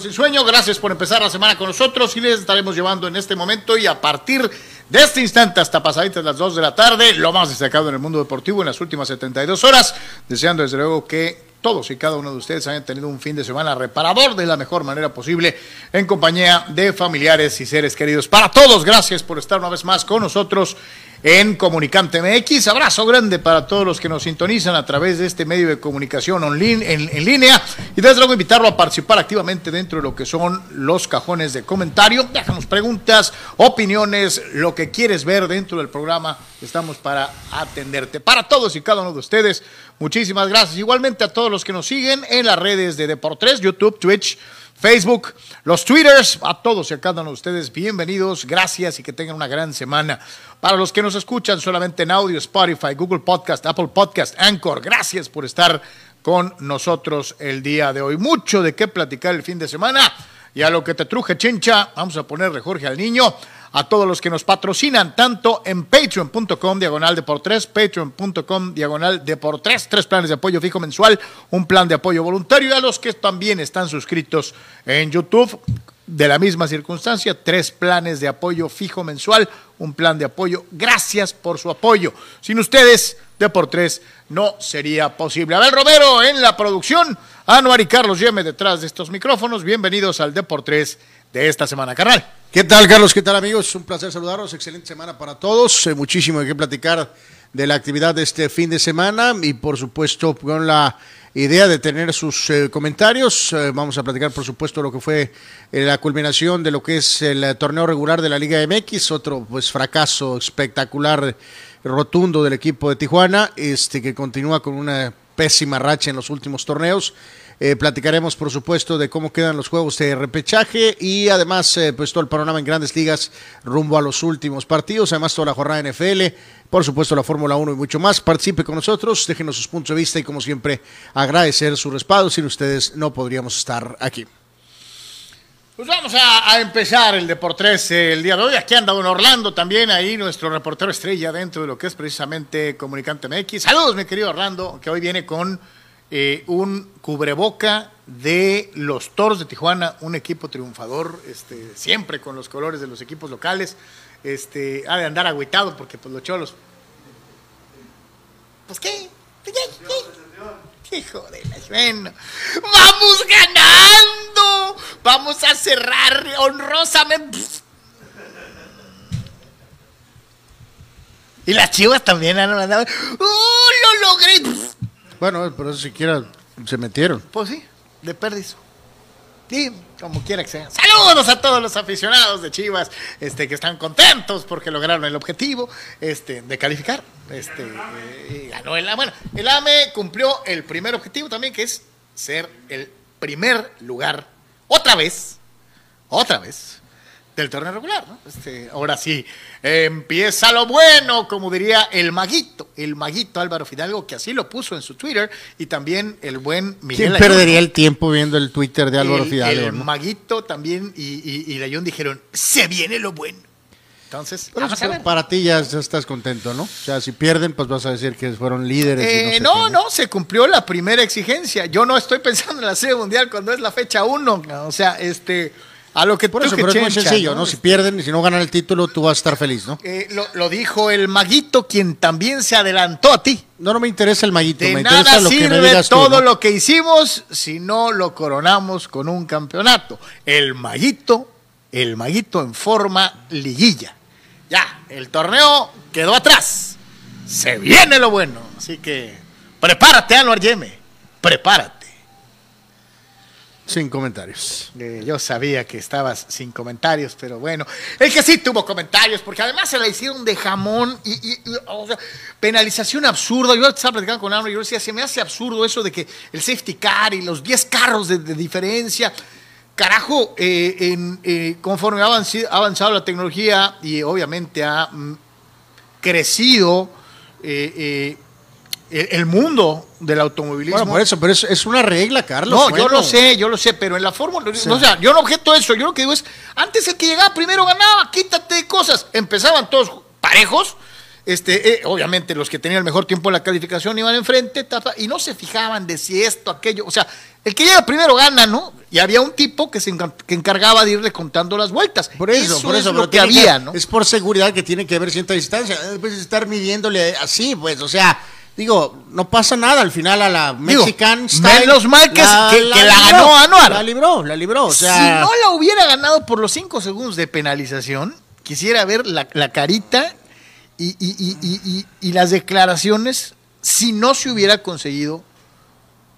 sin sueño. Gracias por empezar la semana con nosotros y les estaremos llevando en este momento y a partir de este instante hasta pasaditas las 2 de la tarde, lo más destacado en el mundo deportivo en las últimas 72 horas, deseando desde luego que todos y cada uno de ustedes hayan tenido un fin de semana reparador de la mejor manera posible en compañía de familiares y seres queridos. Para todos, gracias por estar una vez más con nosotros en Comunicante MX. Abrazo grande para todos los que nos sintonizan a través de este medio de comunicación online, en, línea y desde luego invitarlo a participar activamente dentro de lo que son los cajones de comentario. Déjanos preguntas, opiniones, lo que quieres ver dentro del programa. Estamos para atenderte. Para todos y cada uno de ustedes, muchísimas gracias. Igualmente a todos los que nos siguen en las redes de Deportes, YouTube, Twitch. Facebook, los Twitters, a todos y a cada uno de ustedes, bienvenidos, gracias y que tengan una gran semana. Para los que nos escuchan solamente en audio, Spotify, Google Podcast, Apple Podcast, Anchor, gracias por estar con nosotros el día de hoy. Mucho de qué platicar el fin de semana y a lo que te truje chincha, vamos a ponerle Jorge al niño a todos los que nos patrocinan, tanto en patreon.com diagonal de por tres, patreon.com diagonal de por tres, tres planes de apoyo fijo mensual, un plan de apoyo voluntario, y a los que también están suscritos en YouTube, de la misma circunstancia, tres planes de apoyo fijo mensual, un plan de apoyo. Gracias por su apoyo. Sin ustedes, de por tres no sería posible. Abel Romero en la producción, Anuar y Carlos Yeme detrás de estos micrófonos. Bienvenidos al de por tres de esta semana, carnal. ¿Qué tal, Carlos? ¿Qué tal, amigos? Un placer saludarlos. Excelente semana para todos. Eh, muchísimo de qué platicar de la actividad de este fin de semana y, por supuesto, con la idea de tener sus eh, comentarios. Eh, vamos a platicar, por supuesto, lo que fue la culminación de lo que es el torneo regular de la Liga MX, otro pues fracaso espectacular, rotundo del equipo de Tijuana, este que continúa con una pésima racha en los últimos torneos. Eh, platicaremos, por supuesto, de cómo quedan los juegos de repechaje y además, eh, pues todo el panorama en grandes ligas rumbo a los últimos partidos. Además, toda la jornada NFL, por supuesto, la Fórmula 1 y mucho más. Participe con nosotros, déjenos sus puntos de vista y, como siempre, agradecer su respaldo. Sin ustedes, no podríamos estar aquí. Pues vamos a, empezar el Deportes el día de hoy. Aquí anda don Orlando también, ahí nuestro reportero estrella dentro de lo que es precisamente Comunicante MX. Saludos, mi querido Orlando, que hoy viene con eh, un cubreboca de los Toros de Tijuana, un equipo triunfador, este, siempre con los colores de los equipos locales. Este, ha de andar agüitado porque pues los cholos. Pues qué, ¿Qué? ¿Qué? Hijo de la bueno. Vamos ganando. Vamos a cerrar honrosamente. Y las chivas también han mandado. ¡Oh, lo logré! Bueno, pero siquiera se metieron. Pues sí, de perdiz. Sí, como quiera que sea. Saludos a todos los aficionados de Chivas, este, que están contentos porque lograron el objetivo, este, de calificar. Este, eh, ganó el Bueno, el AME cumplió el primer objetivo también, que es ser el primer lugar, otra vez, otra vez, del torneo regular. ¿no? Este, ahora sí, empieza lo bueno, como diría el maguito, el maguito Álvaro Fidalgo, que así lo puso en su Twitter, y también el buen Miguel. ¿Quién perdería el tiempo viendo el Twitter de Álvaro Fidalgo? El maguito también y, y, y dijeron, se viene lo bueno. Entonces, para ti ya, estás contento, ¿no? O sea, si pierden, pues vas a decir que fueron líderes. Eh, no, no, se cumplió la primera exigencia. Yo no estoy pensando en la Serie Mundial cuando es la fecha uno. O sea, este a lo que Por eso, pero es muy sencillo, ¿no? Si pierden y si no ganan el título, tú vas a estar feliz, ¿no? Eh, lo, dijo el maguito, quien también se adelantó a ti. No, no me interesa el maguito, de me nada interesa lo sirve que me digas todo lo que hicimos si no lo coronamos con un campeonato. El maguito, el maguito en forma liguilla. Ya, el torneo quedó atrás. Se viene lo bueno. Así que prepárate, Anuar Yeme. Prepárate. Sin comentarios. Eh, yo sabía que estabas sin comentarios, pero bueno. El que sí tuvo comentarios, porque además se la hicieron de jamón y, penalización absurda. Yo estaba platicando con Álvaro y yo decía, se me hace absurdo eso de que el safety car y los 10 carros de, diferencia. Carajo, eh, en, eh, conforme ha avanzado, la tecnología y obviamente ha mm, crecido el mundo del automovilismo. Bueno, por eso, pero es, una regla, Carlos. No, yo lo sé, yo lo sé, pero en la Fórmula, o sea, yo no objeto eso, yo lo que digo es, antes el que llegaba primero ganaba, quítate cosas. Empezaban todos parejos, este, eh, obviamente los que tenían el mejor tiempo en la calificación iban enfrente, y no se fijaban de si esto, aquello, o sea, el que llega primero gana, ¿no? Y había un tipo que se que encargaba de irle contando las vueltas. Por eso, por eso, es lo que había, ¿no? Es por seguridad que tiene que haber cierta distancia. Pues estar midiéndole así, pues, o sea, digo, no pasa nada al final a la Mexican Menos mal que la, que, la, ganó Anuar. La libró, la libró. O sea, si no la hubiera ganado por los cinco segundos de penalización, quisiera ver la, carita y, y, y las declaraciones si no se hubiera conseguido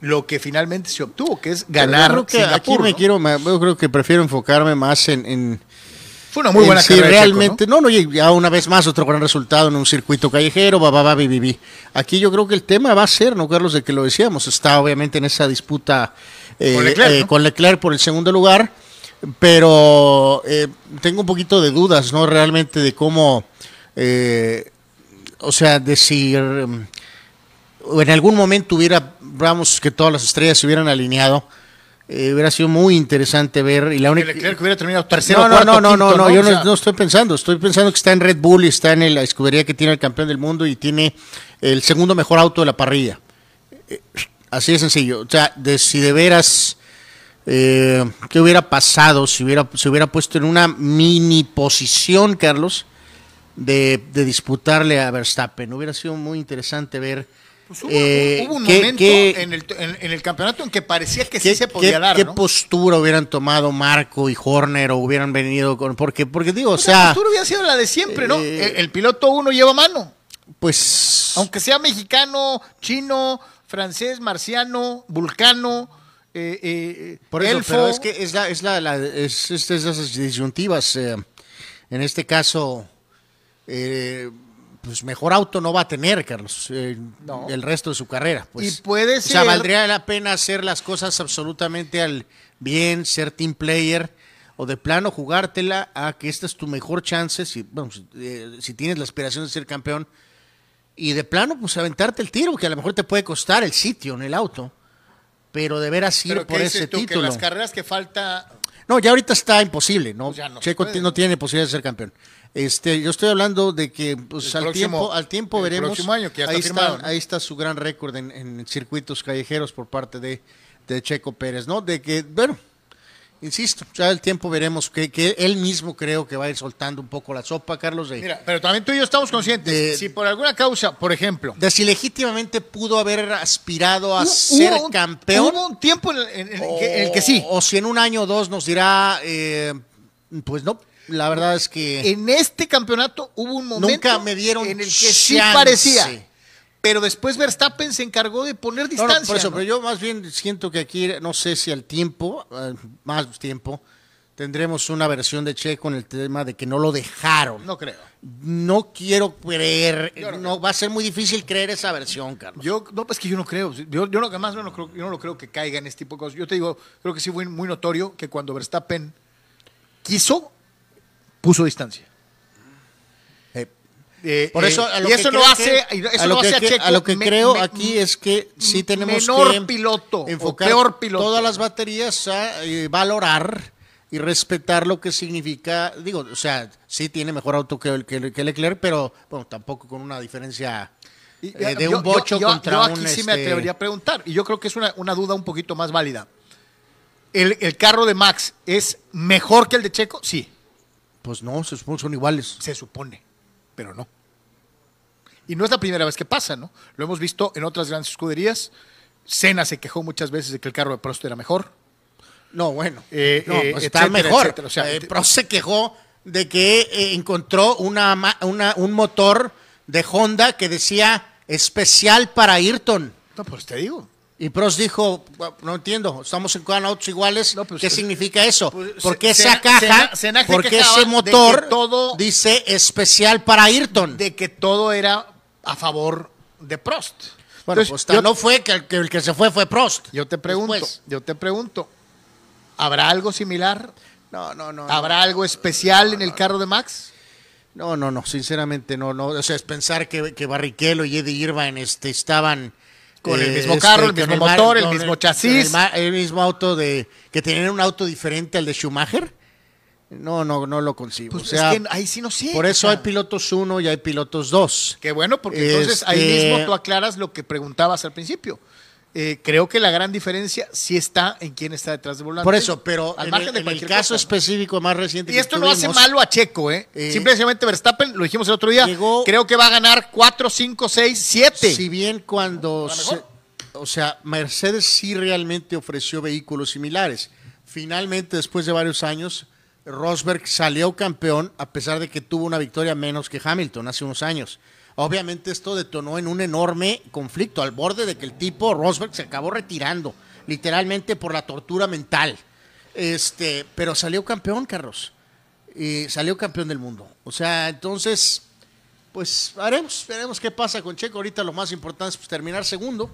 lo que finalmente se obtuvo, que es ganar. Yo creo que aquí me quiero, yo creo que prefiero enfocarme más en, fue una muy buena si realmente, ¿no? no, ya una vez más otro gran resultado en un circuito callejero, va, va, va, vi, Aquí yo creo que el tema va a ser, ¿no, Carlos? De que lo decíamos, está obviamente en esa disputa eh, con, Leclerc, por el segundo lugar, pero eh, tengo un poquito de dudas, ¿no? Realmente de cómo, eh, o sea, decir en algún momento hubiera, vamos, que todas las estrellas se hubieran alineado, eh, hubiera sido muy interesante ver. Y la única... que hubiera terminado tercero, no, no, no, no, no, yo no, estoy pensando, estoy pensando que está en Red Bull y está en la escudería que tiene el campeón del mundo y tiene el segundo mejor auto de la parrilla. Eh, así de sencillo. O sea, de, si de veras, eh, ¿qué hubiera pasado si hubiera, se hubiera puesto en una mini posición, Carlos, de, de disputarle a Verstappen? Hubiera sido muy interesante ver pues eh, hubo, un momento en, el, campeonato en que parecía que sí se podía dar. ¿Qué postura hubieran tomado Marco y Horner o hubieran venido con.? Porque, porque digo, o sea. La postura hubiera sido la de siempre, ¿no? Eh, el, piloto uno lleva mano. Pues. Aunque sea mexicano, chino, francés, marciano, vulcano. Eh, Por eso, pero es que es la, es la, es, esas disyuntivas. en este caso, eh, pues mejor auto no va a tener, Carlos, eh, el resto de su carrera. Pues. Y puede ser. O sea, valdría la pena hacer las cosas absolutamente al bien, ser team player o de plano jugártela a que esta es tu mejor chance si, eh, si tienes la aspiración de ser campeón y de plano pues aventarte el tiro que a lo mejor te puede costar el sitio en el auto pero de veras ir por ese título. las carreras que falta no ya ahorita está imposible no, pues Checo no tiene posibilidad de ser campeón este, yo estoy hablando de que pues, al, tiempo, al tiempo veremos. Año, que ahí, está, ahí está su gran récord en, circuitos callejeros por parte de, Checo Pérez, ¿no? De que, bueno, insisto, ya el tiempo veremos que, que, él mismo creo que va a ir soltando un poco la sopa, Carlos. Mira, pero también tú y yo estamos conscientes, si por alguna causa, por ejemplo... De si legítimamente pudo haber aspirado a ser campeón. Hubo un tiempo en el, que, sí. O si en un año o dos nos dirá, eh, pues no, la verdad es que. En este campeonato hubo un momento. Nunca me dieron en el que sí parecía. Pero después Verstappen se encargó de poner distancia. por eso, pero yo más bien siento que aquí, no sé si al tiempo, eh, más tiempo, tendremos una versión de Che con el tema de que no lo dejaron. No creo. No quiero creer, no, va a ser muy difícil creer esa versión, Carlos. Yo, no, es que yo no creo. Yo, yo no, más no, creo, yo no lo creo que caiga en este tipo de cosas. Yo te digo, creo que sí fue muy notorio que cuando Verstappen quiso, puso distancia. Eh, eh, Por eso, a lo y eso lo hace, eso lo, hace a Checo. A lo que creo aquí es que sí tenemos que piloto, enfocar peor piloto. todas las baterías a eh, valorar y respetar lo que significa, digo, o sea, sí tiene mejor auto que, que, que Leclerc, pero bueno, tampoco con una diferencia de un bocho contra yo aquí un, sí me este atrevería a preguntar, y yo creo que es una, una duda un poquito más válida. ¿El, ¿El carro de Max es mejor que el de Checo? Sí. Pues no, se supone son iguales. Se supone, pero no. Y no es la primera vez que pasa, ¿no? Lo hemos visto en otras grandes escuderías. Senna se quejó muchas veces de que el carro de Prost era mejor. No, bueno, eh, no, pues está mejor. O sea, eh, Prost se quejó de que eh, encontró una, una, un motor de Honda que decía especial para Ayrton. No, pues te digo. Y Prost dijo, no entiendo, estamos en autos iguales, pues, ¿qué significa eso? Pues, porque esa caja, porque ese motor todo, dice especial para Ayrton. De que todo era a favor de Prost. Bueno, pues no fue que el, que se fue fue Prost. Yo te pregunto, yo te pregunto, ¿habrá algo similar? No, no, no. ¿Habrá algo especial en el carro de Max? No, no, no, sinceramente no, no. O sea, es pensar que, que Barrichello y Eddie Irvine este, estaban con el mismo carro, el mismo motor, el, mismo chasis. El, mismo auto de. que tenían un auto diferente al de Schumacher. No, no, no lo consigo. Pues o sea, ahí sí no sé. Por eso hay pilotos uno y hay pilotos dos. Qué bueno, porque entonces ahí mismo este tú aclaras lo que preguntabas al principio. Eh, creo que la gran diferencia sí está en quién está detrás del volante. Por eso, pero Al en margen el, de en el caso cosa, ¿no? específico más reciente Y que esto no hace malo a Checo, ¿eh? Eh, Simplemente Verstappen, lo dijimos el otro día, llegó- creo que va a ganar 4, 5, 6, 7. Si bien cuando, o sea, Mercedes sí realmente ofreció vehículos similares. Finalmente, después de varios años, Rosberg salió campeón a pesar de que tuvo una victoria menos que Hamilton hace unos años. Obviamente esto detonó en un enorme conflicto al borde de que el tipo Rosberg se acabó retirando, literalmente por la tortura mental. Este, pero salió campeón, Carlos. Y salió campeón del mundo. O sea, entonces, pues haremos, veremos qué pasa con Checo. Ahorita lo más importante es pues, terminar segundo,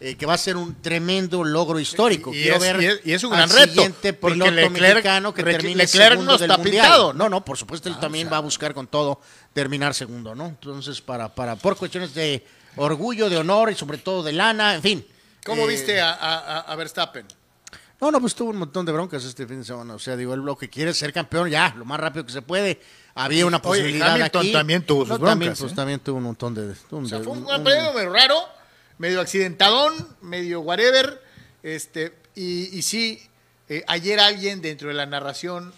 eh, que va a ser un tremendo logro histórico. Y Quiero es- ver y es- y es un al gran reto, siguiente porque piloto Leclerc- mexicano que termine Leclerc segundo no del está mundial. pintado. No, no, por supuesto, él también va a buscar con todo terminar segundo, ¿no? Entonces, para, para, por cuestiones de orgullo, de honor y sobre todo de lana, en fin. ¿Cómo Eh, viste a, a- a Verstappen? no, no, pues tuvo un montón de broncas este fin de semana. O sea, digo, él lo que quiere ser campeón ya, lo más rápido que se puede. Había una Oye, posibilidad Hamilton aquí. también tuvo sus No, también, broncas, pues, ¿eh? también tuvo un montón de... un- O sea, fue un un- un- raro, medio accidentadón, medio whatever. Este, y, y sí, eh, ayer alguien dentro de la narración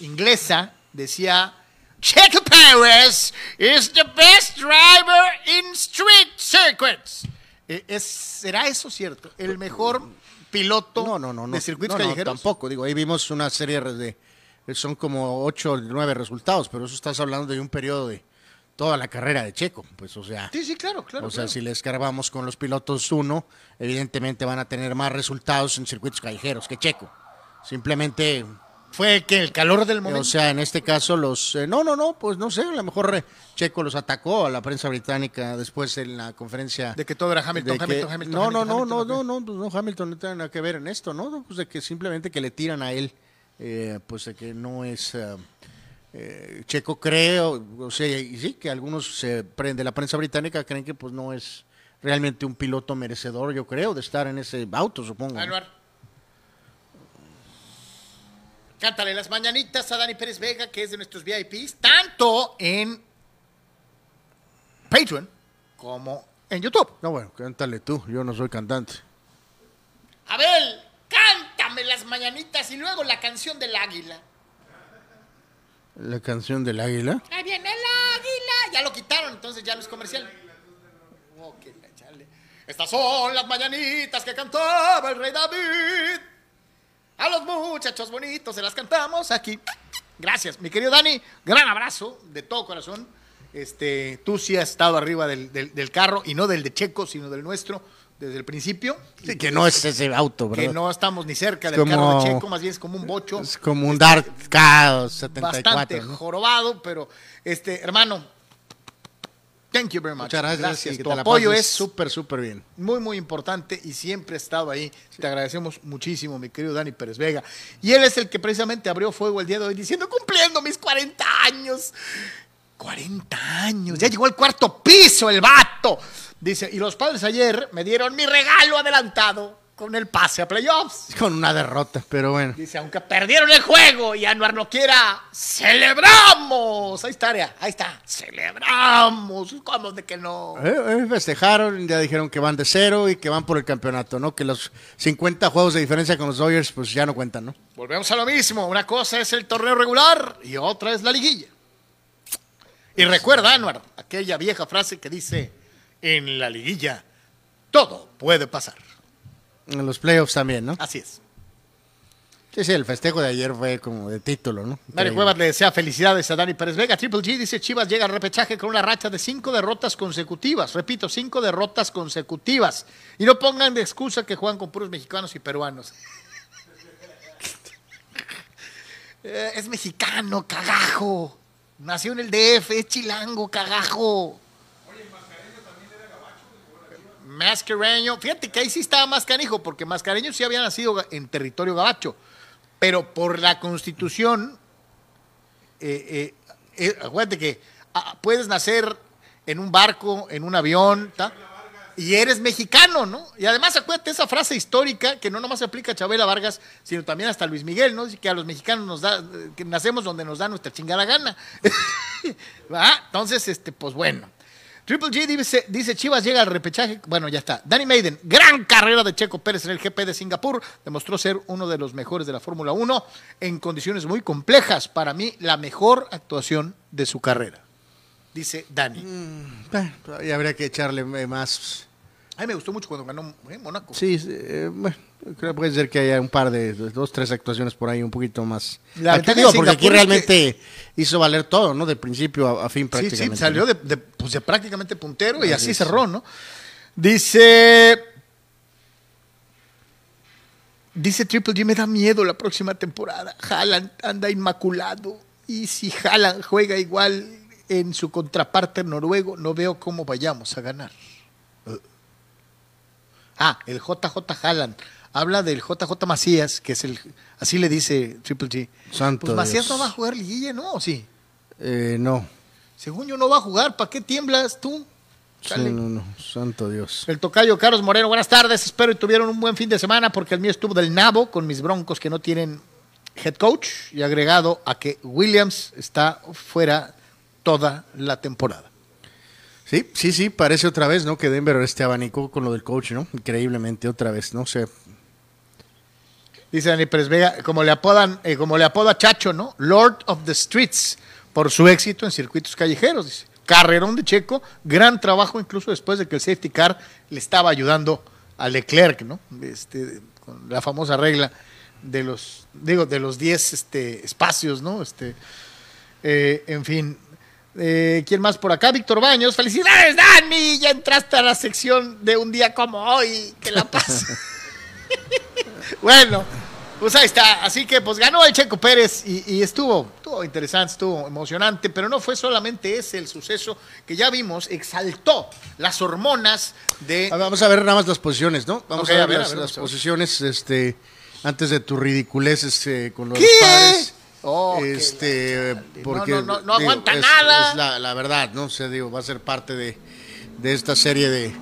inglesa decía: Checo Pérez is the best driver in street circuits. Eh, es, ¿Será eso cierto? ¿El mejor piloto No, no, no, no. de circuitos no, no, callejeros? tampoco, digo, ahí vimos una serie de... Son como ocho o nueve resultados, pero eso estás hablando de un periodo de toda la carrera de Checo. Pues, o sea... Sí, sí, claro, claro. o sea, claro. si le escarbamos con los pilotos uno, evidentemente van a tener más resultados en circuitos callejeros que Checo. Simplemente, Fue que el calor del momento. o sea, en este caso los... eh, no, no, no, pues no sé, a lo mejor eh, Checo los atacó a la prensa británica después en la conferencia... de que todo era Hamilton, que- Hamilton, Hamilton. no, no, Hamilton, no, Hamilton, no, Hamilton. no, no, pues no, Hamilton no tiene nada que ver en esto, ¿no? No, Pues de que simplemente que le tiran a él, eh, pues de que no es... eh, eh, Checo cree, o, o sea, y sí, que algunos se prende la prensa británica creen que pues no es realmente un piloto merecedor, yo creo, de estar en ese auto, supongo. Anuar. Cántale las mañanitas a Dani Pérez Vega, que es de nuestros VIPs, tanto en Patreon como en YouTube. No, bueno, cántale tú, yo no soy cantante. Abel, cántame las mañanitas y luego la canción del águila. La canción del águila. Ahí viene el águila. Ya lo quitaron, entonces ya no es comercial. Chale. Estas son las mañanitas que cantaba el rey David. A los muchachos bonitos se las cantamos aquí. Gracias, mi querido Dani. Gran abrazo de todo corazón. Este, tú sí has estado arriba del, del- del carro y no del de Checo, sino del nuestro desde el principio. Sí, que no es ese auto, Que ¿verdad? no estamos ni cerca Es del carro de Checo, más bien es como un bocho Es como un Dart K74. bastante ¿no? jorobado, pero este hermano, thank you very much. Muchas gracias. y que Tu apoyo es súper, súper bien. muy, muy importante y siempre ha estado ahí. Te agradecemos muchísimo, mi querido Dani Pérez Vega. Y él es el que precisamente abrió fuego el día de hoy diciendo, cumpliendo mis 40 años. 40 años, ya llegó al cuarto piso el vato. Dice, y los padres ayer me dieron mi regalo adelantado con el pase a playoffs. Con una derrota, pero bueno. Dice, aunque perdieron el juego y Anuar no quiera, ¡celebramos! Ahí está, Area, ahí está, ¡celebramos! ¿Cómo de que no? Eh, eh, festejaron, ya dijeron que van de cero y que van por el campeonato, ¿no? Que los 50 juegos de diferencia con los Dodgers, pues ya no cuentan, ¿no? Volvemos a lo mismo, una cosa es el torneo regular y otra es la liguilla. Y recuerda, Anuar, aquella vieja frase que dice, en la liguilla todo puede pasar. En los playoffs también, ¿no? Así es. Sí, sí, el festejo de ayer fue como de título, ¿no? Mario. Cuevas le desea felicidades a Dani Pérez Vega. Triple G dice Chivas llega al repechaje con una racha de cinco derrotas consecutivas. Repito, cinco derrotas consecutivas. Y no pongan de excusa que juegan con puros mexicanos y peruanos. Eh, es mexicano, cagajo. Nació en el DF, es chilango, cagajo. Mascareño, fíjate que ahí sí estaba más canijo, porque Mascareño sí había nacido en territorio gabacho, pero por la constitución, eh, eh, eh, acuérdate que ah, puedes nacer en un barco, en un avión, ¿ta? y eres mexicano, ¿no? Y además acuérdate esa frase histórica que no nomás se aplica a Chabela Vargas, sino también hasta Luis Miguel, ¿no? Que a los mexicanos nos da, eh, que nacemos donde nos da nuestra chingada gana. ¿Va? Entonces, este, pues bueno. Triple G dice, dice Chivas llega al repechaje. Bueno, ya está. Danny Maiden, gran carrera de Checo Pérez en el GP de Singapur. Demostró ser uno de los mejores de la Fórmula 1 en condiciones muy complejas. Para mí, la mejor actuación de su carrera. Dice Danny. Mm, y habría que echarle más. A mí me gustó mucho cuando ganó ¿eh? Mónaco. Sí, eh, bueno, creo que puede ser que haya un par de, dos, tres actuaciones por ahí un poquito más. La Aquí digo, porque aquí realmente hizo valer todo, ¿no? De principio a, a fin Sí, prácticamente. sí, salió ¿no? de, de, pues, de prácticamente puntero y Así es. cerró, ¿no? Dice. Dice Triple G, me da miedo la próxima temporada. Haaland anda inmaculado. Y si Haaland juega igual en su contraparte noruego, no veo cómo vayamos a ganar. Ah, el JJ Haaland. Habla del JJ Macías, que es el. Así le dice Triple G. Santo Pues Macías Dios. no va a jugar liguilla, ¿no? ¿O sí? Eh, no. Según yo no va a jugar, ¿para qué tiemblas tú? Sí, Chale. no, no. Santo Dios. El tocayo Carlos Moreno, buenas tardes. Espero y tuvieron un buen fin de semana porque el mío estuvo del nabo con mis broncos que no tienen head coach y agregado a que Williams está fuera toda la temporada. Sí, sí, sí, parece otra vez, ¿no? Que Denver este abanico con lo del coach, ¿no? Increíblemente otra vez, ¿no? sé. Dice Dani Pérez Vega, como le apodan, eh, como le apoda Chacho, ¿no? Lord of the Streets, por su éxito en circuitos callejeros, dice. Carrerón de Checo, gran trabajo incluso después de que el safety car le estaba ayudando a Leclerc, ¿no? Este, con la famosa regla de los, digo, de los 10 este, espacios, ¿no? Este, eh, en fin. Eh, ¿Quién más por acá? Víctor Baños. Felicidades, Dani. Ya entraste a la sección de un día como hoy. Que la paz. bueno, pues ahí está. Así que pues ganó el Checo Pérez y, y estuvo, estuvo interesante, estuvo emocionante, pero no fue solamente ese el suceso que ya vimos, exaltó las hormonas de... A ver, Vamos a ver nada más las posiciones, ¿no? Vamos a ver, a ver, las, a ver, posiciones, este, antes de tu ridiculeces eh, con los ¿Qué? padres. Oh, este, porque no, no, no digo, aguanta es- nada. es la, la verdad, ¿no? O sea, digo, va a ser parte de, de esta serie de.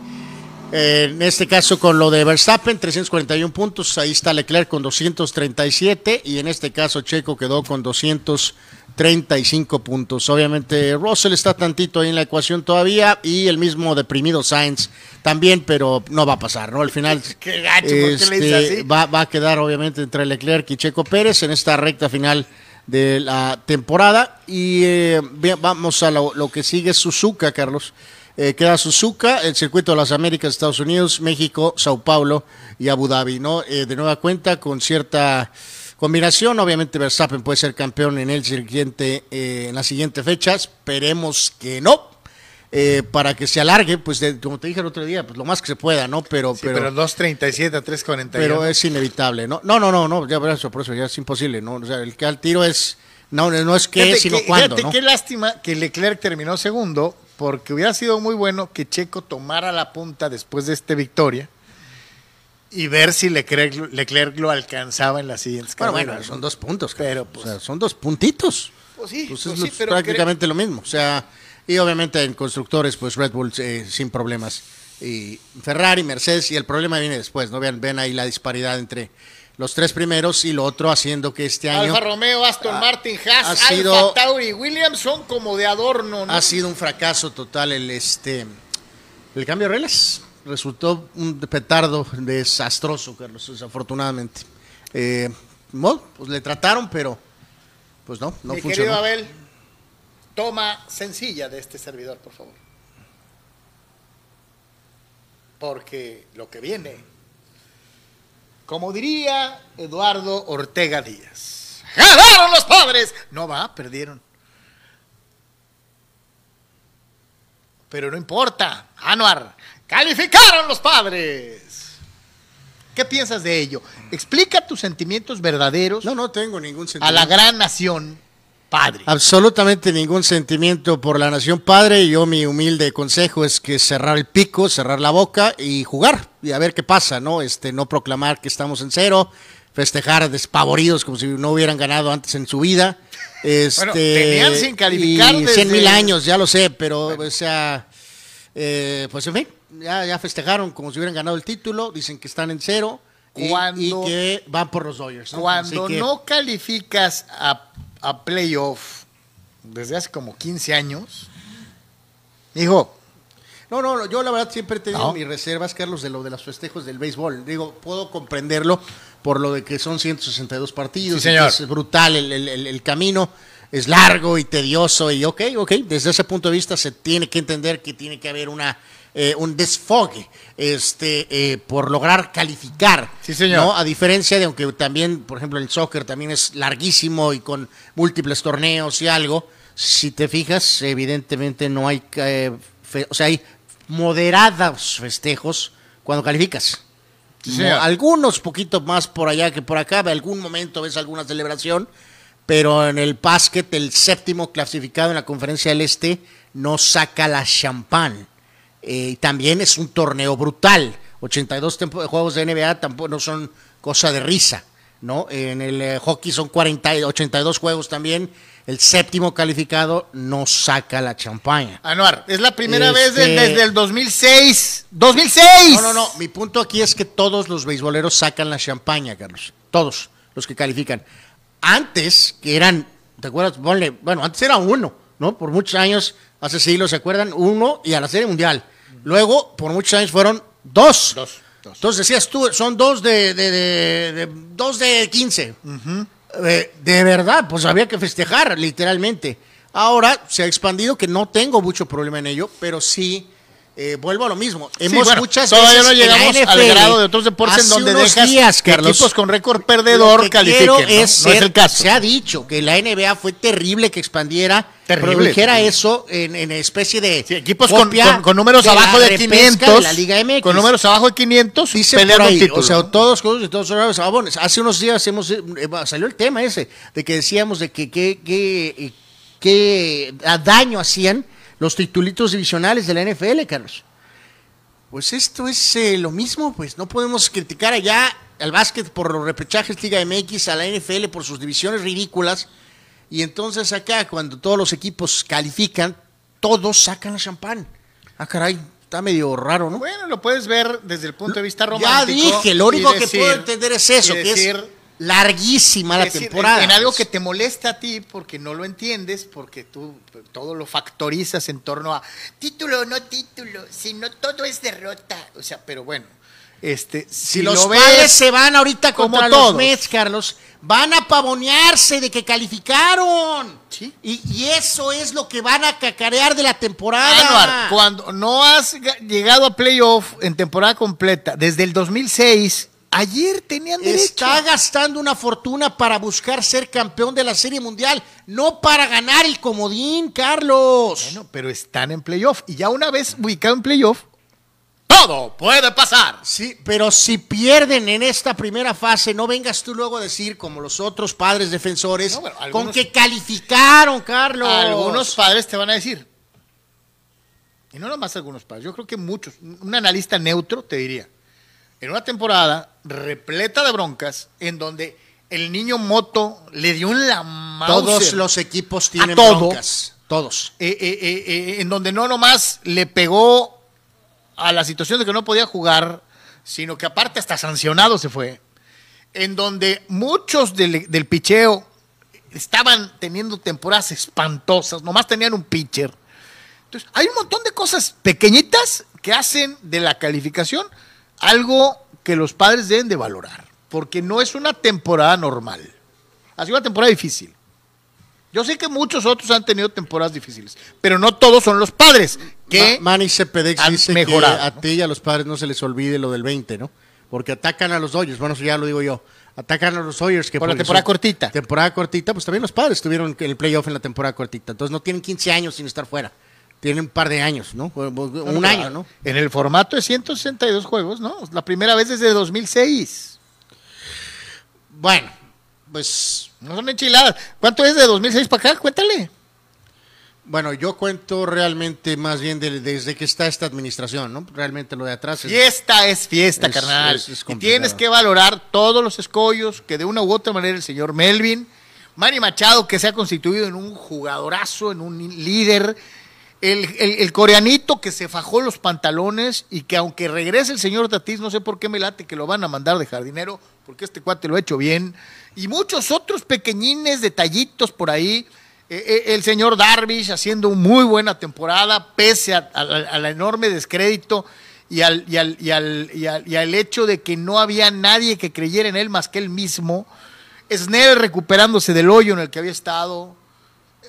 En este caso con lo de Verstappen, 341 puntos, ahí está Leclerc con 237 y en este caso Checo quedó con 235 puntos. Obviamente Russell está tantito ahí en la ecuación todavía y el mismo deprimido Sainz también, pero no va a pasar, ¿no? Al final Qué gacho, ¿por qué le este, así? va, va a quedar obviamente entre Leclerc y Checo Pérez en esta recta final de la temporada. Y eh, vamos a lo, lo que sigue Suzuka, Carlos. Eh, queda Suzuka, el circuito de las Américas, Estados Unidos, México, Sao Paulo y Abu Dhabi, ¿no? Eh, de nueva cuenta, con cierta combinación, obviamente Verstappen puede ser campeón en el siguiente, eh, en la siguiente fecha, esperemos que no. eh, para que se alargue, pues de- como te dije el otro día, pues lo más que se pueda, ¿no? Pero, Sí, pero 2.37 a 3.41. pero es inevitable, ¿no? No, no, no, no, ya por eso, por eso ya es imposible, ¿no? O sea, el que al tiro es, no, no es que, Fíjate sino que- cuándo, fíjate ¿no? qué lástima que Leclerc terminó segundo, porque hubiera sido muy bueno que Checo tomara la punta después de esta victoria y ver si Leclerc, Leclerc lo alcanzaba en las siguientes Bueno, carreras. bueno, son dos puntos, Pero, pues- o sea, son dos puntitos. Pues sí, Pues pues es sí, pero prácticamente lo mismo, o sea, y obviamente en constructores, pues Red Bull eh, sin problemas, y Ferrari, Mercedes, y el problema viene después, ¿no? Vean, ven ahí la disparidad entre los tres primeros y lo otro haciendo que este año Alfa Romeo, Aston Martin, Haas, ha Alfa sido- Tauri Williams son como de adorno, ¿no? ha sido un fracaso total el este el cambio de reglas resultó un petardo desastroso Carlos desafortunadamente eh, no, pues le trataron pero pues no no Mi funcionó querido Abel, toma sencilla de este servidor, por favor. Porque lo que viene, como diría Eduardo Ortega Díaz, ¡ganaron los padres! No va, perdieron. Pero no importa, Anuar, calificaron los padres. ¿Qué piensas de ello? Explica tus sentimientos verdaderos no no tengo ningún a sentimiento la gran nación padre. absolutamente ningún sentimiento por la nación padre yo mi humilde consejo es que cerrar el pico cerrar la boca y jugar y a ver qué pasa no este no proclamar que estamos en cero festejar despavoridos como si no hubieran ganado antes en su vida este Bueno, tenían sin calificar y desde- 100 mil años ya lo sé pero o sea eh, pues en fin ya, ya festejaron como si hubieran ganado el título dicen que están en cero y- Cuando- y, que van por los Dodgers ¿no? Cuando que- no calificas a, a playoff desde hace como 15 años, dijo, No, no, no, yo la verdad siempre he tenido No. mis reservas, Carlos, de lo de los festejos del béisbol. Digo, puedo comprenderlo por lo de que son 162 partidos. Sí, señor. Es brutal el, el- el- el camino. Es largo y tedioso y ok, ok. Desde ese punto de vista se tiene que entender que tiene que haber una eh, un desfogue este, eh, por lograr calificar. Sí, señor. ¿no? A diferencia de, aunque también, por ejemplo, el soccer también es larguísimo y con múltiples torneos y algo, si te fijas, evidentemente no hay, eh, fe- o sea, hay moderados festejos cuando calificas. Sí, algunos poquito más por allá que por acá, de algún momento ves alguna celebración, pero en el básquet el séptimo clasificado en la conferencia del Este no saca la champán. Eh, también es un torneo brutal. 82 tempo- juegos de NBA tampoco no son cosa de risa, ¿no? En el eh, hockey son 40, y 82 juegos también. El séptimo calificado no saca la champaña. Anuar, es la primera Este- vez de- desde el 2006. ¡2006! No, no, no. Mi punto aquí es que todos los beisboleros sacan la champaña, Carlos. Todos los que califican. Antes, que eran, ¿te acuerdas? Ponle, bueno, antes era uno, ¿no? Por muchos años, hace siglos, ¿se acuerdan? Uno y a la Serie Mundial. Luego, por muchos años fueron dos. Dos, dos. Entonces decías tú, son dos de, de, de- de- dos de 15. Eh, de verdad, pues había que festejar, literalmente. Ahora se ha expandido, que no tengo mucho problema en ello, pero sí, eh, vuelvo a lo mismo. Hemos bueno, muchas todavía veces no llegamos al grado de otros deportes en donde dejas días, Carlos, equipos con récord perdedor califiquen, ¿no? es No es ser- el caso. Se ha dicho que la NBA fue terrible que expandiera, Terrible, produjera terrible. eso en, en especie de Sí, equipos con, con- con números de abajo de repesca 500. de la Liga MX. Con números abajo de 500, Dice peleando por ahí, título. o sea, todos todos, todos, todos, ah, bueno, hace unos días hemos eh, salió el tema ese de que decíamos de que qué que, que daño hacían los titulitos divisionales de la NFL, Carlos. Pues esto es eh, lo mismo, pues no podemos criticar allá al básquet por los repechajes Liga MX, a la NFL por sus divisiones ridículas, y entonces acá cuando todos los equipos califican, todos sacan la champán. Ah, caray, está medio raro, ¿no? Bueno, lo puedes ver desde el punto de vista Ya romántico. dije, lo único que puedo entender es eso, que decir- es larguísima la decir, temporada. En, algo que te molesta a ti porque no lo entiendes, porque tú todo lo factorizas en torno a título o no título, si no todo es derrota. O sea, pero bueno, este, si, Si los lo padres se van ahorita como contra los todos. Mets, Carlos, van a pavonearse de que calificaron. Sí. Y, y eso es lo que van a cacarear de la temporada. Anuar, cuando no has ga- llegado a playoff en temporada completa desde el 2006, ayer tenían derecho. Está gastando una fortuna para buscar ser campeón de la Serie Mundial, no para ganar el comodín, Carlos. Bueno, pero están en playoff y ya una vez ubicado en playoff, todo puede pasar. Sí, pero si pierden en esta primera fase, no vengas tú luego a decir, como los otros padres defensores, No, bueno, con que calificaron, Carlos. Algunos padres te van a decir. Y no nomás algunos padres, yo creo que muchos. Un analista neutro te diría. En una temporada repleta de broncas, en donde el niño Moto le dio en la Mauser, Todos los equipos tienen todo. broncas. Todos. eh, eh, eh, en donde no nomás le pegó a la situación de que no podía jugar, sino que aparte hasta sancionado se fue. En donde muchos del, del picheo estaban teniendo temporadas espantosas, nomás tenían un pitcher. Entonces, hay un montón de cosas pequeñitas que hacen de la calificación algo que los padres deben de valorar, porque no es una temporada normal. Ha sido una temporada difícil. Yo sé que muchos otros han tenido temporadas difíciles, pero no todos son los padres que Ma- Manny Cepedex han dice mejorado, que a ¿no? ti y a los padres no se les olvide lo del 20, ¿no? Porque atacan a los Dodgers, bueno, eso ya lo digo yo. Atacan a los Dodgers que Por la temporada cortita. Temporada cortita, pues también los padres tuvieron el playoff en la temporada cortita. Entonces no tienen 15 años sin estar fuera. Tienen un par de años, ¿no? Un año, ¿no? En el formato de 162 juegos, ¿no? La primera vez desde 2006. Bueno, pues No son enchiladas. ¿Cuánto es de 2006 para acá? Cuéntale. Bueno, yo cuento realmente más bien de- desde que está esta administración, ¿no? Realmente lo de atrás es... Fiesta es fiesta, Es- carnal. es- es y tienes que valorar todos los escollos que de una u otra manera el señor Melvin, Manny Machado, que se ha constituido en un jugadorazo, en un líder, el, el- coreanito que se fajó los pantalones y que aunque regrese el señor Tatís, no sé por qué me late que lo van a mandar de jardinero, porque este cuate lo ha hecho bien, y muchos otros pequeñines detallitos por ahí Eh, eh, el señor Darvish haciendo muy buena temporada, pese al enorme descrédito y al, y, al, y, al, y, al, hecho de que no había nadie que creyera en él más que él mismo. Snell recuperándose del hoyo en el que había estado.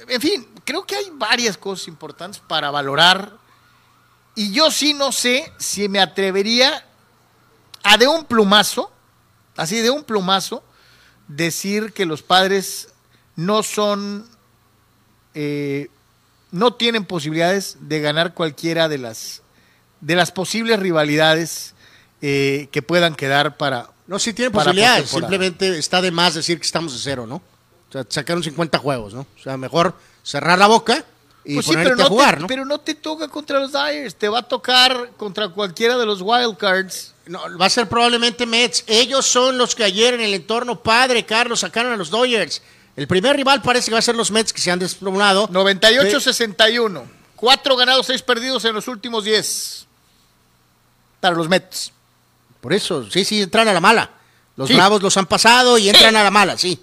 En fin, creo que hay varias cosas importantes para valorar. Y yo sí no sé si me atrevería a de un plumazo, así de un plumazo, decir que los padres no son, eh, no tienen posibilidades de ganar cualquiera de las, de las posibles rivalidades eh, que puedan quedar para... No, sí tienen posibilidades, simplemente está de más decir que estamos de cero, ¿no? O sea, sacaron 50 juegos, ¿no? O sea, mejor cerrar la boca y pues ponerte a jugar, ¿no? Pero no te toca contra los Dyers, te va a tocar contra cualquiera de los Wildcards. No, va a ser probablemente Mets. Ellos son los que ayer en el entorno padre, Carlos, sacaron a los Dodgers. El primer rival parece que va a ser los Mets que se han desplomado. 98-61. Cuatro ganados, seis perdidos en los últimos diez. Para los Mets. Por eso, sí, sí, entran a la mala. Los Bravos los han pasado y entran a la mala, sí.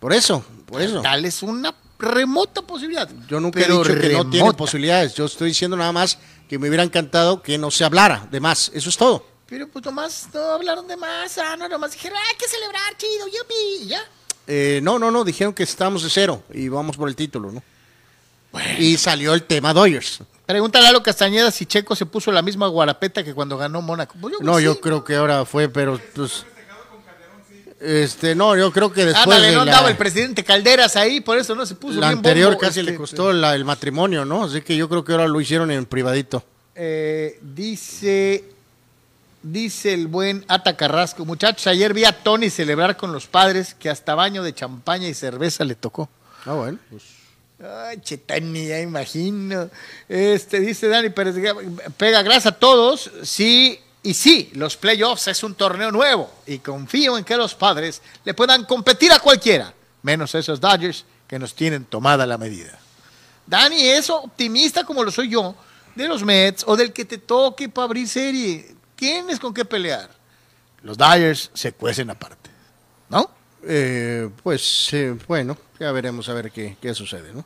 Por eso, por eso. Tal es una remota posibilidad. Yo nunca he dicho que no tiene posibilidades. Yo estoy diciendo nada más que me hubiera encantado que no se hablara de más. Eso es todo. Pero pues nomás no hablaron de más, ah, no, nomás dijeron, hay que celebrar, chido, yupi, ya. Eh, no, no, no, dijeron que estamos de cero y vamos por el título, ¿no? Y salió el tema Dodgers. Pregúntale a Lalo Castañeda si Checo se puso la misma guarapeta que cuando ganó Mónaco. Pues no, yo creo que ahora fue, pero pues este, no, yo creo que después. Ándale, no andaba el presidente Calderas ahí, por eso no se puso. La anterior casi le costó el matrimonio, ¿no? Así que yo creo que ahora lo hicieron en privadito. Eh, dice, dice el buen Ata Carrasco, muchachos, ayer vi a Tony celebrar con los padres que hasta baño de champaña y cerveza le tocó. Ah, bueno, pues. Ay, Chetani, ya imagino. Este, dice Dani Pérez, pega gracias a todos. Sí, y sí, los playoffs es un torneo nuevo y confío en que los padres le puedan competir a cualquiera, menos esos Dodgers que nos tienen tomada la medida. Dani es optimista como lo soy yo, de los Mets o del que te toque para abrir serie. Tienes con qué pelear. Los Dodgers se cuecen aparte, ¿no? Eh, pues eh, bueno, ya veremos a ver qué, qué sucede, ¿no?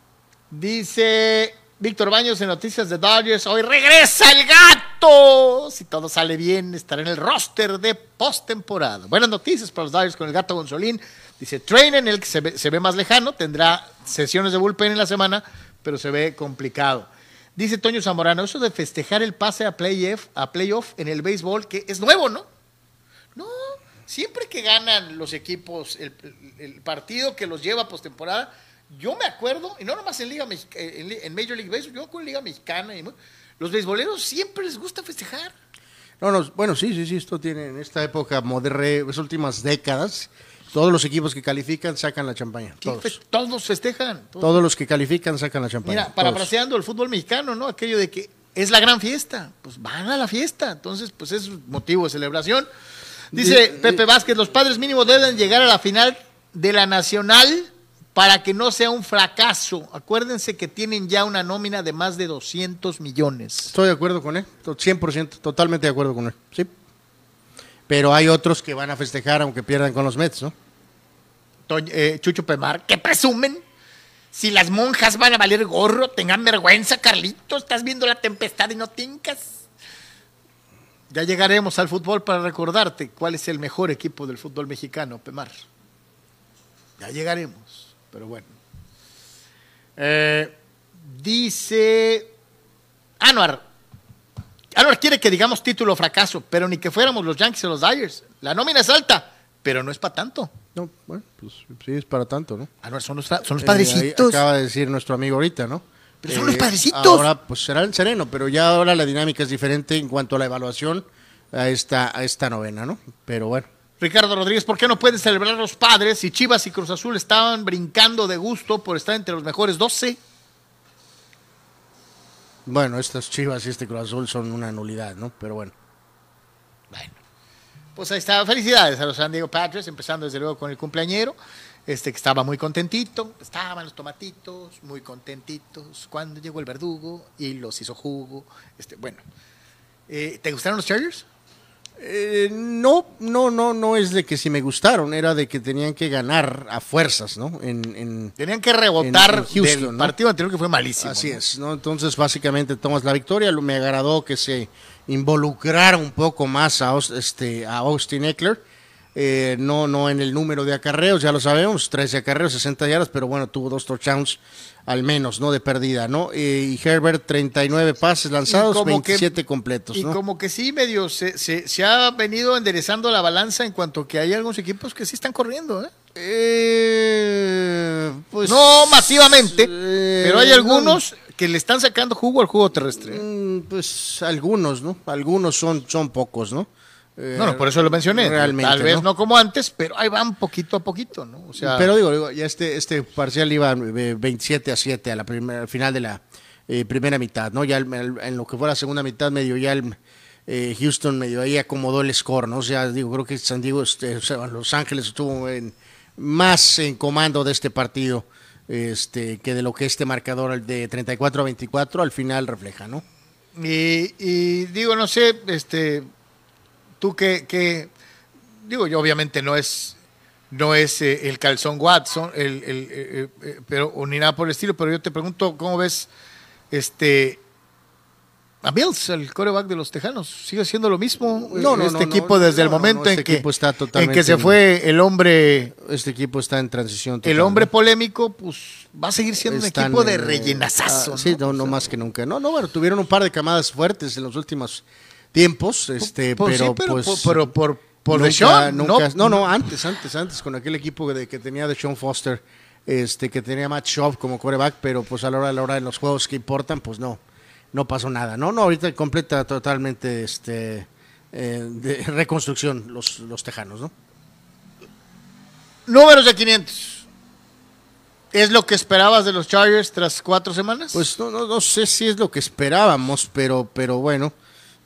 Dice Víctor Baños en Noticias de Dodgers. Hoy regresa el gato. Si todo sale bien, estará en el roster de postemporada. Buenas noticias para los Dodgers con el gato Gonzolín. Dice, en el que se ve, más lejano, tendrá sesiones de bullpen en la semana, pero se ve complicado. Dice Toño Zamorano, eso de festejar el pase a playoff, a playoff en el béisbol, que es nuevo, ¿no? No, siempre que ganan los equipos el, partido que los lleva postemporada, yo me acuerdo, y no nomás en Liga en, Major League Baseball, yo me acuerdo en Liga Mexicana, y, los beisboleros siempre les gusta festejar. No, no, bueno, sí, sí, sí, esto tiene en esta época moderna, las últimas décadas, todos los equipos que califican sacan la champaña. Todos, todos festejan. Todos. los que califican sacan la champaña. Mira, parafraseando el fútbol mexicano, ¿no? Aquello de que es la gran fiesta, pues van a la fiesta, entonces pues es motivo de celebración. Dice Pepe Vázquez, los padres mínimos deben llegar a la final de la Nacional para que no sea un fracaso. Acuérdense que tienen ya una nómina de más de 200 millones. Estoy de acuerdo con él, 100%, totalmente de acuerdo con él, sí. Pero hay otros que van a festejar aunque pierdan con los Mets, ¿no? Eh, Chucho Pemar, ¿qué presumen? Si las monjas van a valer gorro, tengan vergüenza, Carlito, estás viendo la tempestad y no tincas. Ya llegaremos al fútbol para recordarte cuál es el mejor equipo del fútbol mexicano, Pemar. Ya llegaremos pero bueno. Eh, dice Anuar. Anuar quiere que digamos título fracaso, pero ni que fuéramos los Yankees o los Dyers. La nómina es alta, pero no es para tanto. No, bueno, pues sí es para tanto, ¿no? Anuar, son los, son los eh, padrecitos. acaba de decir nuestro amigo ahorita, ¿no? Pero son los eh, padrecitos. Ahora, pues será el sereno, pero ya ahora la dinámica es diferente en cuanto a la evaluación a esta, a esta novena, ¿no? Pero bueno. Ricardo Rodríguez, ¿por qué no pueden celebrar los padres si Chivas y Cruz Azul estaban brincando de gusto por estar entre los mejores 12? Bueno, estas Chivas y este Cruz Azul son una nulidad, ¿no? Pero bueno. Bueno. Pues ahí está. Felicidades a los San Diego Padres, empezando desde luego con el cumpleañero, este que estaba muy contentito. Estaban los tomatitos muy contentitos cuando llegó el verdugo y los hizo jugo. Este, bueno. Eh, ¿Te gustaron los Chargers? Eh, no, no, no, no es de que si me gustaron, era de que tenían que ganar a fuerzas, ¿no? En, tenían que rebotar en, Houston, partido anterior que fue malísimo. Así es, ¿no? Entonces, básicamente tomas la victoria. Me agradó que se involucrara un poco más a, este, a Austin Eckler. Eh, no, no en el número de acarreos, ya lo sabemos, 13 acarreos, 60 yardas, pero bueno, tuvo dos touchdowns al menos, ¿no? De pérdida, ¿no? Eh, y Herbert, 39 pases lanzados, 27 completos. Y como que sí, medio se, se, ha venido enderezando la balanza en cuanto que hay algunos equipos que sí están corriendo, ¿eh? eh pues, no masivamente, pero hay algunos que le están sacando jugo al juego terrestre. Mm, pues algunos, ¿no? Algunos son, son pocos, ¿no? No, no, por eso lo mencioné. Realmente, Tal vez ¿no? como antes, pero ahí van poquito a poquito, ¿no? O sea, pero digo, ya este, este parcial iba 27 a 7 a la primera, al final de la eh, primera mitad, ¿no? Ya en lo que fue la segunda mitad, medio ya el, eh, Houston medio ahí acomodó el score, ¿no? O sea, digo, creo que San Diego, este, o sea, Los Ángeles estuvo más en comando de este partido este, que de lo que este marcador de 34 a 24 al final refleja, ¿no? Y, y digo, no sé, este Tú que, digo yo, obviamente no es, no es eh, el calzón Watson, el, eh, eh, pero, ni nada por el estilo, pero yo te pregunto, ¿cómo ves este a Bills, el coreback de los Tejanos? ¿Sigue siendo lo mismo? No, no, este equipo desde el momento en, que, en que se fue el hombre... Este equipo está en transición. El hombre polémico, pues va a seguir siendo un equipo de rellenazazo. Ah, sí, no, no más que nunca. No, no, bueno, tuvieron un par de camadas fuertes en los últimos tiempos, este, pues pero, pues, pero por, por nunca, no, no, antes, antes, antes, con aquel equipo de, que tenía de Sean Foster, este, que tenía Matt Schaub como coreback, pero pues a la hora, a la hora de los juegos que importan, pues no, no pasó nada, no, no, ahorita completa totalmente, este, eh, de reconstrucción los, los tejanos, ¿no? Números de 500. ¿Es lo que esperabas de los Chargers tras cuatro semanas? Pues no, no, no sé si es lo que esperábamos, pero, pero bueno,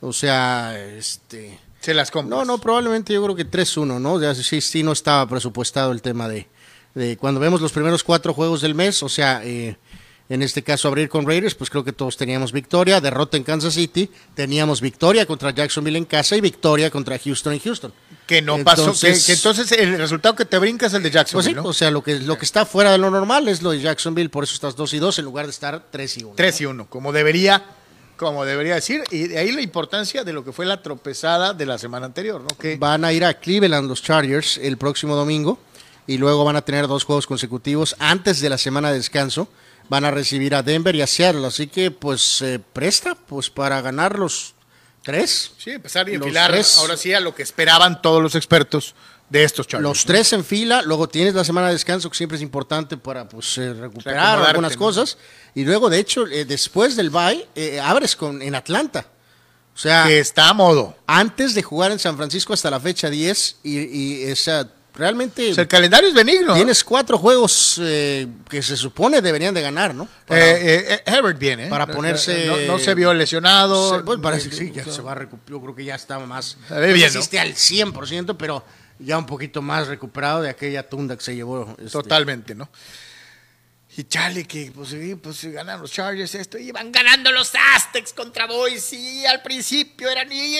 o sea, este... Se las compras. No, no, probablemente yo creo que 3-1, ¿no? Ya, sí, sí, no estaba presupuestado el tema de, de, cuando vemos los primeros cuatro juegos del mes, o sea, eh, en este caso abrir con Raiders, pues creo que todos teníamos victoria, derrota en Kansas City, teníamos victoria contra Jacksonville en casa y victoria contra Houston en Houston. Que no pasó, que, entonces el resultado que te brinca es el de Jacksonville. Pues sí, o sea, lo que, lo que está fuera de lo normal es lo de Jacksonville, por eso estás 2 y 2 en lugar de estar 3 y 1. 3 y 1, como debería como debería decir, y de ahí la importancia de lo que fue la tropezada de la semana anterior, ¿no? Que van a ir a Cleveland los Chargers el próximo domingo y luego van a tener dos juegos consecutivos antes de la semana de descanso. Van a recibir a Denver y a Seattle, así que pues se presta pues para ganar los tres. Sí, empezar y enfilar ahora sí a lo que esperaban todos los expertos de estos Chargers. Los tres en fila, luego tienes la semana de descanso, que siempre es importante para pues, eh, recuperar algunas cosas. Y luego, de hecho, eh, después del bye, eh, abres con, en Atlanta. O sea, que está a modo. Antes de jugar en San Francisco hasta la fecha 10, y, y esa, realmente. el calendario es benigno. Tienes cuatro juegos que se supone deberían de ganar, ¿no? Herbert viene. Para ponerse. No, se vio lesionado. Pues, parece que sí, ya se va a recuperar. Yo creo que ya está más. No existe al 100%, pero ya un poquito más recuperado de aquella tunda que se llevó. Este, Totalmente, ¿no? Y chale, que pues, pues ganan los Chargers esto, y van ganando los Aztecs contra Boys, y al principio eran y,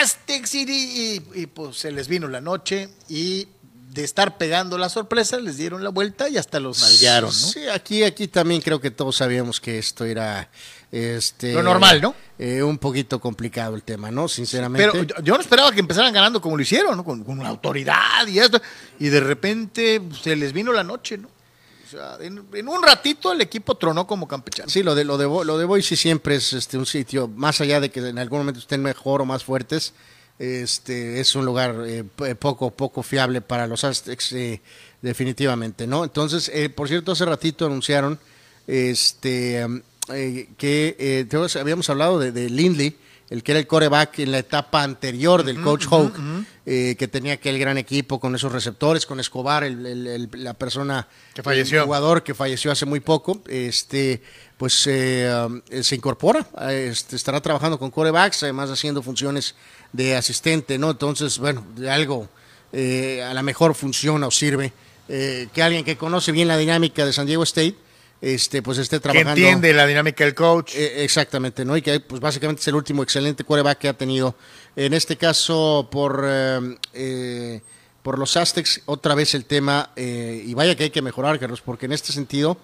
Aztecs, y, y, pues se les vino la noche, y de estar pegando la sorpresa, les dieron la vuelta y hasta los malgaron, ¿no? Sí, aquí, aquí también creo que todos sabíamos que esto era este, lo normal, ¿no? Eh, un poquito complicado el tema, ¿no? Sinceramente. Pero yo no esperaba que empezaran ganando como lo hicieron, ¿no? Con, con autoridad y esto. Y de repente se les vino la noche, ¿no? O sea, en, un ratito el equipo tronó como campechano. Sí, lo de lo de lo de Boise siempre es este un sitio más allá de que en algún momento estén mejor o más fuertes, este es un lugar eh, poco poco fiable para los Aztecs eh, definitivamente, ¿no? Entonces, por cierto, hace ratito anunciaron este eh, que eh, habíamos hablado de, Lindley, el que era el coreback en la etapa anterior del coach Hoke, eh, que tenía aquel gran equipo con esos receptores, con Escobar, la persona, que falleció. el jugador que falleció hace muy poco, este, pues um, se incorpora, este, estará trabajando con corebacks, además haciendo funciones de asistente, ¿no? Entonces, bueno, de algo a la mejor funciona o sirve que alguien que conoce bien la dinámica de San Diego State este, pues esté Que trabajando. entiende la dinámica del coach. Eh, exactamente, ¿no? Y que pues básicamente es el último excelente quarterback que ha tenido. En este caso, por, eh, eh, por los Aztecs, otra vez el tema, y vaya que hay que mejorar, Carlos, porque en este sentido,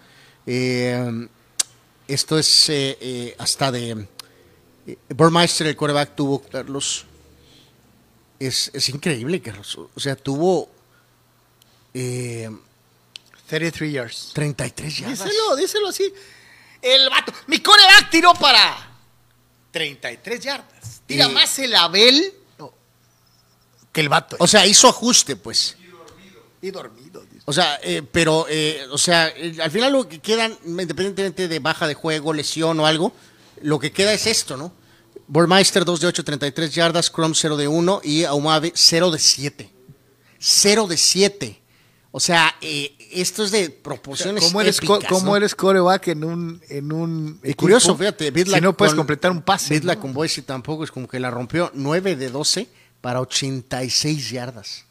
esto es hasta de... Burmeister, el quarterback, tuvo, Carlos, es, es increíble, Carlos. O sea, tuvo 33 years. 33 yardas. Díselo, díselo así. El vato. Mi coreback tiró para 33 yardas. Tira Y- más el Abel que el vato. O sea, hizo ajuste, pues. y dormido. dice. O sea, eh, pero, eh, o sea, eh, al final lo que quedan, independientemente de baja de juego, lesión o algo, lo que queda es esto, ¿no? Burmeister 2 de 8, 33 yardas, Chrome 0 de 1 y Aumave 0 de 7. 0 de 7. O sea, eh, esto es de proporciones ¿Cómo eres, co- épicas, cómo ¿no? eres coreback en un, en un Y equipo curioso, fíjate, Vidla si no puedes con- completar un pase. Vidla ¿no? con Boise tampoco es como que la rompió. 9 de 12 para 86 yardas.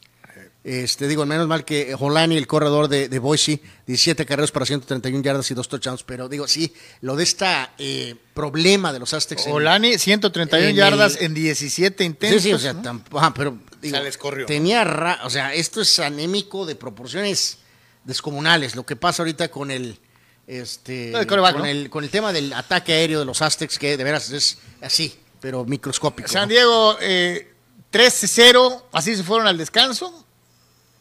Este, digo, menos mal que Holani, el corredor de, de Boise, 17 carreras para 131 yardas y dos touchdowns. Pero digo, sí, lo de esta eh, problema de los Aztecs. en- Olani, 131 en yardas el- en 17 Sí, intentos. sí, o sea, ¿no? ajá, pero digo, sea, les corrió, tenía, ra- o sea, esto es anémico de proporciones descomunales. Lo que pasa ahorita con el, este, con ¿no? el, con el tema del ataque aéreo de los Aztecs, que de veras es así, pero microscópico. San. Diego eh, 13-0, así se fueron al descanso.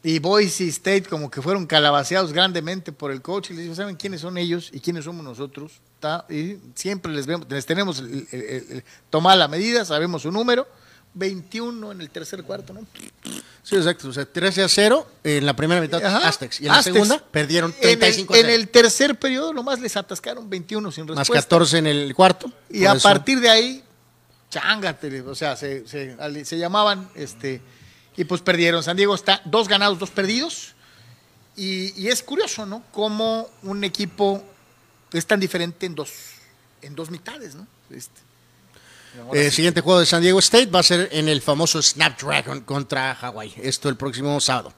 Y Boise State como que fueron calabaceados grandemente por el coach y les digo, ¿saben quiénes son ellos y quiénes somos nosotros? ¿Ta? Y siempre les vemos, les tenemos el, la medida, sabemos su número. 21 en el tercer cuarto, ¿no? Sí, exacto. O sea, 13 a 0 en la primera mitad Ajá. Aztecs. Y en la segunda perdieron 35 en a el, 0. en el tercer periodo nomás les atascaron 21 sin más respuesta. 14 en el cuarto. Y a eso- partir de ahí, chángate, o sea, se, se, ali- se llamaban, este, y pues perdieron. San Diego está dos ganados, dos perdidos. Y, y es curioso, ¿no? Cómo un equipo es tan diferente en dos, en dos mitades, ¿no? Este, El sí. siguiente juego de San Diego State va a ser en el famoso Snapdragon contra Hawaii. Esto el próximo sábado.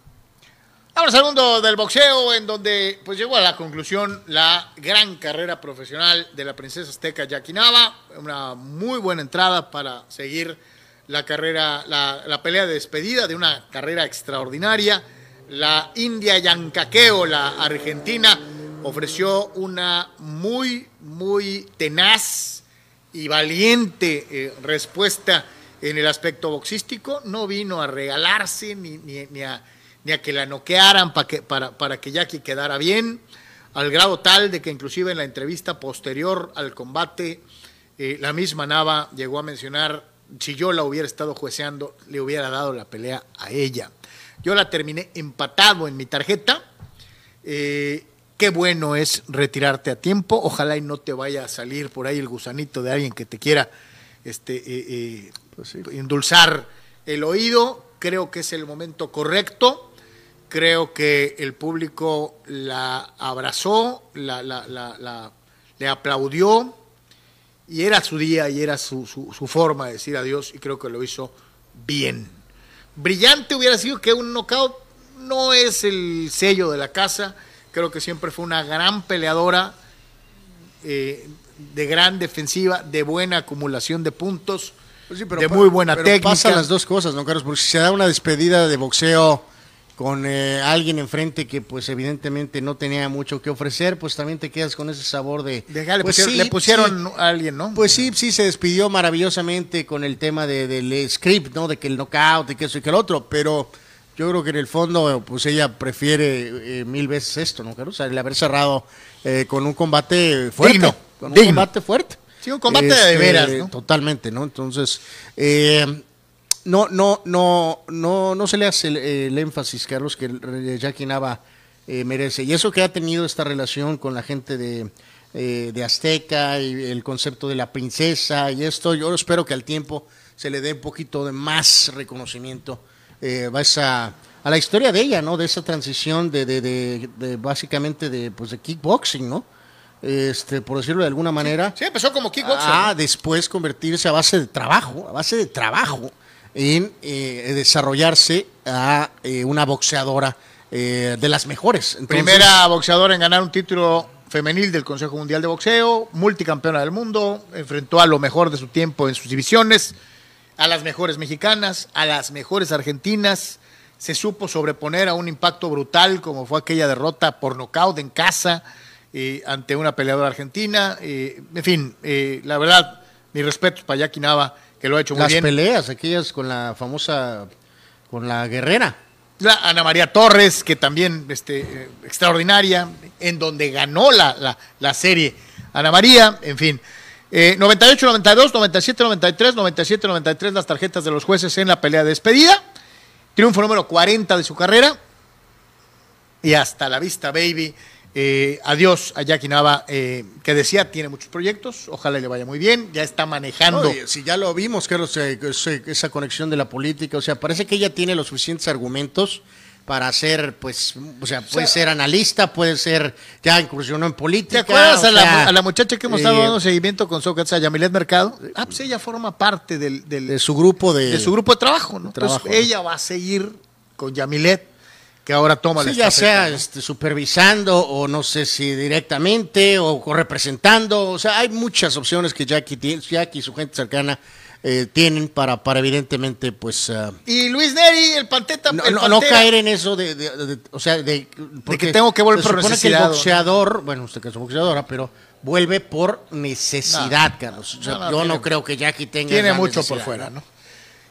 Vamos al mundo del boxeo, en donde pues llegó a la conclusión la gran carrera profesional de la princesa azteca Jackie Nava. Una muy buena entrada para seguir la carrera, la, la pelea de despedida de una carrera extraordinaria. La India Yancaqueo, la argentina, ofreció una muy, muy tenaz y valiente eh, respuesta en el aspecto boxístico. No vino a regalarse ni, ni, ni a, ni a que la noquearan para que, para, para que Jackie quedara bien, al grado tal de que inclusive en la entrevista posterior al combate, eh, la misma Nava llegó a mencionar, si yo la hubiera estado jueceando, le hubiera dado la pelea a ella. Yo la terminé empatado en mi tarjeta. Eh, qué bueno es retirarte a tiempo. Ojalá y no te vaya a salir por ahí el gusanito de alguien que te quiera este, eh, eh, endulzar el oído. Creo que es el momento correcto. Creo que el público la abrazó, la, la- la- la- le aplaudió. Y era su día y era su, su- su forma de decir adiós. Y creo que lo hizo bien. Brillante hubiera sido que un knockout no es el sello de la casa. Creo que siempre fue una gran peleadora, eh, de gran defensiva, de buena acumulación de puntos, Pues sí, pero de muy buena pero técnica. Pasan las dos cosas, ¿no, Carlos? Porque si se da una despedida de boxeo con eh, alguien enfrente que, pues, evidentemente no tenía mucho que ofrecer, pues también te quedas con ese sabor de. Deja, le pues pusieron, sí, le pusieron sí. a alguien, ¿no? Pues sí, sí, se despidió maravillosamente con el tema de- del script, ¿no? De que el knockout y que eso y que el otro, pero yo creo que en el fondo, pues ella prefiere eh, mil veces esto, ¿no, Carlos? O sea, el haber cerrado eh, con un combate fuerte. Digno, con un combate fuerte. Sí, un combate de veras, ¿no? Totalmente, ¿no? Entonces, eh, no, no, no, no, no se le hace el, el énfasis, Carlos, que el- Jackie Nava eh, merece. Y eso que ha tenido esta relación con la gente de, eh, de Azteca y el concepto de la princesa y esto, yo espero que al tiempo se le dé un poquito de más reconocimiento eh, va esa- a la historia de ella, ¿no? De esa transición de, de, de- de básicamente de, pues de kickboxing, ¿no? Este, por decirlo de alguna manera. Sí, empezó como kickboxer. A ¿no? Ah, después convertirse a base de trabajo, a base de trabajo, en eh, desarrollarse a eh, una boxeadora eh, de las mejores. Entonces, Primera boxeadora en ganar un título femenil del Consejo Mundial de Boxeo, multicampeona del mundo, enfrentó a lo mejor de su tiempo en sus divisiones, a las mejores mexicanas, a las mejores argentinas, se supo sobreponer a un impacto brutal como fue aquella derrota por nocaut en casa eh, ante una peleadora argentina. Eh, en fin, eh, la verdad, mi respeto para Jackie Nava, que lo ha hecho muy Las bien. peleas, aquellas con la famosa, con la guerrera. La Ana María Torres, que también este, extraordinaria, en donde ganó la, la, la serie. Ana María, en fin. Eh, 98-92, 97-93, 97-93 las tarjetas de los jueces en la pelea de despedida. Triunfo número 40 de su carrera. Y hasta la vista, baby. Eh, adiós a Jackie Nava, eh, que decía, tiene muchos proyectos, ojalá le vaya muy bien, ya está manejando. No, si ya lo vimos, Carlos, esa conexión de la política, o sea, parece que ella tiene los suficientes argumentos para ser, pues, o sea, puede ser analista, puede ser, ya incursionó en ¿Te política. acuerdas o a, la, sea, a la muchacha que hemos estado eh, dando seguimiento con Sócrates, a Yamilet Mercado? Ah, pues ella forma parte del, del- de su grupo de, de su grupo de trabajo, ¿no? trabajo, Entonces, ¿no? ella va a seguir con Yamilet, que ahora toma Sí, la ya sea este, supervisando o no sé si directamente o representando, o sea, hay muchas opciones que Jackie, tiene, Jackie y su gente cercana eh, tienen para, para evidentemente, pues, ah, Y Luis Neri, el Panteta, no, el no- caer en eso de, de- de- o sea, de, porque tengo que volver por supone que el boxeador, bueno, usted que es boxeadora, pero vuelve por necesidad, Carlos. O sea, yo tiene- no creo que Jackie tenga tiene mucho necesidad, por fuera, ¿no?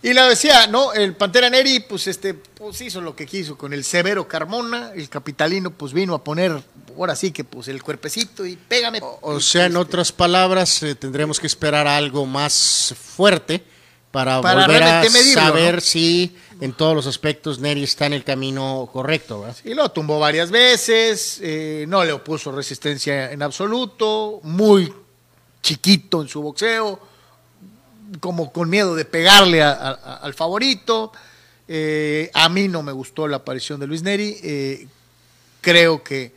Y la decía, ¿no? El Pantera Neri, pues este, pues hizo lo que quiso con el severo Carmona, el capitalino, pues vino a poner, ahora sí que pues el cuerpecito y pégame. O sea, en otras palabras, eh, tendremos que esperar algo más fuerte para, Para volver a medirlo, saber ¿no? si en todos los aspectos Neri está en el camino correcto. ¿verdad? Y lo tumbó varias veces, eh, no le opuso resistencia en absoluto, muy chiquito en su boxeo, como con miedo de pegarle a- a- al favorito. Eh, a mí no me gustó la aparición de Luis Neri. creo que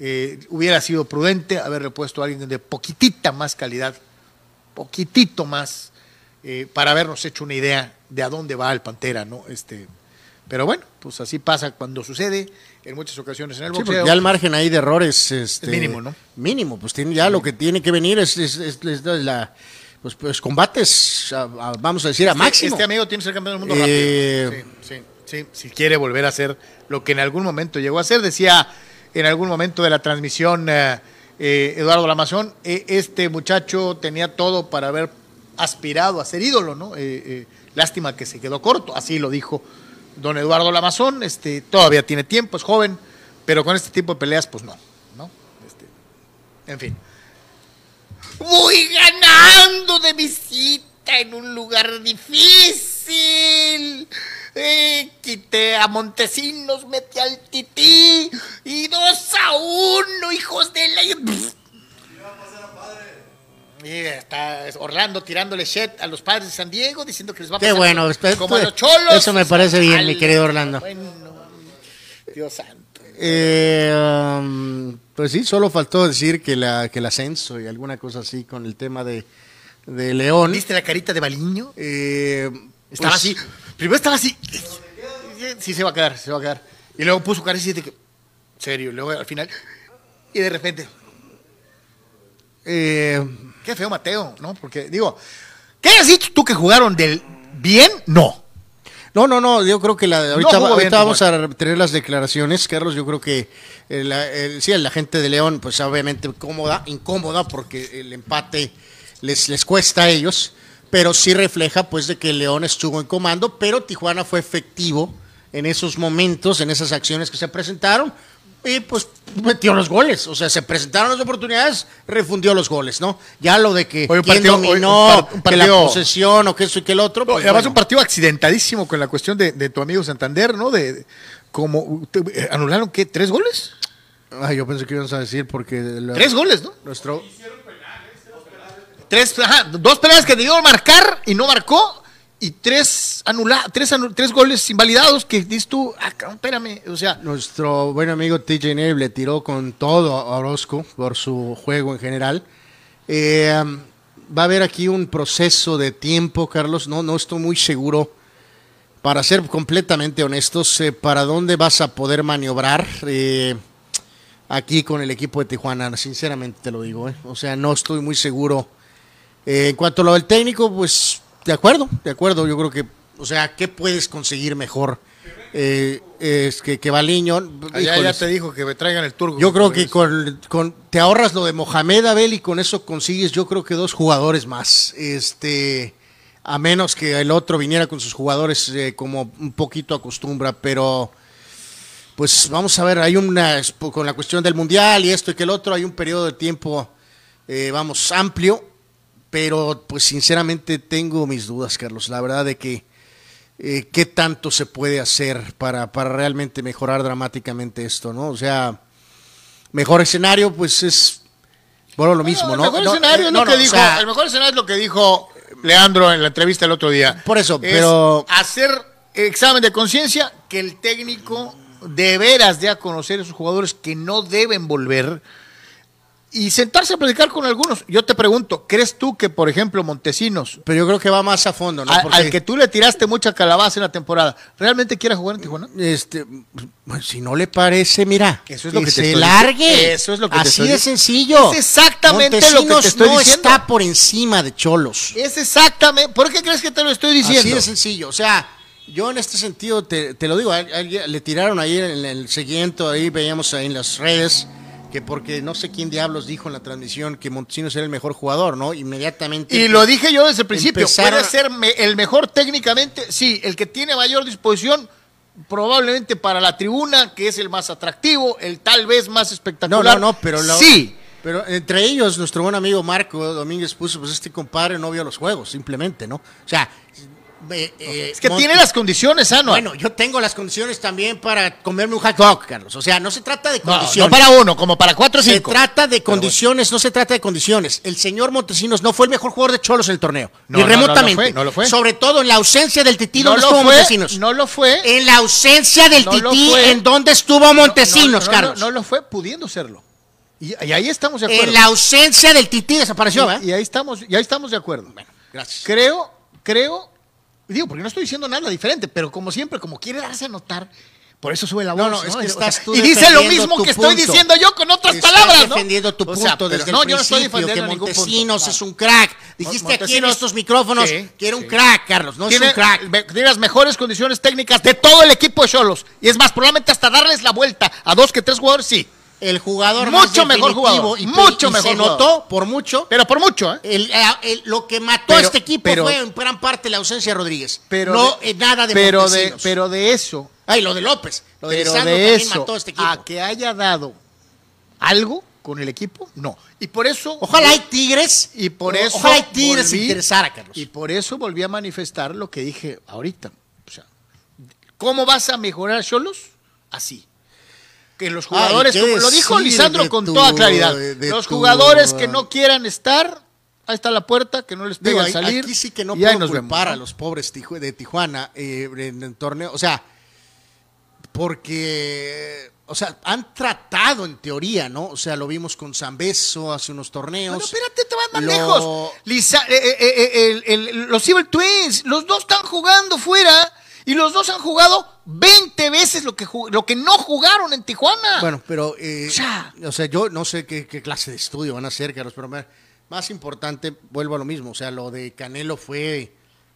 eh, hubiera sido prudente haberle puesto a alguien de poquitita más calidad, poquitito más, eh, para habernos hecho una idea de a dónde va el Pantera, ¿no? Este, pero bueno, pues así pasa cuando sucede en muchas ocasiones en el Sí, porque boxeo. ya el margen ahí de errores este, Es mínimo, ¿no? Mínimo, pues tiene, ya lo que tiene que venir es, es- es- es la, pues, pues combates, a- a- vamos a decir, a Este- máximo. Este amigo tiene que ser campeón del mundo Eh, rápido. Sí, sí, sí, si quiere volver a hacer lo que en algún momento llegó a hacer, decía en algún momento de la transmisión eh, eh, Eduardo Lamazón, eh, este muchacho tenía todo para haber aspirado a ser ídolo, ¿no? Eh, lástima que se quedó corto, así lo dijo don Eduardo Lamazón, este, todavía tiene tiempo, es joven, pero con este tipo de peleas, pues no, ¿no? Este, en fin. Voy ganando de visita en un lugar difícil. Eh, quité a Montesinos, metí al Tití y dos a uno, hijos de la. Y está Orlando tirándole shit a los padres de San Diego diciendo que les va a Qué pasar bueno, como, usted- como a los cholos. eso me parece bien, mi querido Orlando. Bueno, Dios santo. Eh, um, pues sí, solo faltó decir que, la, que el ascenso y alguna cosa así con el tema de, de León. ¿Viste la carita de Baliño? Eh, Estaba pues, así. Primero estaba así. Sí, se va a quedar, se va a quedar. Y luego puso cara de que. Serio, y luego al final. Y de repente. eh, Qué feo, Mateo, ¿no? Porque, digo, ¿qué has dicho tú que jugaron del bien? No. No, no, no, yo creo que la, ahorita, vamos a tener las declaraciones, Carlos, yo creo que eh, la, sí, la gente de León, pues obviamente cómoda, incómoda, porque el empate les, les cuesta a ellos, pero sí refleja pues de que León estuvo en comando, pero Tijuana fue efectivo en esos momentos, en esas acciones que se presentaron, y pues metió los goles, o sea, se presentaron las oportunidades, refundió los goles, ¿no? Ya lo de que Oye, un quién partido- dominó, oye, un par- un que la posesión o que eso y que el otro, pues, además bueno. un partido accidentadísimo con la cuestión de, de tu amigo Santander, ¿no? De, de- como te- eh, anularon qué, tres goles, Ay, yo pensé que ibas a decir porque la- tres goles, ¿no? nuestro Tres, dos peleas que debió marcar y no marcó y tres anula, tres, tres goles invalidados que dices tú, ah, cabrón, espérame, o sea, nuestro buen amigo TJ Neve le tiró con todo a Orozco por su juego en general. Eh, va a haber aquí un proceso de tiempo, Carlos. No, no estoy muy seguro, para ser completamente honestos, eh, para dónde vas a poder maniobrar. Eh, aquí con el equipo de Tijuana, sinceramente te lo digo. O sea, no estoy muy seguro. Eh, en cuanto a lo del técnico, pues de acuerdo, de acuerdo. Yo creo que, o sea, ¿qué puedes conseguir mejor? Eh, es que, que Baliño. Ya, ya híjoles, te dijo que me traigan el turco. yo creo que con, con- te ahorras lo de Mohamed Abel y con eso consigues, yo creo que dos jugadores más. Este, a menos que el otro viniera con sus jugadores eh, como un poquito acostumbra, pero pues vamos a ver, hay una con la cuestión del mundial y esto y que el otro, hay un periodo de tiempo, eh, vamos, amplio, pero pues sinceramente tengo mis dudas, Carlos, la verdad de que eh, qué tanto se puede hacer para, para realmente mejorar dramáticamente esto, ¿no? O sea, mejor escenario, pues es, bueno, lo mismo, el ¿no? mejor No, escenario es no, lo que dijo. el mejor escenario es lo que dijo Leandro en la entrevista el otro día. Por eso, Es pero- hacer examen de conciencia que el técnico de veras dé a conocer a sus jugadores que no deben volver y sentarse a platicar con algunos. Yo te pregunto, ¿crees tú que, por ejemplo, Montesinos, pero yo creo que va más a fondo, ¿no? Porque- al que tú le tiraste mucha calabaza en la temporada, ¿realmente quiere jugar en Tijuana? Este, pues, si no le parece, mira, Eso es lo que te se estoy largue. diciendo. Eso es lo que te Así estoy de diciendo. sencillo. Es exactamente lo que te estoy no diciendo. está por encima de Cholos. Es exactamente. ¿Por qué crees que te lo estoy diciendo? Así de sencillo. O sea, yo en este sentido te, te lo digo, a- a- le tiraron ahí en el siguiente, ahí veíamos ahí en las redes, que porque no sé quién diablos dijo en la transmisión que Montesinos era el mejor jugador, ¿no? Inmediatamente. Y lo dije yo desde el principio, puede ser me- el mejor técnicamente, sí, el que tiene mayor disposición, probablemente para la tribuna, que es el más atractivo, el tal vez más No, espectacular. no, no, pero la- sí. Pero entre ellos, nuestro buen amigo Marco Domínguez puso, pues este compadre no vio los juegos, simplemente, ¿no? O sea, eh, eh, Es que tiene las condiciones, Ano. Bueno, yo tengo las condiciones también para comerme un hot dog, Carlos. O sea, no se trata de condiciones. no para uno, como para cuatro o Se cinco. trata de condiciones, no se trata de condiciones. El señor Montesinos no fue el mejor jugador de Cholos en el torneo, No, ni no, no lo remotamente. fue, no lo fue. Sobre todo en la ausencia del Tití, no ¿dónde lo estuvo fue, Montesinos? no lo fue. En la ausencia del Tití. ¿en dónde estuvo Montesinos, no, no, Carlos? No, lo fue pudiendo serlo. Y, y ahí estamos de acuerdo. en la ausencia del Tití desapareció, y, y ahí estamos, y ahí estamos de acuerdo. Gracias. Creo, creo, digo, porque no estoy diciendo nada diferente, pero como siempre, como quiere darse a notar, por eso sube la voz. No, no, es que estás tú Y dice lo mismo que estoy punto. diciendo yo con otras Estás palabras, ¿no? defendiendo tu O punto pero desde no, el yo no estoy defendiendo que punto. Montesinos No. es un crack. Dijiste aquí en estos micrófonos Sí, que era un sí. crack, Carlos. No tiene, es un crack. tiene las mejores condiciones técnicas de todo el equipo de Cholos. Y es más, probablemente hasta darles la vuelta a dos que tres jugadores, sí. El jugador Mucho más mejor jugador, y, mucho y mejor se jugador. notó por mucho. Pero por mucho, ¿eh? El- eh, el- lo que mató Pero- a este equipo pero- fue en gran parte la ausencia de Rodríguez. Pero no de- eh, nada de pero de, pero de eso, Ay, lo de López. Lo de pero de también eso mató a este a que haya dado algo con el equipo, no. Y por eso Ojalá hay Tigres. y por eso Ojalá hay Tigres volví- interesara, Carlos. Y por eso volví a manifestar lo que dije ahorita. O sea, ¿cómo vas a mejorar Cholos? Así. Que los jugadores, ¿qué como lo dijo Lisandro con tu- toda claridad, los tu- jugadores que no quieran estar, ahí está la puerta, que no les Digo, ahí- salir. aquí sí que no puedo nos culpar vemos, a los pobres de Tijuana eh, en el torneo. O sea, porque, o sea, han tratado en teoría, ¿no? O sea, lo vimos con Zambeso hace unos torneos. Bueno, espérate, te vas más Lo- lejos. Lisa- eh, eh, eh, el- el- los Evil Twins, los dos están jugando fuera y los dos han jugado 20 veces lo que, lo que no jugaron en Tijuana. Bueno, pero, eh, O sea- yo no sé qué, qué clase de estudio van a hacer, Carlos, pero más importante, vuelvo a lo mismo, o sea, lo de Canelo fue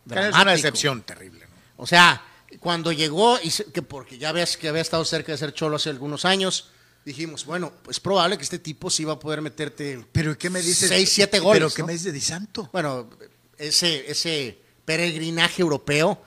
Canelo es dramático. una decepción terrible. ¿no? O sea, cuando llegó, y se- que porque ya ves que había estado cerca de ser cholo hace algunos años, dijimos, bueno, es probable que este tipo sí va a poder meterte Pero ¿qué me dices? seis, siete goles. ¿Pero qué ¿no? me dices de Di Santo? Bueno, ese, ese peregrinaje europeo,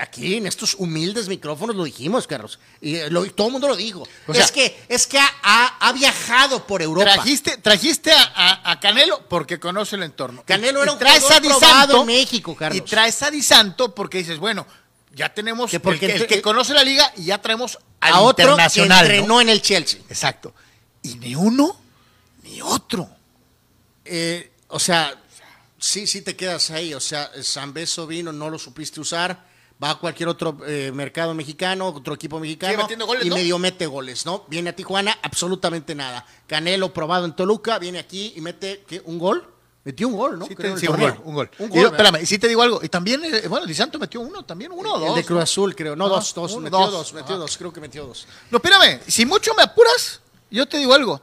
aquí en estos humildes micrófonos lo dijimos, Carlos. Y eh, lo- todo el mundo lo dijo. O sea- es que, es que ha, ha- ha viajado por Europa. Trajiste, trajiste a, a- a Canelo porque conoce el entorno. Canelo Y- era un traes a Di probado Santo, en México, Carlos. Y traes a Di Santo porque dices, bueno, ya tenemos Que el porque que, el que conoce la liga y ya traemos al a otro que internacional. ¿no? entrenó en el Chelsea. Exacto. Y ni uno ni otro. Eh, o sea, sí, sí te quedas ahí. O sea, San Beso vino, no lo supiste usar. Va a cualquier otro eh, mercado mexicano, otro equipo mexicano. Goles, y ¿no? medio mete goles, ¿no? Viene a Tijuana, absolutamente nada. Canelo probado en Toluca, viene aquí y mete ¿qué? un gol. Metió un gol, ¿no? Sí, Creo, sí, un gol, un gol. Un Y espérame, sí te digo algo. Y también, eh, bueno, Di Santo metió uno, también uno o dos. El de Cruz. Azul, creo. No, Ajá, dos, dos. uno, metió dos. dos, metió Ajá. dos. Creo que metió dos. No, espérame, si mucho me apuras, Yo te digo algo.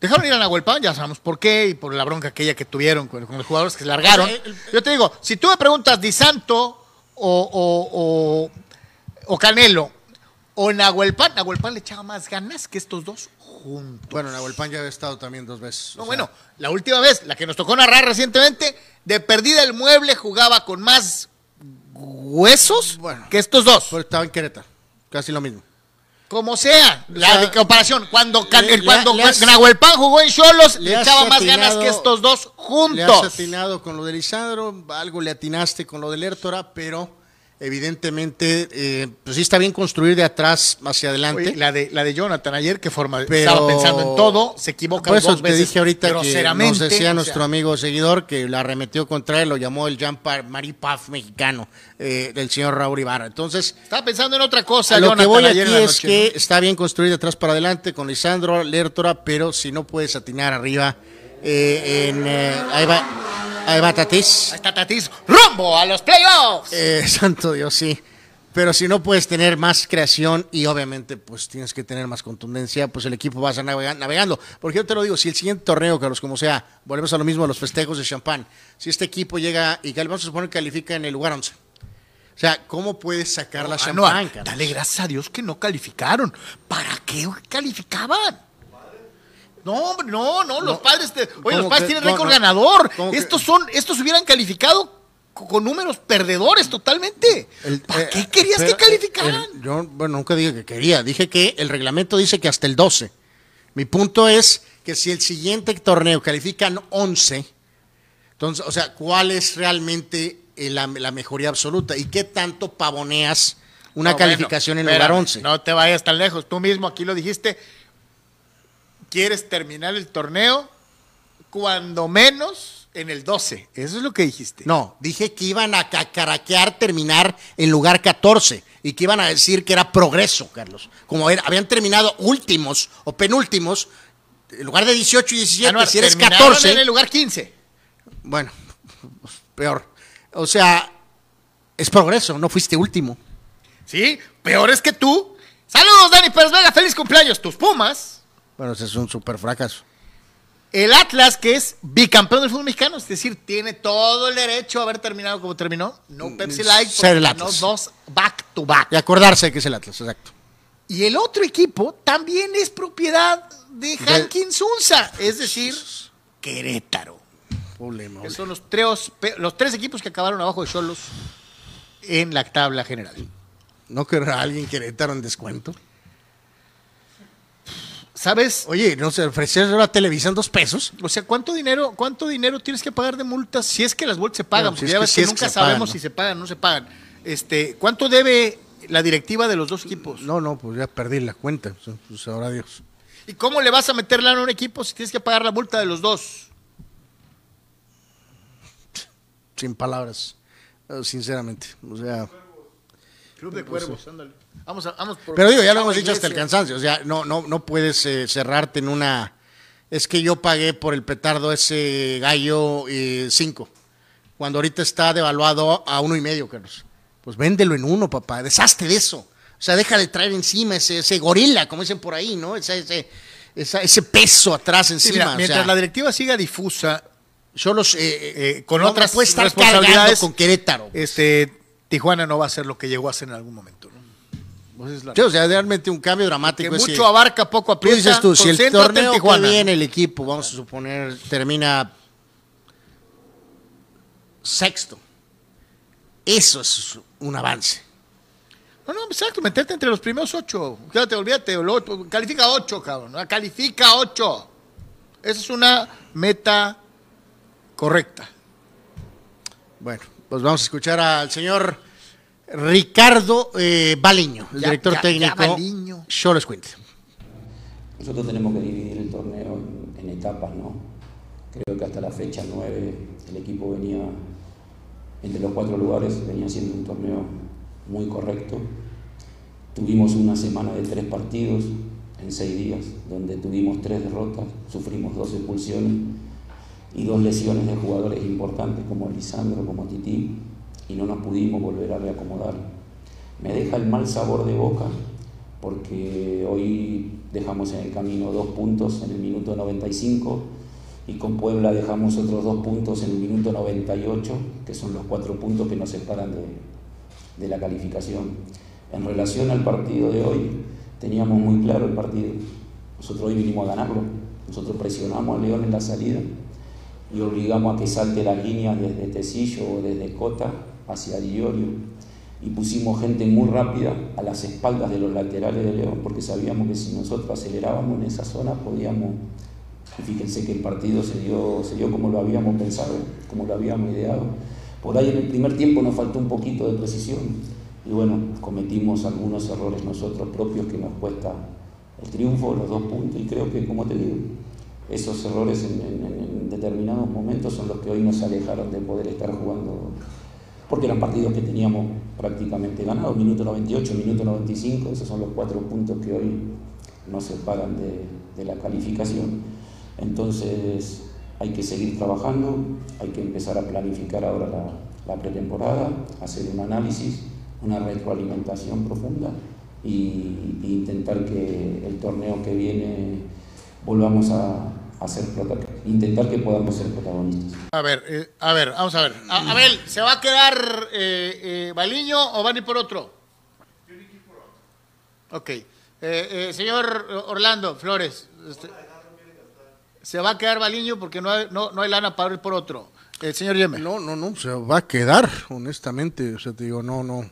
Dejaron ir a Nahuelpan, ya sabemos por qué, y por la bronca aquella que tuvieron con, con los jugadores que se largaron. Yo te digo, si tú me preguntas Di Santo o, o, o, o Canelo o Nahuelpan, Nahuelpan le echaba más ganas que estos dos juntos. Bueno, Nahuelpan ya ha estado también dos veces. No, bueno, la última vez, la que nos tocó narrar recientemente, de perdida el mueble jugaba con más huesos Bueno. que estos dos. Pero estaba en Querétaro, casi lo mismo. Como sea, la sea, de comparación. Cuando, le- el- cuando le has- Nahuelpan jugó en Cholos, le le, echaba más ganas atinado- que estos dos Le has juntos. atinado con lo de Lisandro, algo le atinaste con lo del Értora, pero evidentemente, eh, pues sí está bien construir de atrás hacia adelante. Oye, la de la de Jonathan ayer que forma Pero- estaba pensando en todo, se equivoca Por eso dos te veces dije ahorita que nos decía o nuestro amigo seguidor que la arremetió contra él, lo llamó el Jean Maripaf mexicano eh, del señor Raúl Ibarra. Entonces, Estaba pensando en otra cosa, lo Jonathan, que voy aquí es que está bien construir de atrás para adelante con Lisandro, Lertora, pero si no puedes atinar arriba, eh, en, eh, ahí va, ahí va Tatís. Ahí está Tatis, rumbo a los playoffs. Eh, santo Dios, sí. Pero si no puedes tener más creación y obviamente pues tienes que tener más contundencia, pues el equipo va a estar navega- navegando. Porque yo te lo digo, si el siguiente torneo, Carlos, como sea, volvemos a lo mismo, a los festejos de champán, si este equipo llega y vamos a suponer que califica en el lugar 11. O sea, ¿cómo puedes sacar la no, champán, Carlos? dale gracias a Dios que no calificaron. ¿Para qué calificaban? No, hombre, no, no, los padres, te- oye, ¿Cómo los padres que- tienen récord no. ganador. ¿Cómo que- Estos son, estos hubieran calificado co- con números perdedores totalmente. El- ¿Para eh, qué querías pero, que calificaran? eh, el- yo, bueno, nunca dije que quería. Dije que el reglamento dice que hasta el 12. Mi punto es que si el siguiente torneo califican 11, entonces, o sea, ¿cuál es realmente eh, la, la mejoría absoluta? ¿Y qué tanto pavoneas una No, calificación bueno, en lugar espérame, 11? No te vayas tan lejos. Tú mismo aquí lo dijiste. ¿Quieres terminar el torneo? Cuando menos en el 12. Eso es lo que dijiste. No, dije que iban a cacaraquear terminar en lugar 14 y que iban a decir que era progreso, Carlos. Como era- habían terminado últimos o penúltimos, en lugar de 18 y 17, Anuar, si eres terminaron 14, en el lugar 15. bueno, peor. O sea, es progreso, no fuiste último. Sí, peor es que tú. Saludos, Dani Pérez Vega, feliz cumpleaños. Tus Pumas. Bueno, ese es un super fracaso. El Atlas, que es bicampeón del fútbol mexicano, es decir, tiene todo el derecho a haber terminado como terminó. No Pepsi Light, Mm, Ser el Atlas. dos back to back. Y acordarse que es el Atlas, exacto. Y el otro equipo también es propiedad de Hankins Unza, es decir, Querétaro. Mole. Que son los tres, los tres equipos que acabaron abajo de Cholos en la tabla general. ¿No querrá alguien Querétaro en descuento? ¿Sabes? Oye, ¿no se ofreció ahora Televisa en dos pesos? O sea, ¿cuánto dinero, cuánto dinero tienes que pagar de multas si es que las multas se pagan? Bueno, si Porque es ya ves que nunca pagan, sabemos ¿no? si se pagan o no se pagan. Este, ¿cuánto debe la directiva de los dos equipos? No, no, pues ya perdí la cuenta. Pues ahora Dios. ¿Y cómo le vas a meter lana a un equipo si tienes que pagar la multa de los dos? Sin palabras, eh, sinceramente. O sea, Club de Cuervos, ándale. Vamos, a- vamos por- pero digo, ya lo hemos dicho hasta el cansancio. O sea, no, no, no puedes eh, cerrarte en una. Es que yo pagué por el petardo ese gallo 5, cuando ahorita está devaluado a uno y medio, Carlos. Pues véndelo en uno, papá. Deshazte de eso. O sea, deja de traer encima ese, ese gorila, como dicen por ahí, ¿no? Ese, ese, esa- ese peso atrás Sí, encima. o mientras sea, la directiva siga difusa yo los, eh, eh, con no otras puede estar responsabilidades con Querétaro. este Tijuana no va a ser lo que llegó a ser en algún momento. Pues es la- Sí, o sea, realmente un cambio que dramático. es mucho que- abarca, poco Tú aprieta. dices tú, si el torneo que viene el equipo, vamos a suponer, termina sexto. Eso es un avance. No, no, exacto, meterte entre los primeros ocho. Quédate, olvídate, otro, califica ocho, cabrón. ¿no? Califica ocho. Esa es una meta correcta. Bueno, pues vamos a escuchar al señor Ricardo eh, Baliño, el Ya, director ya, técnico. Baliño. Cholos Quinte. Nosotros tenemos que dividir el torneo en, en etapas, ¿no? Creo que hasta la fecha 9 el equipo venía, entre los cuatro lugares, venía siendo un torneo muy correcto. Tuvimos una semana de tres partidos en seis días, donde tuvimos tres derrotas, sufrimos dos expulsiones y dos lesiones de jugadores importantes como Lisandro, como Tití, y no nos pudimos volver a reacomodar. Me deja el mal sabor de boca porque hoy dejamos en el camino dos puntos en el minuto 95 y con Puebla dejamos otros dos puntos en el minuto 98, que son los cuatro puntos que nos separan de, de la calificación. En relación al partido de hoy, teníamos muy claro el partido. Nosotros hoy vinimos a ganarlo. Nosotros presionamos a León en la salida y obligamos a que salte la línea desde Tecillo o desde Cota hacia Diorio y pusimos gente muy rápida a las espaldas de los laterales de León porque sabíamos que si nosotros acelerábamos en esa zona podíamos, y fíjense que el partido se dio, se dio como lo habíamos pensado, como lo habíamos ideado. Por ahí en el primer tiempo nos faltó un poquito de precisión y bueno, cometimos algunos errores nosotros propios que nos cuesta el triunfo, los dos puntos y creo que como te digo, esos errores en, en determinados momentos son los que hoy nos alejaron de poder estar jugando porque eran partidos que teníamos prácticamente ganados, minuto 98, minuto 95, esos son los cuatro puntos que hoy nos separan de, de la calificación. Entonces hay que seguir trabajando, hay que empezar a planificar ahora la, pretemporada, hacer un análisis, una retroalimentación profunda y intentar que el torneo que viene volvamos a, hacer intentar que podamos ser protagonistas. A ver, eh, a ver, vamos a ver. A, ver, ¿se va a quedar eh, eh, Baliño o van a ir por otro? Ok. Eh, eh, señor Orlando Flores, este, se va a quedar Baliño porque no hay, no, no hay lana para ir por otro. Eh, señor Yeme. No, no, no, se va a quedar, honestamente. O sea, te digo, no, no.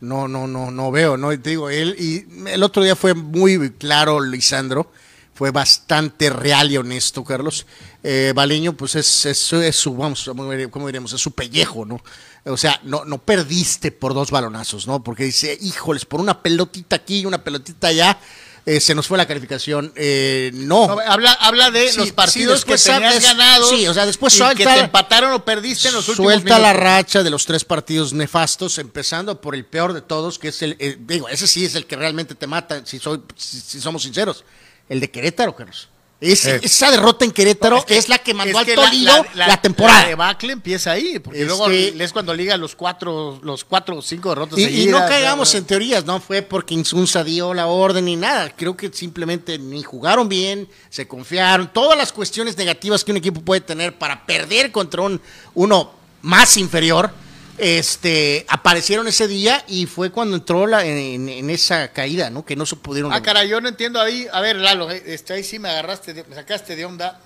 No, no, no, no veo, no, te digo, él, y el otro día fue muy claro, Lisandro, fue bastante real y honesto, Carlos. Eh, Baleño, pues es, es, es su, vamos, ¿cómo diremos? Es su pellejo, ¿no? O sea, no, no perdiste por dos balonazos, ¿no? Porque dice, híjoles, por una pelotita aquí y una pelotita allá, eh, se nos fue la calificación. Eh, no. No, habla, habla de Sí, los partidos que tenías sabes- ganados. sí, o sea, después y suelta- que te empataron o perdiste en los últimos Suelta la minutos. racha de los tres partidos nefastos, empezando por el peor de todos, que es el, eh, digo, ese sí es el que realmente te mata, si, soy, si, si somos sinceros, el de Querétaro, Carlos. Ese- Sí. Esa derrota en Querétaro No, es, la que mandó es al que Tolino la, temporada. La debacle empieza ahí, porque Este- luego es cuando liga los cuatro, los cuatro o cinco derrotas Y, y no caigamos en teorías, no fue porque Insunza dio la orden ni nada. Creo que simplemente ni jugaron bien, se confiaron. Todas las cuestiones negativas que un equipo puede tener para perder contra un, uno más inferior, este, aparecieron ese día y fue cuando entró la, en, en esa caída, ¿no? Que no se pudieron. Ah, caray, yo no entiendo ahí. A ver, Lalo, eh, este, ahí sí me agarraste, de- me sacaste de onda.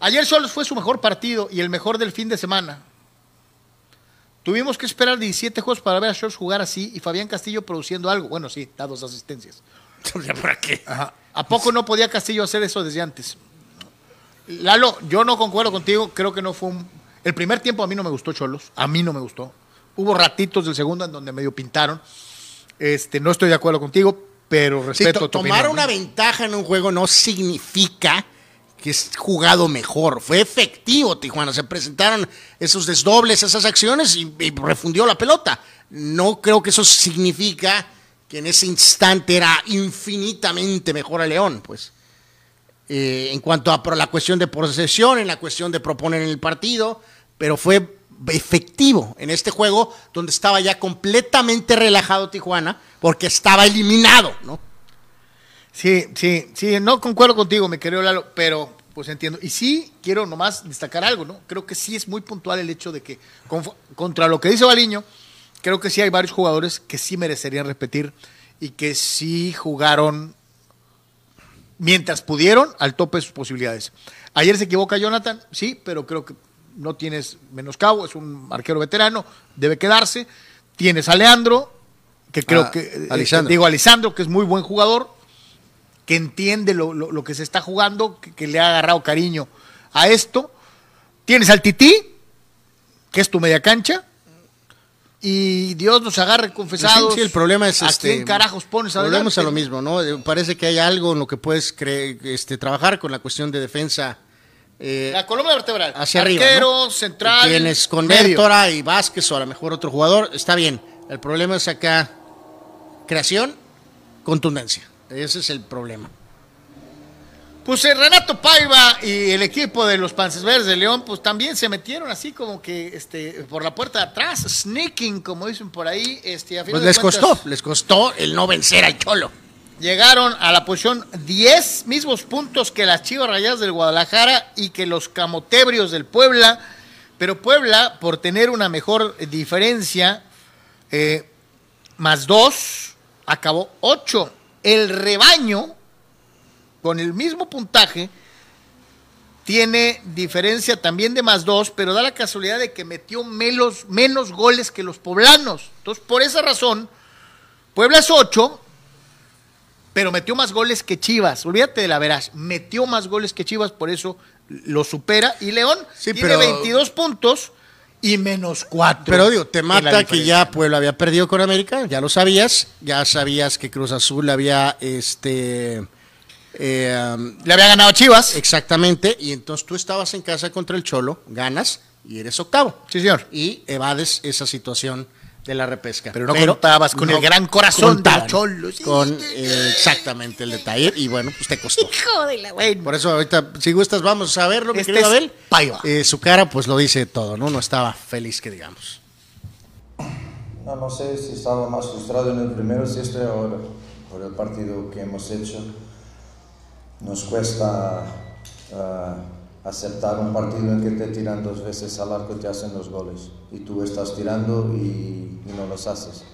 Ayer solo fue su mejor partido y el mejor del fin de semana. Tuvimos que esperar 17 juegos para ver a Shorts jugar así y Fabián Castillo produciendo algo. Bueno, sí, da dos asistencias. ¿Para qué? Ajá. ¿A poco no podía Castillo hacer eso desde antes? Lalo, yo no concuerdo contigo, creo que no fue un... El primer tiempo a mí no me gustó Cholos, a mí no me gustó. Hubo ratitos del segundo en donde medio pintaron. Este, no estoy de acuerdo contigo, pero Sí, respeto to- tu tomar opinión, una ¿no? ventaja en un juego no significa que es jugado mejor. Fue efectivo Tijuana. Se presentaron esos desdobles, esas acciones y, y refundió la pelota. No creo que eso significa que en ese instante era infinitamente mejor a León, pues. Eh, en cuanto a la cuestión de posesión, en la cuestión de proponer en el partido, pero fue efectivo en este juego donde estaba ya completamente relajado Tijuana porque estaba eliminado, ¿no? Sí, sí, sí, no concuerdo contigo, mi querido Lalo, pero pues entiendo. Y sí quiero nomás destacar algo, ¿no? Creo que sí es muy puntual el hecho de que contra lo que dice Baliño, creo que sí hay varios jugadores que sí merecerían repetir y que sí jugaron mientras pudieron al tope de sus posibilidades. Ayer se equivoca Jonathan, sí, pero creo que no tienes menoscabo, es un arquero veterano, debe quedarse. Tienes a Leandro, que creo Ah, que, eh, Lisandro. digo, a Lisandro, que es muy buen jugador, que entiende lo, lo- lo que se está jugando, que, que le ha agarrado cariño a esto. Tienes al Tití, que es tu media cancha, y Dios nos agarre confesados. Sí, sí, el problema es ¿A este. quién carajos pones Volvemos a lo mismo, ¿no? Eh, Parece que hay algo en lo que puedes este, trabajar con la cuestión de defensa. Eh, La columna vertebral. hacia arriba. Arquero, ¿no? central. Tienes con medio. Vértora y Vázquez o a lo mejor otro jugador, está bien. El problema es acá creación, contundencia. Ese es el problema. Pues eh, Renato Paiva y el equipo de los Panzas Verdes de León, pues también se metieron así como que este, por la puerta de atrás, sneaking, como dicen por ahí. Este, a pues les costó, les costó el no vencer al Cholo. Llegaron a la posición 10, mismos puntos que las Chivas Rayadas del Guadalajara y que los Camotebrios del Puebla, pero Puebla, por tener una mejor diferencia, eh, más dos, acabó ocho. El rebaño, con el mismo puntaje, tiene diferencia también de más dos, pero da la casualidad de que metió menos, menos goles que los poblanos. Entonces, por esa razón, Puebla es ocho, pero metió más goles que Chivas. Olvídate de la veraz, metió más goles que Chivas, por eso lo supera. Y León tiene 22 puntos y menos 4. Pero digo, te mata que ya Puebla había perdido con América, ya lo sabías, ya sabías que Cruz Azul había este eh, le había ganado a Chivas. Exactamente, y entonces tú estabas en casa contra el Cholo, ganas y eres octavo. Sí, señor. Y evades esa situación de la repesca. Pero no contabas con el gran corazón de Cholos. Con eh, exactamente el detalle. Y bueno, pues te costó. Hijo de la Por eso ahorita, si gustas, vamos a verlo, mi este querido Abel. Eh, su cara pues lo dice todo, ¿no? No estaba feliz que digamos. No, no sé si estaba más frustrado en el primero, si estoy ahora, por el partido que hemos hecho. Nos cuesta... Ah, aceptar un partido en que te tiran dos veces al arco y te hacen los goles y tú estás tirando y, no los haces.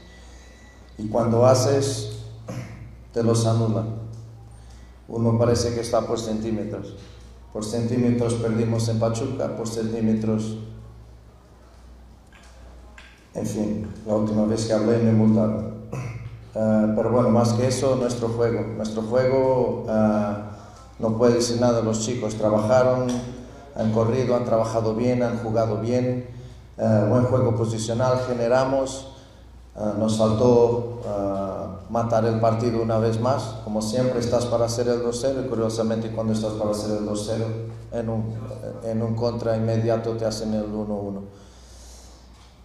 Y cuando haces, te los anulan. Uno parece que está por centímetros. Por centímetros perdimos en Pachuca, por centímetros... En fin, la última vez que hablé me multaron. Uh, pero bueno, más que eso, nuestro juego. Nuestro juego... Uh, no puede decir nada los chicos, trabajaron, han corrido, han trabajado bien, han jugado bien, eh, buen juego posicional generamos, eh, nos faltó eh, matar el partido una vez más, como siempre estás para hacer el 2-0 y curiosamente cuando estás para hacer el 2-0 en un, en un contra inmediato te hacen el 1-1.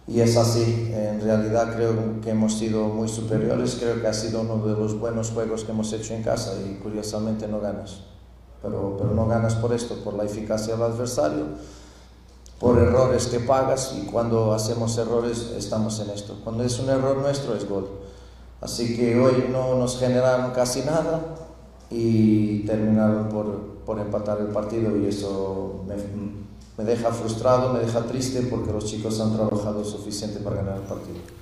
Y es así, en realidad creo que hemos sido muy superiores, creo que ha sido uno de los buenos juegos que hemos hecho en casa y curiosamente no ganas pero, pero no ganas por esto, por la eficacia del adversario, por errores que pagas y cuando hacemos errores estamos en esto. Cuando es un error nuestro es gol. Así que hoy no nos generaron casi nada y terminaron por, por empatar el partido y eso me, me deja frustrado, me deja triste porque los chicos han trabajado suficiente para ganar el partido.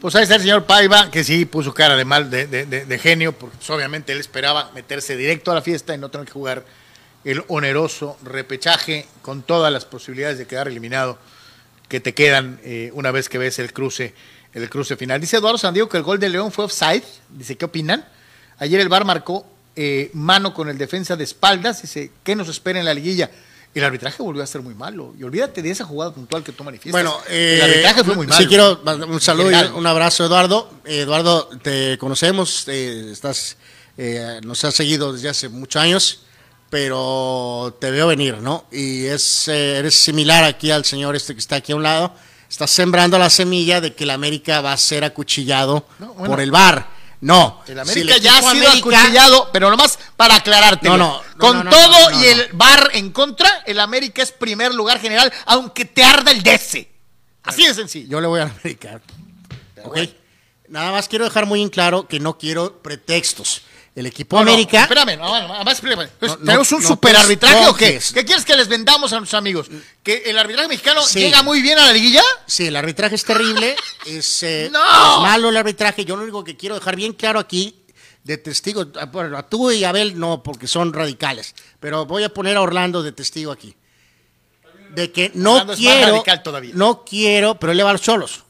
Pues ahí está el señor Paiva, que sí puso cara de mal, de, genio, porque pues, obviamente él esperaba meterse directo a la fiesta y no tener que jugar el oneroso repechaje con todas las posibilidades de quedar eliminado que te quedan eh, una vez que ves el cruce, el cruce final. Dice Eduardo Sandiego que el gol de León fue offside. Dice, ¿qué opinan? Ayer el VAR marcó eh, mano con el defensa de espaldas. Dice, ¿qué nos espera en la liguilla? El arbitraje volvió a ser muy malo. Y olvídate de esa jugada puntual que tú manifiestas. Bueno, el arbitraje fue muy malo. Sí, quiero un saludo y un abrazo, Eduardo. Eduardo, te conocemos, eh, estás, eh, nos has seguido desde hace muchos años, pero te veo venir, ¿no? Y es, eh, eres similar aquí al señor este que está aquí a un lado. Estás sembrando la semilla de que el América va a ser acuchillado por el VAR no. El América ya ha sido acuchillado, pero nomás para aclararte. No, no, Con todo y el bar en contra, el América es primer lugar general, aunque te arda el DC. Así de sencillo. Yo le voy a América. Ok. Nada más quiero dejar muy en claro que no quiero pretextos. El equipo América. espérame, no, espérame. Pues, ¿Tenemos un super arbitraje o qué? ¿Qué quieres que les vendamos a nuestros amigos? ¿Que el arbitraje mexicano llega muy bien a la liguilla? Sí, el arbitraje es terrible. es, eh, malo el arbitraje. Yo lo único que quiero dejar bien claro aquí, de testigo, a tú y Abel no, porque son radicales. Pero voy a poner a Orlando de testigo aquí. De que no quiero. No quiero, pero él le va a los cholos.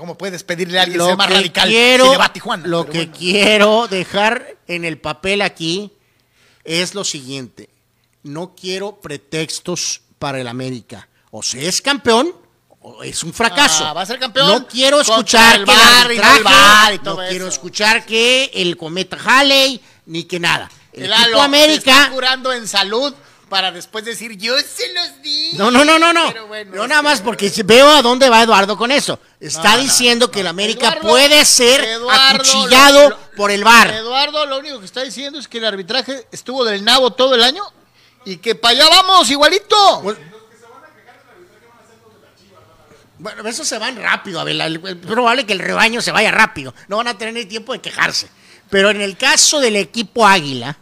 ¿Cómo puedes pedirle a alguien ser más radical quiero, si le va a Tijuana? Lo que quiero dejar en el papel aquí es lo siguiente. No quiero pretextos para el América. O se es campeón o es un fracaso. Ah, va a ser campeón. No quiero escuchar que el arbitraje, no quiero escuchar que el cometa Halley ni que nada. El, el América está curando en salud para después decir, yo se los di. No, no, no, no, no. no nada más porque veo a dónde va Eduardo con eso. Está diciendo que el América puede ser acuchillado por el bar. Eduardo lo único que está diciendo es que el arbitraje estuvo del nabo todo el año y que para allá vamos igualito. Bueno, esos se van rápido, Abel. Es probable que el rebaño se vaya rápido. No van a tener ni tiempo de quejarse. Pero en el caso del equipo Águila,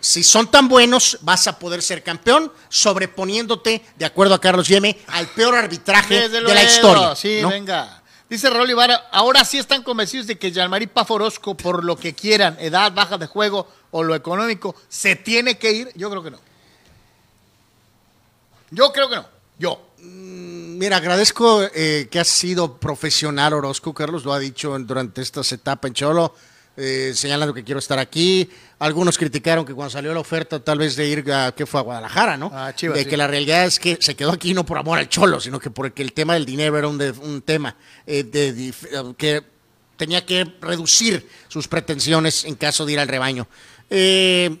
si son tan buenos, vas a poder ser campeón sobreponiéndote, de acuerdo a Carlos Yeme, al peor arbitraje Desde de luego, la historia. Sí, ¿no? venga. Dice Raúl Ibarra, ahora sí están convencidos de que Jean-Marie Paforosco, por lo que quieran, edad, baja de juego o lo económico, se tiene que ir. Yo creo que no. Yo creo que no. Yo. Mira, agradezco eh, que has sido profesional, Orozco, Carlos, lo ha dicho durante estas etapas en Cholo, eh, señalando que quiero estar aquí. Algunos criticaron que cuando salió la oferta tal vez de ir a, ¿qué fue? A Guadalajara, ¿no? A Chivas, de sí. que la realidad es que se quedó aquí no por amor al Cholo, sino que porque el tema del dinero era un, de- un tema eh, de eh, que tenía que reducir sus pretensiones en caso de ir al rebaño. Eh,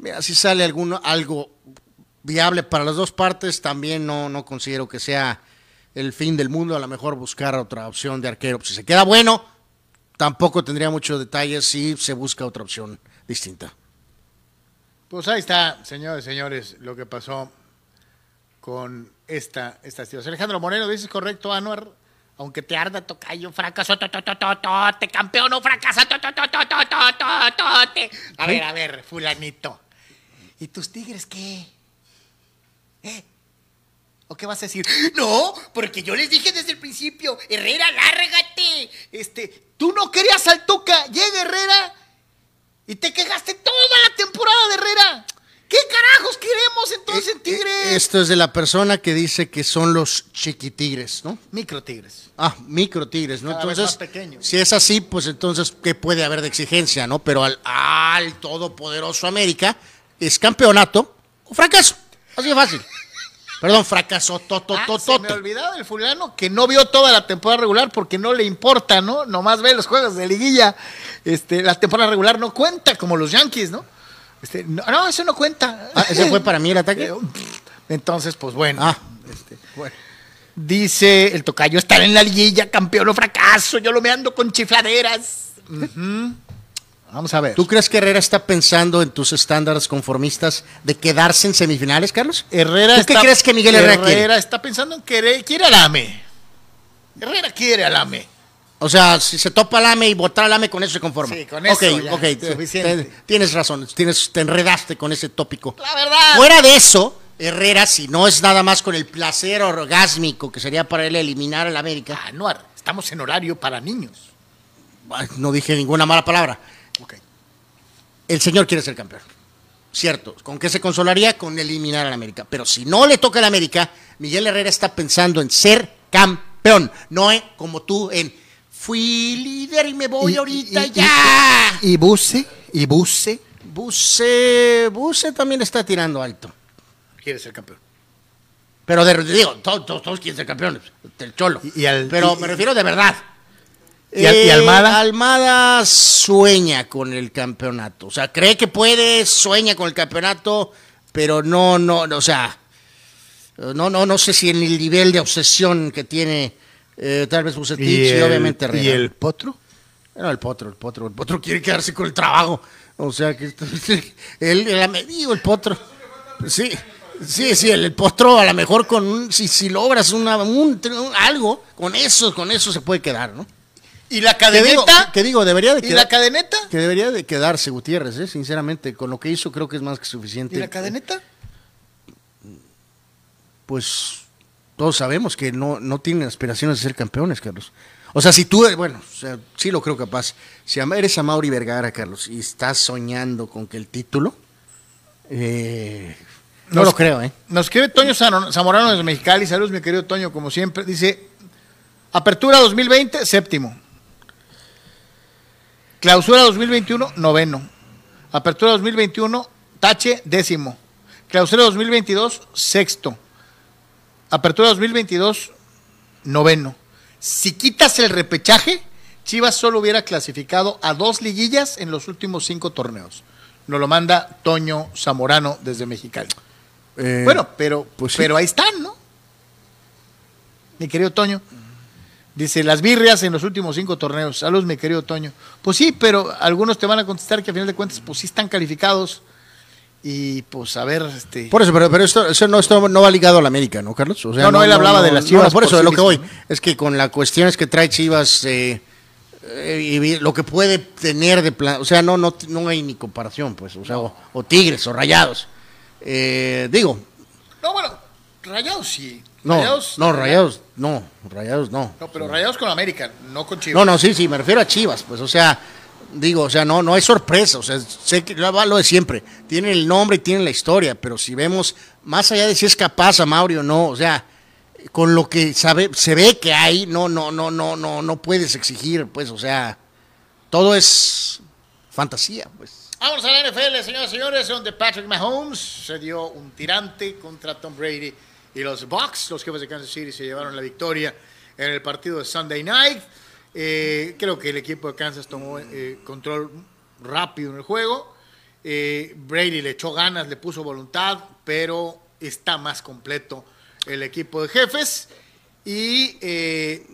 Mira, si sale alguno, algo viable para las dos partes, también no, no considero que sea el fin del mundo. A lo mejor buscar otra opción de arquero. Si se queda bueno, tampoco tendría mucho detalle si se busca otra opción distinta. Pues ahí está, señores, señores, lo que pasó con esta, esta situación. Alejandro Moreno, dices correcto, Anuar, aunque te arda toca tocayo, fracaso, to, to, to, te campeón, no fracasa, te. A ver, a ver, fulanito. ¿Y tus tigres qué? ¿Eh? ¿O qué vas a decir? No, porque yo les dije desde el principio, Herrera, lárgate. Este, tú no querías al Tuca, llega Herrera y te quejaste toda la temporada de Herrera. ¿Qué carajos queremos entonces en Tigres? Esto es de la persona que dice que son los chiquitigres, ¿no? Micro Tigres. Ah, micro tigres, ¿no? Cada vez Entonces, más pequeños. si es así, pues entonces, ¿qué puede haber de exigencia, no? Pero al, al todopoderoso América, ¿es campeonato o fracaso? Así de fácil. Perdón, fracaso, Ah, se me olvidaba el fulano que no vio toda la temporada regular porque no le importa, ¿no? Nomás ve los juegos de liguilla. Este, la temporada regular no cuenta como los Yankees, ¿no? Este, no, no, eso no cuenta. Ah, ¿Ese fue para mí el ataque? Entonces, pues bueno. Ah, Este, Dice el tocayo estar en la liguilla, campeón o fracaso. Yo lo me ando con chifladeras. Vamos a ver. ¿Tú crees que Herrera está pensando en tus estándares conformistas de quedarse en semifinales, Carlos? Herrera ¿Tú qué está- crees que Miguel Herrera quiere? Herrera está pensando en querer, quiere al AME. Herrera quiere al AME. O sea, si se topa al AME y votar al AME, con eso se conforma. Sí, con eso Ok, ya, ok, te- suficiente. te- tienes razón, tienes, te enredaste con ese tópico. La verdad. Fuera de eso, Herrera, si no es nada más con el placer orgásmico que sería para él eliminar al América, Anuar, estamos en horario para niños. no dije ninguna mala palabra. Ok. El señor quiere ser campeón. Cierto. ¿Con qué se consolaría? Con eliminar al América. Pero si no le toca al América, Miguel Herrera está pensando en ser campeón. No como tú en fui líder y me voy Y- ahorita y- y- ya. Y Buse, y Buse Buse, Buse también está tirando alto. quiere ser campeón. Pero de, digo, todos, todos, todos quieren ser campeones. El cholo. Y- y al- Pero y- me refiero de verdad. ¿Y y Almada? Almada sueña con el campeonato. O sea, cree que puede, sueña con el campeonato, pero no, no, no, o sea, no, no, no sé si en el nivel de obsesión que tiene eh, tal vez Bucetich y, obviamente Herrera. ¿Y el Potro? No, el potro, el potro, el potro quiere quedarse con el trabajo. O sea que él, el, digo, el potro. Sí, sí, sí, el, el potro a lo mejor con un, si, si logras una, un- un- algo, con eso, con eso se puede quedar, ¿no? ¿Y la cadeneta? que digo, debería de ¿Y la cadeneta? que debería de quedarse Gutiérrez, ¿eh? sinceramente, con lo que hizo creo que es más que suficiente. ¿Y la cadeneta? Pues todos sabemos que no, no tienen aspiraciones de ser campeones, Carlos. O sea, si tú, bueno, o sea, sí lo creo capaz. Si eres a Mauri Vergara, Carlos, y estás soñando con que el título, eh, no Nos- lo creo, ¿eh? Nos escribe Toño Zamorano desde Mexicali. Saludos, mi querido Toño, como siempre. Dice, apertura 2020, séptimo. Clausura 2021, noveno. Apertura 2021, tache, décimo. Clausura 2022, sexto. Apertura 2022, noveno. Si quitas el repechaje, Chivas solo hubiera clasificado a dos liguillas en los últimos cinco torneos. Nos lo manda Toño Zamorano desde Mexicali. Eh, Bueno, pero, pues sí. pero ahí están, ¿no? Mi querido Toño. Dice, las birrias en los últimos cinco torneos. Saludos, mi querido Toño. Pues sí, pero algunos te van a contestar que a final de cuentas, pues sí están calificados. Y pues a ver, este. Por eso, pero, pero esto, eso no, esto no va ligado a la América, ¿no, Carlos? O sea, No, no, él hablaba de las Chivas por eso, por de lo que voy. Es que con las cuestiones que trae Chivas eh, eh, y lo que puede tener de plan. O sea, no, no, no hay ni comparación, pues. O sea, o, o Tigres o Rayados. Eh, digo, No, bueno, Rayados sí. No, Rayados, no, Rayados, no, Rayados no. No, pero Rayados con América, no con Chivas. No, no, sí, sí, me refiero a Chivas, pues, o sea, digo, o sea, no, no hay sorpresa, o sea, sé que lo lo de siempre, tienen el nombre y tienen la historia, pero si vemos, más allá de si es capaz a Mauri o no, o sea, con lo que sabe, se ve que hay, no, no, no, no, no, no puedes exigir, pues, o sea, todo es fantasía, pues. Vamos a la NFL, señoras y señores, donde Patrick Mahomes se dio un tirante contra Tom Brady y los Bucks, los jefes de Kansas City, se llevaron la victoria en el partido de Sunday Night. Eh, creo que el equipo de Kansas tomó eh, control rápido en el juego. Eh, Brady le echó ganas, le puso voluntad, pero está más completo el equipo de jefes. Y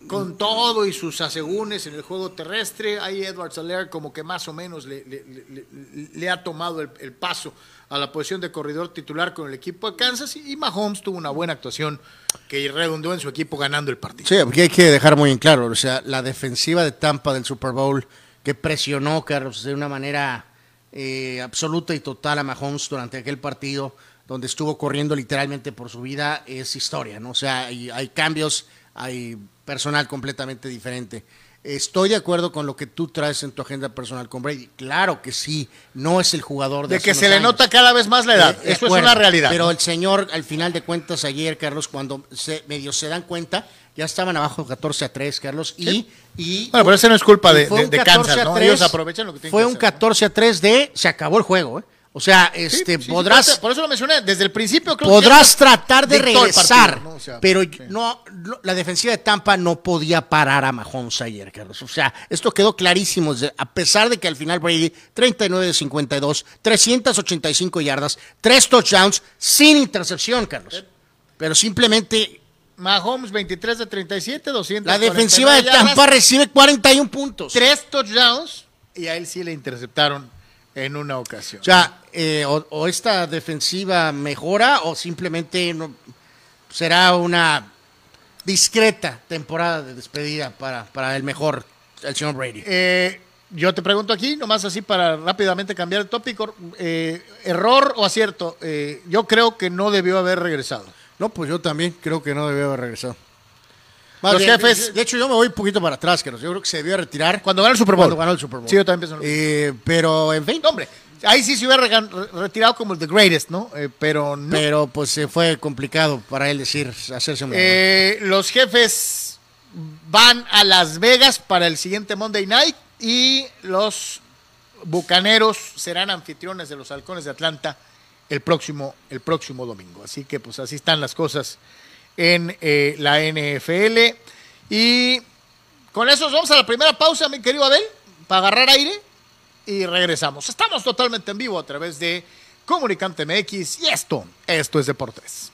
con todo y sus asegúnes en el juego terrestre, ahí Edward Saler como que más o menos le, ha tomado el paso a la posición de corredor titular con el equipo de Kansas y, Mahomes tuvo una buena actuación que redundó en su equipo ganando el partido. Sí, porque hay que dejar muy en claro, o sea, la defensiva de Tampa del Super Bowl que presionó, Carlos, de una manera eh, absoluta y total a Mahomes durante aquel partido, donde estuvo corriendo literalmente por su vida, es historia, ¿no? O sea, hay cambios, hay personal completamente diferente. Estoy de acuerdo con lo que tú traes en tu agenda personal con Brady. Claro que sí, no es el jugador de, De hace que unos se le años. nota cada vez más la edad. Eh, Eso es acuerdo, una realidad. Pero el señor, al final de cuentas, ayer, Carlos, cuando se, medio se dan cuenta, ya estaban abajo 14 a 3, Carlos, y... Sí. y Bueno, pero eso no es culpa de- de- de 14 Kansas, ¿no? 3, Ellos aprovechan lo que tienen Fue que un hacer, ¿no? 14 a 3 de... Se acabó el juego, ¿eh? O sea, Sí, este, sí, sí, podrás... por eso- por eso lo mencioné, desde el principio creo que Podrás Kansas tratar de regresar, partido, ¿no? O sea, pero sí. no, no- la defensiva de Tampa no podía parar a Mahomes ayer, Carlos. O sea, esto quedó clarísimo, a pesar de que al final Brady, 39 de 52, 385 yardas, tres touchdowns, sin intercepción, Carlos. Pero simplemente Mahomes 23 de 37, 200. la defensiva de Tampa recibe 41 puntos. tres touchdowns y a él sí le interceptaron en una ocasión. O sea, eh, o, o esta defensiva mejora o simplemente no- será una discreta temporada de despedida para, para el mejor, el señor Brady. Eh, yo te pregunto aquí, nomás así para rápidamente cambiar el tópico, eh, error o acierto. Eh, yo creo que no debió haber regresado. No, pues yo también creo que no debió haber regresado. Los bien, jefes- de- hecho, yo me voy un poquito para atrás, Carlos. Yo creo que se debió retirar Cuando ganó el Super Bowl. Cuando ganó el Super Bowl. Sí, yo también pienso lo. Eh, pero, en fin, hombre, ahí sí se hubiera retirado como el The Greatest, ¿no? Eh, pero no. pero pues se fue complicado para él decir, hacerse un Eh, los jefes van a Las Vegas para el siguiente Monday Night y los Bucaneros serán anfitriones de los Halcones de Atlanta el próximo, el próximo domingo. Así que pues así están las cosas en eh, la NFL. Y con eso vamos a la primera pausa, mi querido Abel, para agarrar aire y regresamos. Estamos totalmente en vivo a través de Comunicante MX y esto, esto es Deportes.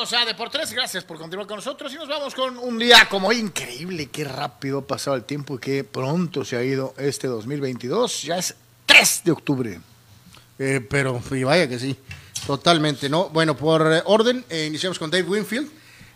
Volvemos a Deportes, gracias por continuar con nosotros y nos vamos con un día como increíble, qué rápido ha pasado el tiempo y qué pronto se ha ido este 2022, ya es 3 de octubre. Eh, pero, y vaya que sí, totalmente, ¿no? Bueno, por eh, orden, eh, iniciamos con Dave Winfield,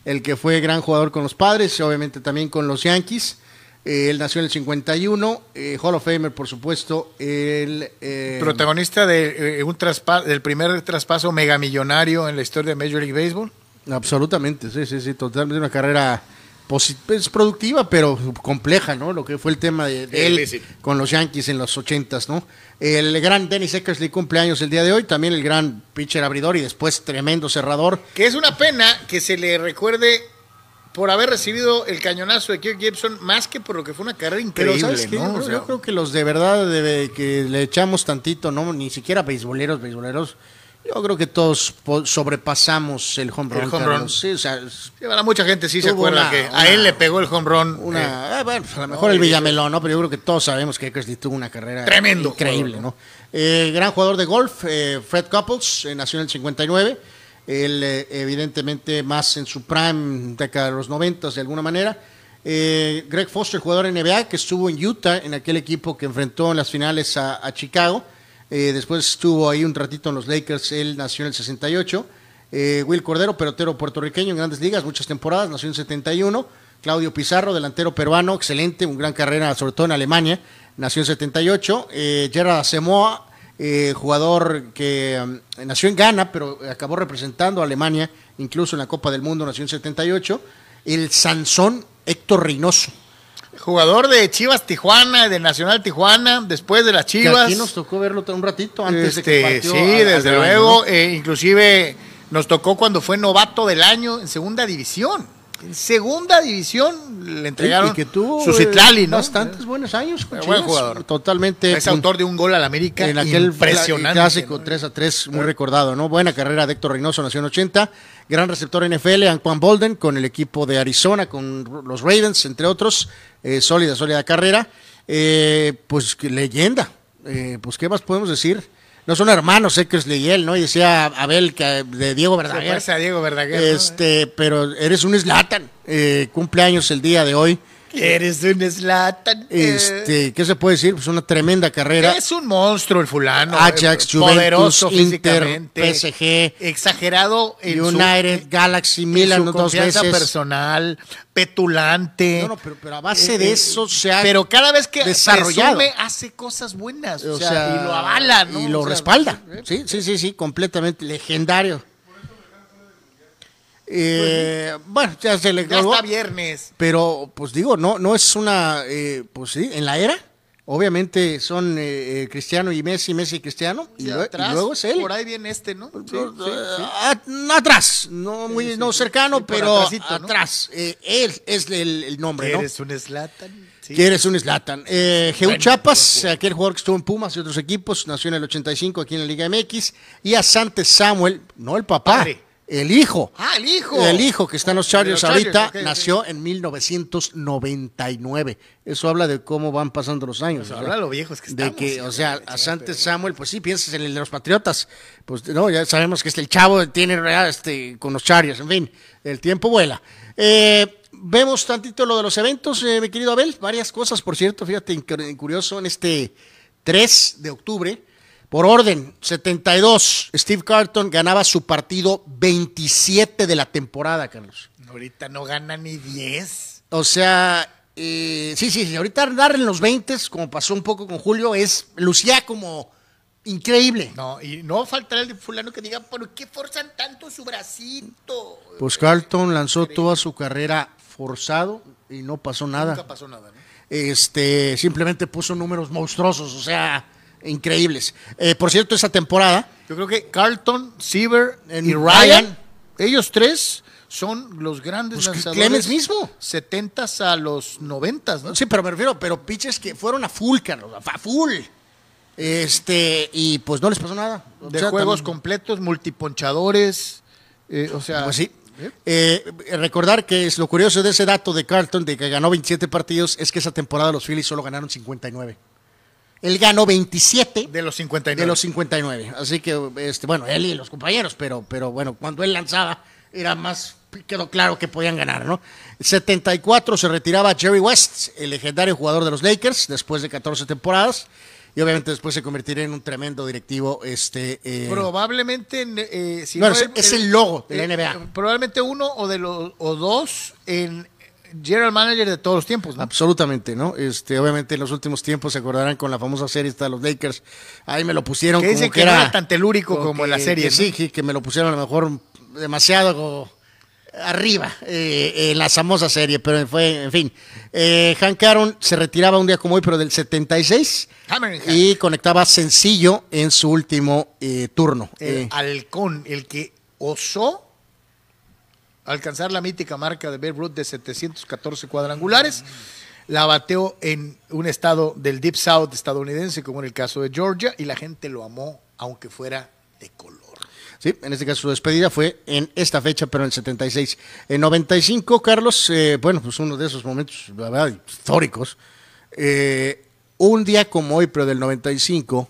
el que fue gran jugador con los padres, obviamente también con los Yankees. Eh, él nació en el 51, eh, Hall of Famer, por supuesto. Eh, Protagonista de, un del primer traspaso megamillonario en la historia de Major League Baseball. Absolutamente, sí, sí, sí, totalmente una carrera posi- pues, productiva, pero compleja, ¿no? Lo que fue el tema de, de Sí, él con los Yankees en los ochentas, ¿no? El gran Dennis Eckersley cumpleaños el día de hoy, también el gran pitcher abridor y después tremendo cerrador. Que es una pena que se le recuerde por haber recibido el cañonazo de Kirk Gibson más que por lo que fue una carrera Pero increíble, ¿sabes qué? ¿no? Yo, O creo- sea, yo creo que los de verdad de- que le echamos tantito, no, ni siquiera beisboleros, beisboleros. Yo creo que todos sobrepasamos el home El run. home Carlos. run. Sí, o sea, para mucha gente sí se acuerda una- que a él le pegó el home run. eh, una, ah, bueno, a lo mejor no, el Villamelón, ¿no? Pero yo creo que todos sabemos que Eckersley tuvo una carrera Tremendo increíble, jugador, ¿no? Eh, gran jugador de golf, eh, Fred Couples, eh, nació en el 59. Él, eh, evidentemente, más en su prime, década de los 90 de alguna manera. Eh, Greg Foster, jugador NBA, que estuvo en Utah, en aquel equipo que enfrentó en las finales a, a Chicago. Eh, después estuvo ahí un ratito en los Lakers, él nació en el 68. Eh, Will Cordero, pelotero puertorriqueño en grandes ligas, muchas temporadas, nació en el 71. Claudio Pizarro, delantero peruano, excelente, un gran carrera, sobre todo en Alemania, nació en 78. Eh, Gerard Asamoah, eh, jugador que um, nació en Ghana, pero acabó representando a Alemania, incluso en la Copa del Mundo, nació en 78. El Sansón Héctor Reynoso. Jugador de Chivas Tijuana, de Nacional Tijuana, después de las que Chivas. aquí nos tocó verlo un ratito antes de que Este, partió sí, desde luego. eh, inclusive nos tocó cuando fue novato del año en segunda división. En segunda división le entregaron y que tuvo su eh, Citlali, ¿no? bastantes buenos años. con Eh, buen jugador. Totalmente. Es autor de un gol al América en aquel impresionante. clásico ¿no? 3 a 3, muy recordado, ¿no? Buena carrera de Héctor Reynoso, nació en 80. Gran receptor NFL, Anquan Bolden, con el equipo de Arizona, con los Ravens, entre otros. Eh, sólida, sólida carrera. Eh, pues leyenda. Eh, pues, ¿qué más podemos decir? No son hermanos, Eckersley y él, ¿no? Y decía Abel que de Diego Se Verdaguer. parece a Diego Verdaguer. ¿no? Este, pero eres un Slatan. Eh, cumpleaños el día de hoy. Eres un Slatan. Este, ¿qué se puede decir? Pues una tremenda carrera. Es un monstruo el fulano. Ajax, eh, poderoso Juventus, Inter, físicamente. PSG, Exagerado en su- United, Galaxy, Milan su dos veces. personal, petulante. No, no, pero, pero a base Eh, de eso se ha Pero cada vez que desarrollado. presume, hace cosas buenas. O, o sea, sea, y lo avala, ¿no? Y lo O sea, respalda. Sí, sí, sí, sí, completamente legendario. Eh, bueno, ya se le Ya está viernes. Pero, pues digo, no, no es una, eh, pues sí, en la era, obviamente son eh, eh, Cristiano y Messi, Messi y Cristiano, y, Y y atrás, luego es él. Por ahí viene este, ¿no? Sí, No, sí, eh, sí. no atrás, no muy no cercano, pero atrás. Eh, él es el, el nombre, ¿no? Eres un Slatan. Sí. Que eres un Slatan. Eh, Geu Bueno, Chapas, aquel jugador que estuvo en Pumas y otros equipos, nació en el 85 aquí en la Liga MX. Y a Santes Samuel, no el papá, Padre. El hijo. Ah, el hijo. El hijo que está en los De Chargers los ahorita nació en 1999. Eso habla de cómo van pasando los años. Pues habla lo viejos que De estamos, que, sí, o sea, a Samuel, pues sí, piensas en el de los Patriotas. Pues no, ya sabemos que este, el chavo tiene real, este, con los Chargers. En fin, el tiempo vuela. Eh, vemos tantito lo de los eventos, eh, mi querido Abel. Varias cosas, por cierto, fíjate, curioso, en este 3 de octubre. Por orden, 72, Steve Carton ganaba su partido 27 de la temporada, Carlos. Ahorita no gana ni 10. O sea, eh, sí, sí, sí, ahorita andar en los 20, como pasó un poco con Julio, es lucía como increíble. No, y no faltará el fulano que diga, ¿por qué forzan tanto su bracito? Pues Carlton lanzó toda su carrera forzado y no pasó nada. Nunca pasó nada, ¿no? este, simplemente puso números monstruosos, o sea, increíbles. Eh, por cierto, esa temporada, Yo creo que Carlton, Siever y Ryan, Ryan. ellos tres son los grandes Pues, lanzadores. Clemens mismo. 70s a los 90s, ¿no? sí, pero me refiero, pero pitches que fueron a full, Carlos, a full. Este, y pues no les pasó nada. O De sea, juegos completos, multiponchadores. eh, o sea, Pues sí. Eh, recordar que es lo curioso de ese dato de Carlton, de que ganó 27 partidos, es que esa temporada los Phillies solo ganaron 59. Él ganó 27 de los 59. de los 59. Así que, este, bueno, él y los compañeros, pero, pero bueno, cuando él lanzaba era más, quedó claro que podían ganar, ¿no? 74 se retiraba Jerry West, el legendario jugador de los Lakers, después de 14 temporadas. Y obviamente después se convertiría en un tremendo directivo. Este, eh, Probablemente, eh, si Bueno, no es- es el logo de la NBA. eh, probablemente uno o de los o dos en general manager de todos los tiempos, ¿no? Absolutamente, ¿no? Este, obviamente en los últimos tiempos se acordarán con la famosa serie esta de los Lakers. Ahí me lo pusieron Que como dicen que, que no era tan telúrico como en la serie, que ¿no? Sí, que, me lo pusieron a lo mejor demasiado arriba eh, en la famosa serie, pero fue, en fin. Eh, Hank Aaron se retiraba un día como hoy, pero del 76 Hammer and Hank. y conectaba sencillo en su último eh, turno. El Eh, halcón, el que osó alcanzar la mítica marca de Babe Ruth de 714 cuadrangulares. La bateó en un estado del Deep South estadounidense, como en el caso de Georgia, y la gente lo amó, aunque fuera de color. Sí, en este caso su despedida fue en esta fecha, pero en el 76. En 95, Carlos, eh, bueno, pues uno de esos momentos, históricos. Eh, un día como hoy, pero del 95,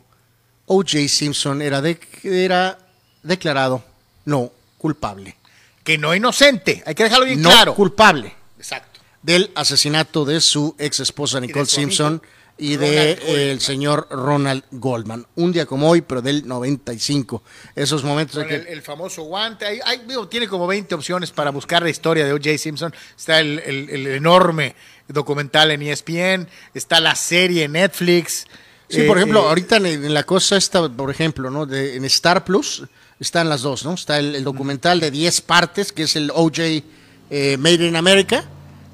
O.J. Simpson era, de- era declarado no culpable. Que no inocente, hay que dejarlo bien no claro. culpable Exacto. del asesinato de su ex esposa Nicole Simpson amigo, y Ronald de el señor Ronald Goldman. Un día como hoy, pero del 95. Esos momentos Con que el, el famoso guante. Hay- hay- digo, tiene como 20 opciones para buscar la historia de O.J. Simpson. Está el, el- el enorme documental en ESPN. Está la serie en Netflix. Sí, Eh, por ejemplo, eh, ahorita en, en la cosa esta, por ejemplo, ¿no? De, en Star Plus están las dos, ¿no? Está el, el documental de 10 partes, que es el OJ eh, Made in America,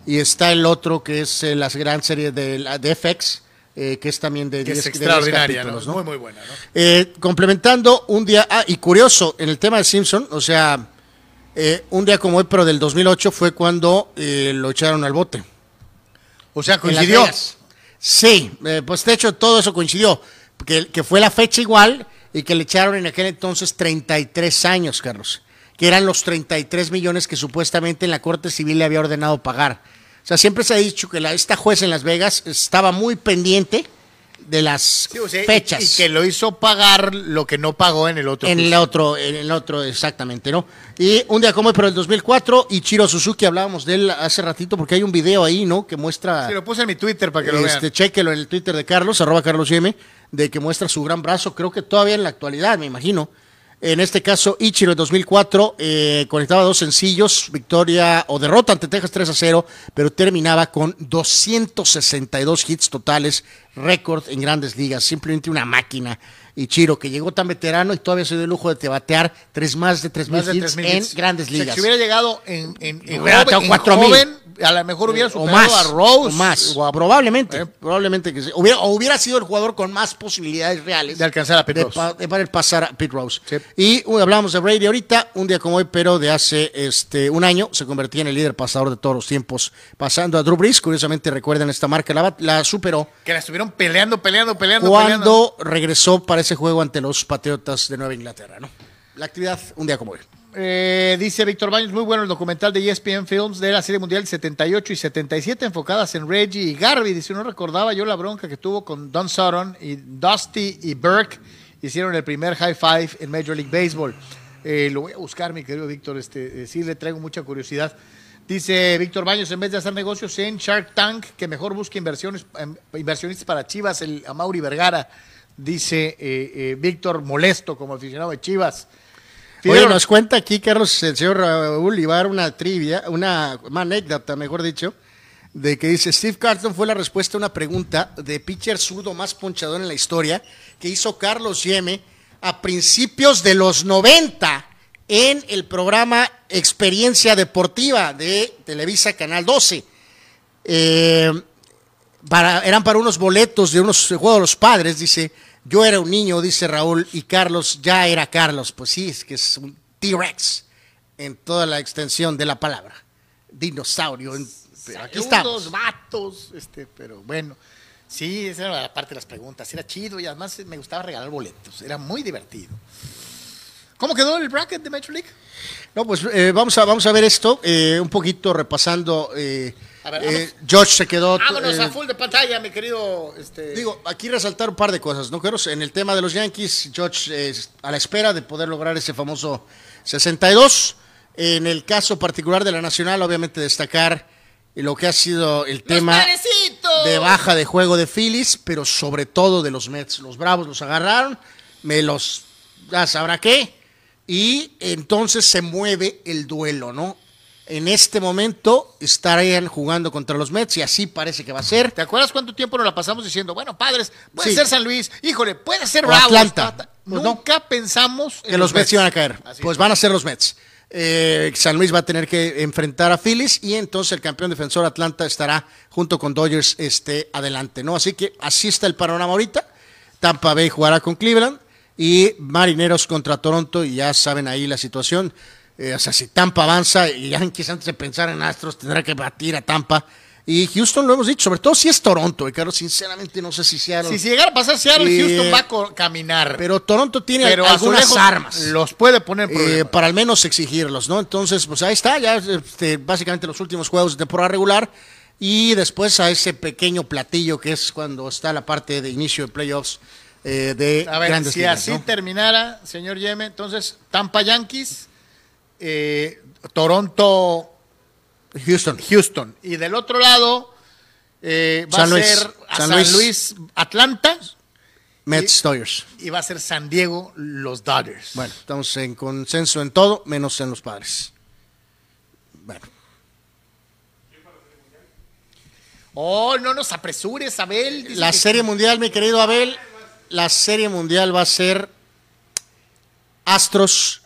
y está el otro que es eh, la gran serie de, de FX, eh, que es también de que 10 es de 10 extraordinaria, ¿no? capítulos, ¿no? Muy, muy buena, ¿no? Eh, complementando un día, ah, y curioso, en el tema de Simpson, o sea, eh, un día como hoy, pero del 2008, fue cuando eh, lo echaron al bote. O sea, coincidió. Sí, pues de hecho todo eso coincidió, que, que fue la fecha igual y que le echaron en aquel entonces 33 años, Carlos, que eran los 33 millones que supuestamente en la Corte Civil le había ordenado pagar. O sea, siempre se ha dicho que la, esta juez en Las Vegas estaba muy pendiente de las Sí, o sea, y- fechas. Y, que lo hizo pagar lo que no pagó en el otro. En el otro, en el otro, exactamente, ¿no? Y un día como pero el 2004, Ichiro Suzuki, hablábamos de él hace ratito, porque hay un video ahí, ¿no? Que muestra... Sí, lo puse en mi Twitter para que lo este, vean. Chéquelo en el Twitter de Carlos, arroba Carlos M, de que muestra su gran brazo, creo que todavía en la actualidad, me imagino. En este caso, Ichiro en 2004 eh, conectaba dos sencillos, victoria o derrota ante Texas 3 a 0, pero terminaba con 262 hits totales, récord en grandes ligas, simplemente una máquina. Ichiro, que llegó tan veterano y todavía se dio el lujo de te batear tres más de 3 Más de hits 3,000 en hits. grandes O sea, ligas. si hubiera llegado en, en, en Hubiera joven, dado en 4,000. joven, a lo mejor hubiera superado más, a Rose. o más, o a- probablemente, Eh. probablemente que sí. Hubiera, o hubiera sido el jugador con más posibilidades reales De alcanzar a Pete Rose. pa- de poder pasar a Pete Rose. Sí. Y uh, hablábamos de Brady ahorita, un día como hoy, pero de hace este un año se convertía en el líder pasador de todos los tiempos, pasando a Drew Brees. Curiosamente recuerdan esta marca, la, la superó Que la estuvieron peleando, peleando, peleando. cuando regresó para ese juego ante los Patriotas de Nueva Inglaterra, ¿no? La actividad un día como hoy. Eh, dice Víctor Baños, muy bueno el documental de ESPN Films de la Serie Mundial 78 y 77 enfocadas en Reggie y Garvey. Dice, no recordaba yo la bronca que tuvo con Don Sutton y Dusty y Burke. Hicieron el primer high five en Major League Baseball. Eh, lo voy a buscar, mi querido Víctor. Este, eh, sí, le traigo mucha curiosidad. Dice Víctor Baños, en vez de hacer negocios en Shark Tank, que mejor busque inversiones, em, inversionistas para Chivas, el Amauri Vergara. Dice eh, eh, Víctor, molesto como aficionado de Chivas. Oye, nos cuenta aquí, Carlos, el señor Raúl Ibar, una trivia, una, una anécdota, mejor dicho, de que dice, Steve Carlton fue la respuesta a una pregunta de pitcher zurdo más ponchador en la historia que hizo Carlos Yeme a principios de los 90 en el programa Experiencia Deportiva de Televisa Canal 12. Eh, para, eran para unos boletos de unos juegos de los padres, dice, yo era un niño, dice Raúl, y Carlos ya era Carlos. Pues sí, es que es un T-Rex en toda la extensión de la palabra. Dinosaurio. en- pero aquí estamos. vatos, este, pero bueno. Sí, esa era la parte de las preguntas. Era chido y además me gustaba regalar boletos. Era muy divertido. ¿Cómo quedó el bracket de Major League? No, pues eh, vamos, a, vamos a ver esto, eh, un poquito repasando. eh, A ver, eh, Josh se quedó. Vámonos eh, a full de pantalla, mi querido. Este... Digo, aquí resaltar un par de cosas, ¿no? Carlos? En el tema de los Yankees, George eh, a la espera de poder lograr ese famoso 62. En el caso particular de la Nacional, obviamente destacar lo que ha sido el tema de baja de juego de Phillies, pero sobre todo de los Mets. Los Bravos los agarraron, me los ya sabrá qué, y entonces se mueve el duelo, ¿no? En este momento estarían jugando contra los Mets y así parece que va a ser. ¿Te acuerdas cuánto tiempo nos la pasamos diciendo, bueno, padres, puede Sí. ser San Luis, híjole, puede ser Bravos? Atlanta. no. Nunca pensamos en que los Mets iban a caer. Así pues es. van a ser los Mets. Eh, San Luis va a tener que enfrentar a Phillies y entonces el campeón defensor Atlanta estará junto con Dodgers este, adelante, ¿no? Así que así está el panorama ahorita. Tampa Bay jugará con Cleveland y Marineros contra Toronto y ya saben ahí la situación. Eh, o sea, si Tampa avanza y Yankees antes de pensar en Astros tendrá que batir a Tampa. Y Houston lo hemos dicho, sobre todo si es Toronto, y Carlos, sinceramente no sé si sea... Si, si llegara a pasar Seattle, Houston eh, va a caminar. Pero Toronto tiene Pero algunas armas. Los puede poner Eh, para al menos exigirlos, ¿no? Entonces, pues ahí está, ya este, básicamente los últimos juegos de temporada regular y después a ese pequeño platillo que es cuando está la parte de inicio de playoffs eh, de A ver, grandes si ligas, así ¿no? terminara, señor Yeme, entonces Tampa Yankees, eh, Toronto Houston. Houston. Y del otro lado eh, va San a Luis. ser a San Luis. Luis. Atlanta Mets, Dodgers. y va a ser San Diego los Dodgers. Bueno, estamos en consenso en todo, menos en los padres. Bueno, Oh, no nos apresures, Abel. Dice la que- serie mundial, mi querido Abel, la serie mundial va a ser Astros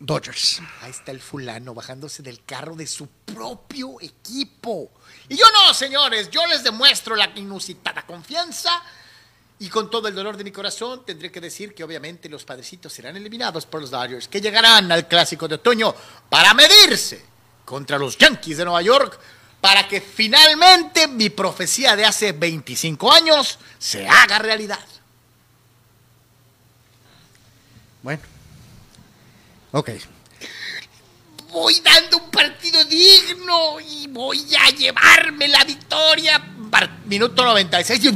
Dodgers. Ahí está el fulano bajándose del carro de su propio equipo. Y yo no, señores, yo les demuestro la inusitada confianza. Y con todo el dolor de mi corazón, tendré que decir que obviamente los padrecitos serán eliminados por los Dodgers, que llegarán al clásico de otoño para medirse contra los Yankees de Nueva York, para que finalmente mi profecía de hace 25 años se haga realidad. Bueno. Ok. voy dando un partido digno y voy a llevarme la victoria. Minuto 96. y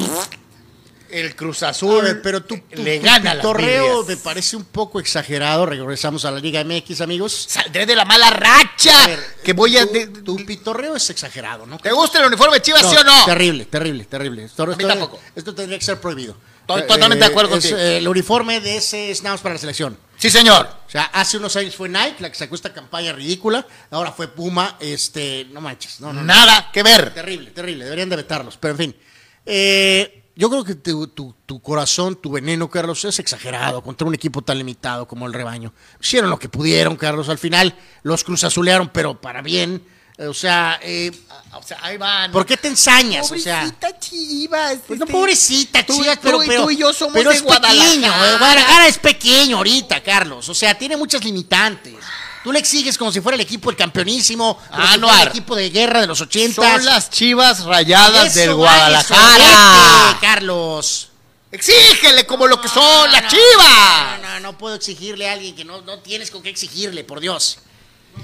El Cruz Azul ver, pero tú, le gana la torreo me parece un poco exagerado. Regresamos a la Liga MX, amigos. Saldré de la mala racha. Ver, que voy a. tu, de- tu pitorreo es exagerado, ¿no? ¿Te gusta el uniforme de Chivas, sí o no? Terrible, terrible, terrible. Esto, A mí esto- tampoco. esto tendría que ser prohibido. Estoy totalmente de acuerdo es, contigo. eh, el uniforme de ese es nada más para la selección. Sí, señor. O sea, hace unos años fue Nike, la que sacó esta campaña ridícula. Ahora fue Puma. Este, no manches. No, no, no. Nada que ver. Terrible, terrible. Deberían de vetarlos. Pero en fin. Eh, yo creo que tu, tu- tu corazón, tu veneno, Carlos, es exagerado contra un equipo tan limitado como el rebaño. Hicieron lo que pudieron, Carlos. Al final los cruzazulearon, pero para bien. O sea, eh, O sea, ahí van. ¿por qué te ensañas? O sea, Pobrecita Chivas. pues no este, pobrecita, tú- Chivas, tú pero, y- pero, tú y yo somos pero de es pequeño. Guadalajara. Guadalajara es pequeño ahorita, Carlos. O sea, tiene muchas limitantes. Tú le exiges como si fuera el equipo del campeonísimo, fuera Anuar. el equipo de guerra de los ochentas. Son las Chivas rayadas Eso del Guadalajara. Carlos. Exígele como lo que son las no, Chivas. No, no, no puedo exigirle a alguien que no, no tienes con qué exigirle, por Dios. No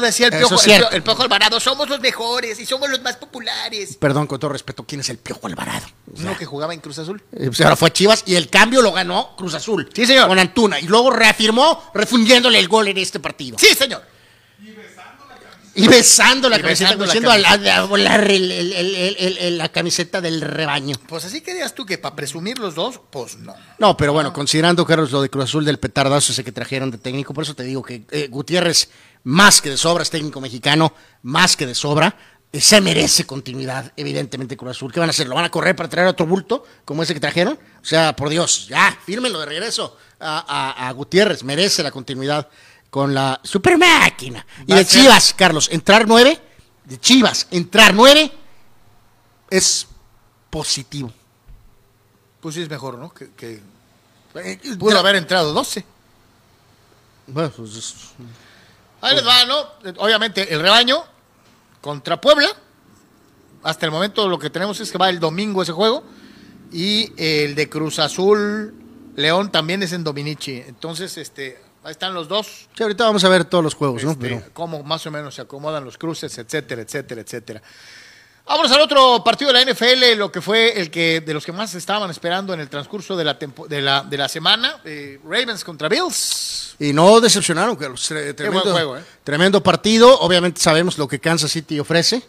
decía el piojo, el, Piojo Alvarado, somos los mejores y somos los más populares. Perdón, con todo respeto, ¿quién es el Piojo Alvarado? O sea, Uno que jugaba en Cruz Azul. eh, pues ahora fue a Chivas y el cambio lo ganó Cruz Azul. Sí, señor. Con Antuna. Y luego reafirmó refundiéndole el gol en este partido. Sí, señor. Y besando la Y camiseta, besando la a, camiseta. a- a el- el- el- el- el- la camiseta del rebaño. Pues así querías tú que para presumir los dos, pues no. No, pero bueno, considerando, Carlos, lo de Cruz Azul del petardazo ese que trajeron de técnico, por eso te digo que eh, Gutiérrez, más que de sobra, es técnico mexicano, más que de sobra, eh, se merece continuidad, evidentemente, Cruz Azul. ¿Qué van a hacer? ¿Lo van a correr para traer otro bulto como ese que trajeron? O sea, por Dios, ya, fírmenlo de regreso a, a- a Gutiérrez, merece la continuidad con la super máquina. Y de Chivas, Carlos, entrar nueve, de Chivas entrar nueve es positivo. Pues sí es mejor, ¿no? Que, que Eh, pudo haber entrado 12. Bueno, pues es- Ahí les va, ¿no? Obviamente, el rebaño contra Puebla. Hasta el momento lo que tenemos es que va el domingo ese juego. Y el de Cruz Azul León también es en Dominici. Entonces, este, ahí están los dos. sí, ahorita vamos a ver todos los juegos, ¿no? este, Pero cómo más o menos se acomodan los cruces, etcétera, etcétera, etcétera. Vámonos al otro partido de la NFL, lo que fue el que de los que más estaban esperando en el transcurso de la, tempo- de la, de la semana. eh, Ravens contra Bills. Y no decepcionaron, Carlos. Tre- Tremendo, buen juego, ¿eh? tremendo partido. Obviamente sabemos lo que Kansas City ofrece,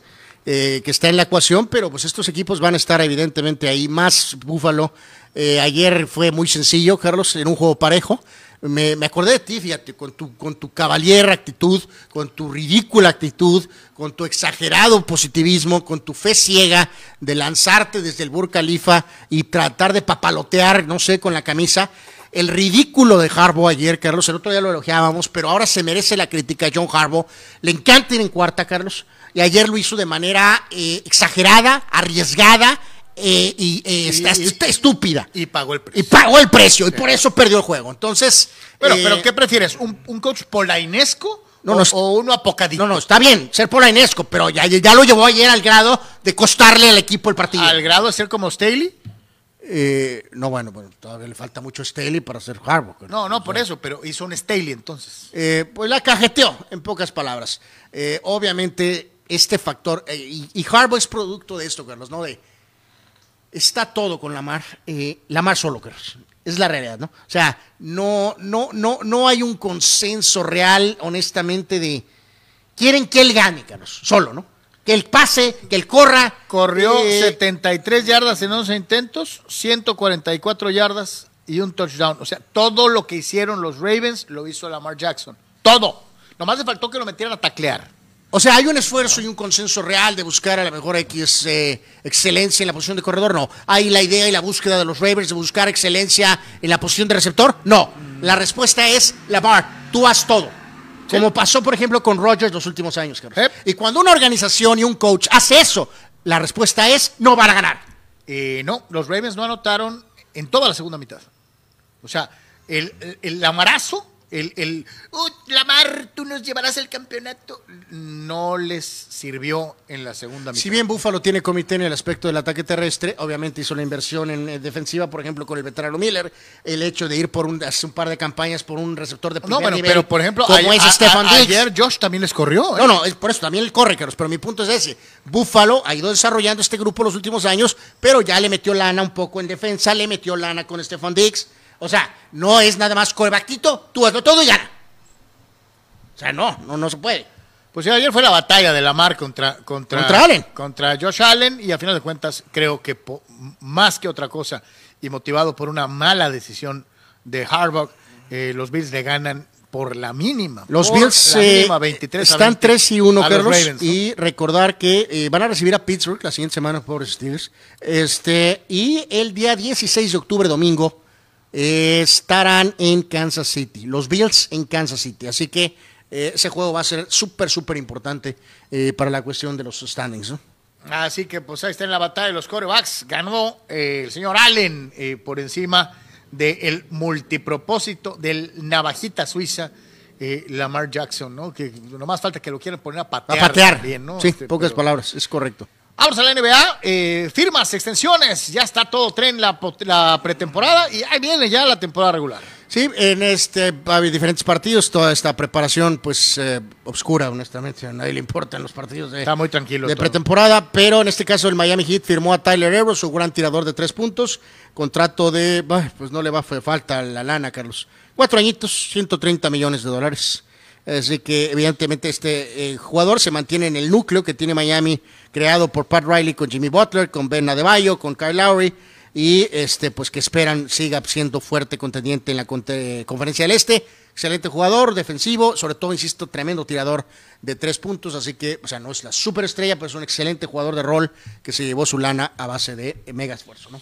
eh, que está en la ecuación, pero pues estos equipos van a estar evidentemente ahí. Más Búfalo. Eh, ayer fue muy sencillo, Carlos, en un juego parejo. Me, me acordé de ti, fíjate, con tu, con tu caballera actitud, con tu ridícula actitud, con tu exagerado positivismo, con tu fe ciega de lanzarte desde el Burj Khalifa y tratar de papalotear, no sé, con la camisa. El ridículo de Harbaugh ayer, Carlos, el otro día lo elogiábamos, pero ahora se merece la crítica a John Harbaugh. Le encanta ir en cuarta, Carlos, y ayer lo hizo de manera eh, exagerada, arriesgada eh, y, eh, está- está estúpida. Y pagó el Y precio. pagó el precio, y por eso perdió el juego. Entonces. Pero, eh, pero ¿qué prefieres? ¿Un, un coach polainesco No, o, no, o uno apocadito? No, no, está bien, ser polainesco, pero ya, ya lo llevó ayer al grado de costarle al equipo el partido. Al grado de ser como Staley. No, bueno, bueno, todavía le falta mucho Staley para ser Harbaugh. No, no, por eso, pero hizo un Staley entonces. Pues la cajeteó, en pocas palabras. Obviamente, este factor, y, y Harbaugh es producto de esto, Carlos, ¿no? De, está todo con Lamar, eh, Lamar solo, Carlos. Es la realidad, ¿no? O sea, no, no, no, no hay un consenso real, honestamente, de quieren que él gane, Carlos, solo, ¿no? Que él pase, que él corra. Corrió eh, 73 yardas en 11 intentos, 144 yardas y un touchdown. O sea, todo lo que hicieron los Ravens lo hizo Lamar Jackson. Todo. Nomás le faltó que lo metieran a taclear. O sea, ¿hay un esfuerzo y un consenso real de buscar a la mejor X eh, excelencia en la posición de corredor? No. ¿Hay la idea y la búsqueda de los Ravens de buscar excelencia en la posición de receptor? No. La respuesta es, Lamar, tú haz todo. Como pasó, por ejemplo, con Rodgers los últimos años. Carlos. Yep. Y cuando una organización y un coach hace eso, la respuesta es, no van a ganar. Eh, no, los Ravens no anotaron en toda la segunda mitad. O sea, el, el, el lamarazo, el, el "Uh, Lamar, tú nos llevarás el campeonato, no les sirvió en la segunda mitad. Si bien Buffalo tiene comité en el aspecto del ataque terrestre, obviamente hizo la inversión en eh, defensiva, por ejemplo, con el veterano Miller, el hecho de ir por un, hace un par de campañas por un receptor de primer no, bueno, nivel, pero por ejemplo, como ayer, es a- Stefan a- Diggs. ayer Josh también les corrió. ¿eh? No, no, es por eso también el corre, Carlos, pero mi punto es ese. Buffalo ha ido desarrollando este grupo los últimos años, pero ya le metió lana un poco en defensa, le metió lana con Stefan Diggs. O sea, no es nada más corebactito, tú hazlo todo y gana. O sea, no, no, no se puede. Pues sí, ayer fue la batalla de Lamar contra, contra, Contra Allen. contra Josh Allen y a final de cuentas creo que po- más que otra cosa y motivado por una mala decisión de Harbaugh, eh, los Bills le ganan por la mínima. Los por Bills la eh, mínima, 23 a están 20 3 y 1, a los Carlos. Ravens, ¿no? Y recordar que eh, van a recibir a Pittsburgh la siguiente semana, pobres Steelers. Este, y el día 16 de octubre, domingo, eh, estarán en Kansas City. Los Bills en Kansas City. Así que eh, ese juego va a ser súper, súper importante eh, para la cuestión de los standings. ¿no? Así que pues ahí está en la batalla de los corebacks. Ganó eh, el señor Allen por encima del multipropósito del navajita suiza, eh, Lamar Jackson, ¿no? Que nomás falta que lo quieran poner a A patear. patear. también, ¿no? Sí, Este, pocas pero- palabras, es correcto. Vamos a la NBA, eh, firmas, extensiones, ya está todo tren la, pretemporada y ahí viene ya la temporada regular. Sí, en este hay diferentes partidos, toda esta preparación, pues eh, obscura, honestamente, a nadie le importan los partidos de, Está muy tranquilo de todo. pretemporada, pero en este caso el Miami Heat firmó a Tyler Hero, su gran tirador de tres puntos, contrato de, pues no le va a falta la lana, Carlos, cuatro añitos, 130 millones de dólares. Así que evidentemente este eh, jugador se mantiene en el núcleo que tiene Miami, creado por Pat Riley con Jimmy Butler, con Ben Adebayo, con Kyle Lowry, y este pues que esperan siga siendo fuerte contendiente en la conferencia del Este. Excelente jugador, defensivo, sobre todo, insisto, tremendo tirador de tres puntos, así que, o sea, no es la superestrella, pero es un excelente jugador de rol que se llevó su lana a base de mega esfuerzo, ¿no?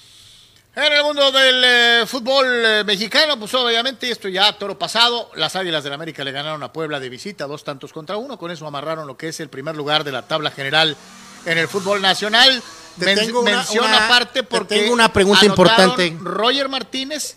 En el mundo del eh, fútbol eh, mexicano, pues obviamente esto ya toro pasado, las Águilas del América le ganaron a Puebla de visita, dos tantos contra uno, con eso amarraron lo que es el primer lugar de la tabla general en el fútbol nacional. Te Men- tengo una- mención una- aparte te porque tengo una pregunta importante. Roger Martínez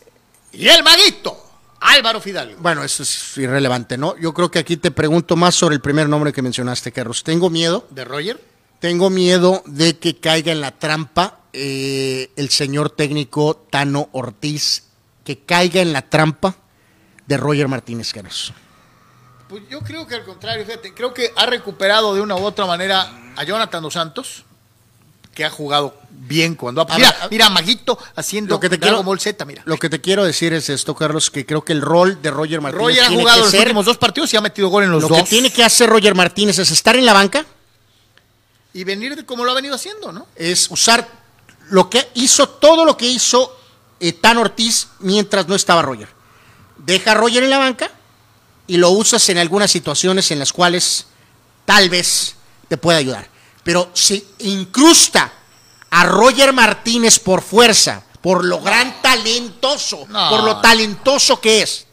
y el maguito, Álvaro Fidalgo. Bueno, eso es irrelevante, ¿no? Yo creo que aquí te pregunto más sobre el primer nombre que mencionaste, Carlos. Tengo miedo, ¿De Roger? Tengo miedo de que caiga en la trampa eh, el señor técnico Tano Ortiz, que caiga en la trampa de Roger Martínez, Carlos. Pues yo creo que al contrario, fíjate, creo que ha recuperado de una u otra manera a Jonathan Dos Santos, que ha jugado bien cuando ha... Mira, ver, mira, Maguito haciendo Lo que te quiero, Ball Z, mira. Lo que te quiero decir es esto, Carlos, que creo que el rol de Roger Martínez Roger ha tiene jugado que los ser últimos dos partidos y ha metido gol en los lo dos. que tiene que hacer Roger Martínez es estar en la banca, Y venir de como lo ha venido haciendo, ¿no? es usar lo que hizo, todo lo que hizo eh, Tan Ortiz mientras no estaba Roger. Deja a Roger en la banca y lo usas en algunas situaciones en las cuales tal vez te pueda ayudar. Pero si incrusta a Roger Martínez por fuerza, por lo gran talentoso, No. por lo talentoso que es,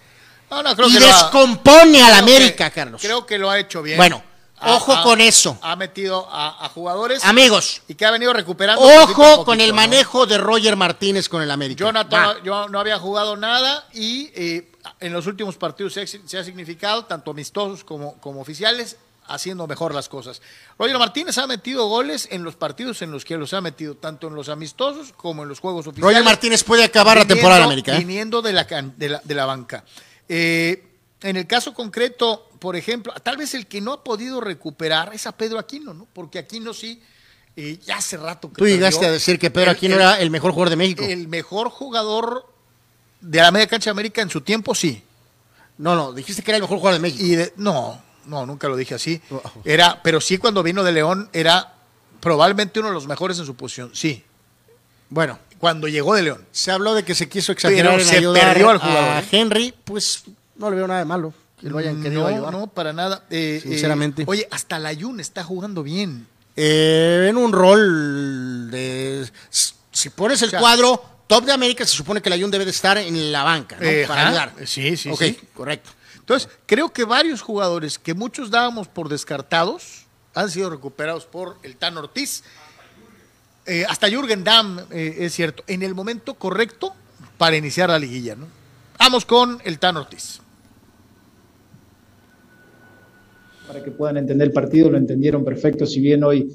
No, no, creo y que lo ha- descompone al creo América, que- Carlos. Creo que lo ha hecho bien. Bueno, ojo ha- con eso. Ha metido a, a jugadores Amigos, y que ha venido recuperando. ojo poquito, con el ¿no? manejo de Roger Martínez con el América. Jonathan yo no había jugado nada y eh, en los últimos partidos se ha, se ha significado, tanto amistosos como, como oficiales, haciendo mejor las cosas. Roger Martínez ha metido goles en los partidos en los que los ha metido, tanto en los amistosos como en los juegos oficiales. Roger Martínez puede acabar la temporada en América. ¿eh? Viniendo de la, can- de la, de la banca. Eh, en el caso concreto, por ejemplo, tal vez el que no ha podido recuperar es a Pedro Aquino, ¿no? Porque Aquino sí, eh, ya hace rato que Tú llegaste perdió. a decir que Pedro El- Aquino el- era el mejor jugador de México. el mejor jugador de la media cancha de América en su tiempo, sí. No, no, dijiste que era el mejor jugador de México. Y de- no, no, nunca lo dije así. Era, pero sí cuando vino de León era probablemente uno de los mejores en su posición, sí. Bueno, Cuando llegó de León. se habló de que se quiso exagerar Pero en se ayudar perdió al jugador, a ¿eh? Henry, pues no le veo nada de malo que lo hayan querido no, ayudar. no, para nada. Eh, eh, Sinceramente. oye, hasta la Jun está jugando bien. Eh, en un rol de... Si pones el O sea, cuadro top de América, se supone que la Jun debe de estar en la banca, ¿no? Para ayudar. Sí, sí, sí. correcto. Entonces, creo que varios jugadores que muchos dábamos por descartados han sido recuperados por el Tan Ortiz. Eh, hasta Jürgen Damm, eh, es cierto, en el momento correcto para iniciar la liguilla, ¿no? Vamos con el Tan Ortiz. Para que puedan entender el partido, lo entendieron perfecto, si bien hoy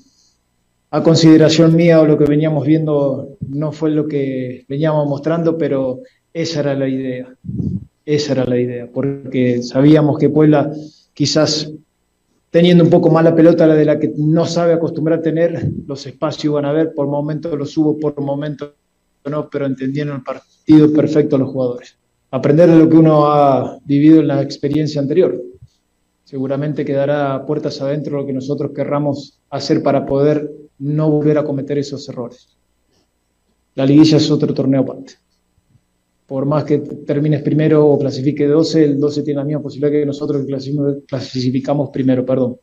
a consideración mía o lo que veníamos viendo no fue lo que veníamos mostrando, pero esa era la idea, esa era la idea, porque sabíamos que Puebla quizás teniendo un poco más la pelota la de la que no sabe acostumbrar a tener, los espacios van a ver, por momentos los hubo, por momentos no, pero entendieron el partido perfecto los jugadores. Aprender de lo que uno ha vivido en la experiencia anterior seguramente quedará puertas adentro lo que nosotros querramos hacer para poder no volver a cometer esos errores. La liguilla es otro torneo aparte. Por más que termines primero o clasifique 12, el 12 tiene la misma posibilidad que nosotros que clasificamos- primero, perdón.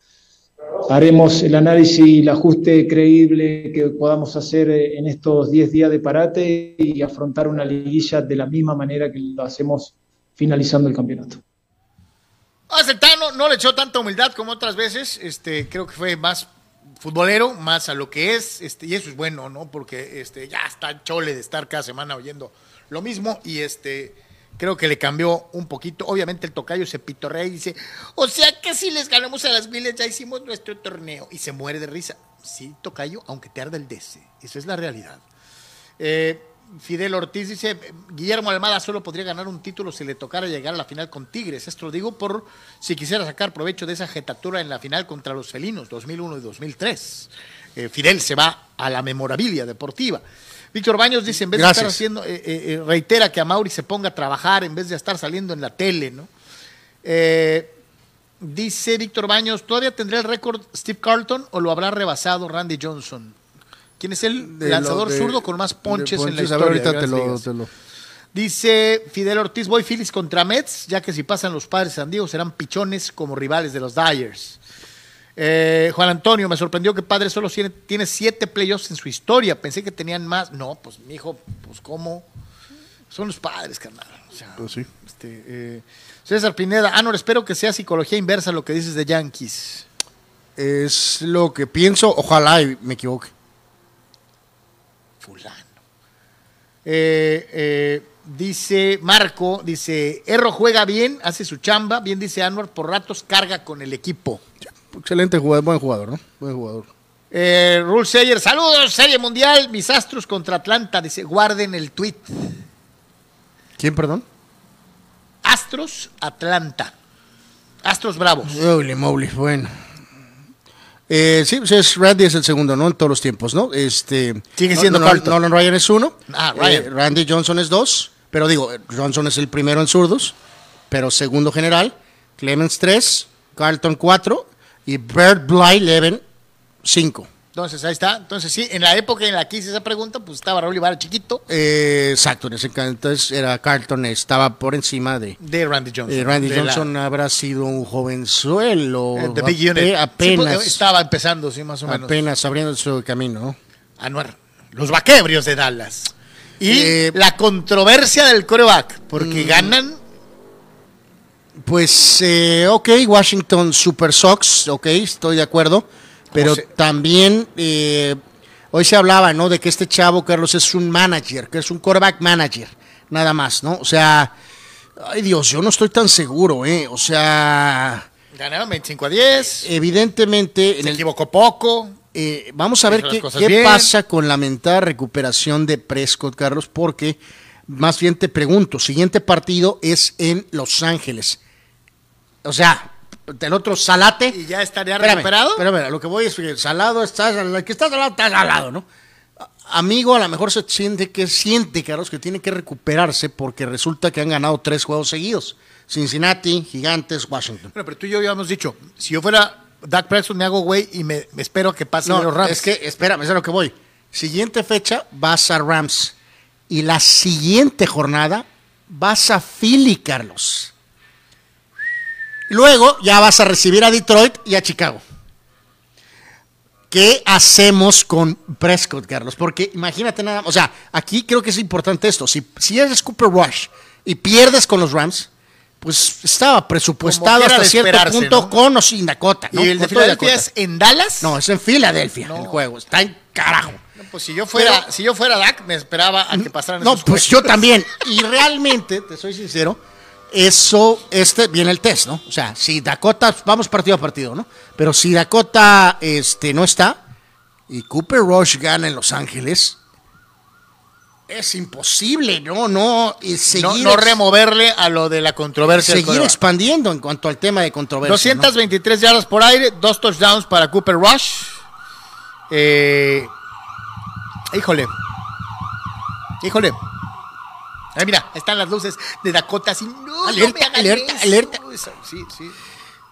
Haremos el análisis y el ajuste creíble que podamos hacer en estos 10 días de parate y afrontar una liguilla de la misma manera que lo hacemos finalizando el campeonato. Ah, ese Tano no le echó tanta humildad como otras veces. Este, creo que fue más futbolero, más a lo que es, este, y eso es bueno, ¿no? Porque este, ya está chole de estar cada semana oyendo lo mismo, y este, creo que le cambió un poquito. Obviamente el tocayo se pitorrea y dice, o sea que si les ganamos a las miles ya hicimos nuestro torneo, y se muere de risa. Sí, tocayo, aunque te arda el DC, esa es la realidad. Eh, Fidel Ortiz dice, Guillermo Almada solo podría ganar un título si le tocara llegar a la final con Tigres. Esto lo digo por si quisiera sacar provecho de esa jetatura en la final contra los felinos 2001 y 2003. Eh, Fidel se va a la memorabilia deportiva. Víctor Baños dice, en vez de estar haciendo, eh, eh, eh, reitera que a Mauri se ponga a trabajar en vez de estar saliendo en la tele, ¿no? Dice Víctor Baños, ¿todavía tendrá el récord Steve Carlton o lo habrá rebasado Randy Johnson? ¿Quién es el De lanzador de- zurdo con más ponches, en la historia? ahorita te lo, Ligas? te lo- Dice Fidel Ortiz, voy Phillies contra Mets, ya que si pasan los padres de San Diego serán pichones como rivales de los Dyers. Eh, Juan Antonio, me sorprendió que Padre solo tiene, tiene siete playoffs en su historia. Pensé que tenían más. No, pues, mi hijo, pues, ¿cómo? Son los padres, carnal. O sea, Pues sí. este, eh, César Pineda, ah, no, espero que sea psicología inversa lo que dices de Yankees. Es lo que pienso, ojalá y me equivoque. Fulano. Eh, eh, dice Marco, dice, Erro juega bien, hace su chamba, bien dice Anwar, por ratos carga con el equipo. Excelente jugador, buen jugador, ¿no? Buen jugador. Eh, Rule Sayer, saludos, Serie Mundial, mis Astros contra Atlanta, dice, guarden el tweet. ¿Quién, perdón? Astros, Atlanta. Astros Bravos. Holy moly, bueno. Eh, sí, pues es Randy es el segundo, ¿no? En todos los tiempos, ¿no? Este, Sigue siendo no- Carlton. Nolan Ryan es uno. Ah, Ryan. Eh, Randy Johnson es dos. Pero digo, Johnson es el primero en zurdos, pero segundo general. Clemens tres, Carlton cuatro y Bert Bly Leven cinco. Entonces, ahí está. Entonces, sí, en la época en la que hice esa pregunta, pues estaba Raúl Ibarra chiquito Eh, exacto, en ese entonces era Carlton, estaba por encima de. de Randy Johnson. eh, Randy De la- Johnson habrá sido un jovenzuelo. eh, The Big. Sí, Apenas. pues, estaba empezando, sí, más o menos. apenas abriendo su camino, ¿no? Anuar. Los vaquebrios de Dallas. Y Eh, la controversia del coreback, porque mm, ganan. Pues, eh, ok, Washington Super Sox, ok, estoy de acuerdo. Pero también, eh, hoy se hablaba, ¿no? De que este chavo, Carlos, es un manager, que es un quarterback manager, nada más, ¿no? O sea, ay Dios, yo no estoy tan seguro, ¿eh? O sea, Ganaron 25 a 10. evidentemente, en se el, equivoco poco. eh, vamos a ver qué, qué pasa con la mentada recuperación de Prescott, Carlos, porque más bien te pregunto, siguiente partido es en Los Ángeles. O sea, el otro Salate. Y ya estaría Espérame, recuperado. Espérame, lo que voy es que salado estás, el que está salado está salado, ¿no? Amigo, a lo mejor se siente que siente, Carlos, que tiene que recuperarse porque resulta que han ganado tres juegos seguidos. Cincinnati, Gigantes, Washington. Bueno, pero tú y yo habíamos dicho, si yo fuera Dak Prescott me hago güey y me, me espero que pase los Rams. es que, espérame, es a lo que voy. Siguiente fecha vas a Rams. Y la siguiente jornada vas a Philly, Carlos. Luego ya vas a recibir a Detroit y a Chicago. ¿Qué hacemos con Prescott, Carlos? Porque imagínate nada, o sea, aquí creo que es importante esto. Si, si eres Cooper Rush y pierdes con los Rams, pues estaba presupuestado hasta cierto punto ¿no? con o sin Dakota. ¿no? ¿Y el de Filadelfia Dakota. es en Dallas? No, es en Filadelfia No. el juego. Está en carajo. No, Pues si yo fuera, si yo fuera Dak, me esperaba a que pasaran No, esos pues yo también. Y realmente, te soy sincero, eso, este viene el test, ¿no? O sea, si Dakota, vamos partido a partido, ¿no? Pero si Dakota este, no está y Cooper Rush gana en Los Ángeles, es imposible, ¿no? No, y seguir, no removerle a lo de la controversia. seguir expandiendo en cuanto al tema de controversia. ¿no? 223 yardas por aire, dos touchdowns para Cooper Rush. Eh, híjole. Híjole. Ay, mira, están las luces de Dakota. Así, no, Alerta, no me alerta, eso. alerta. Sí, sí.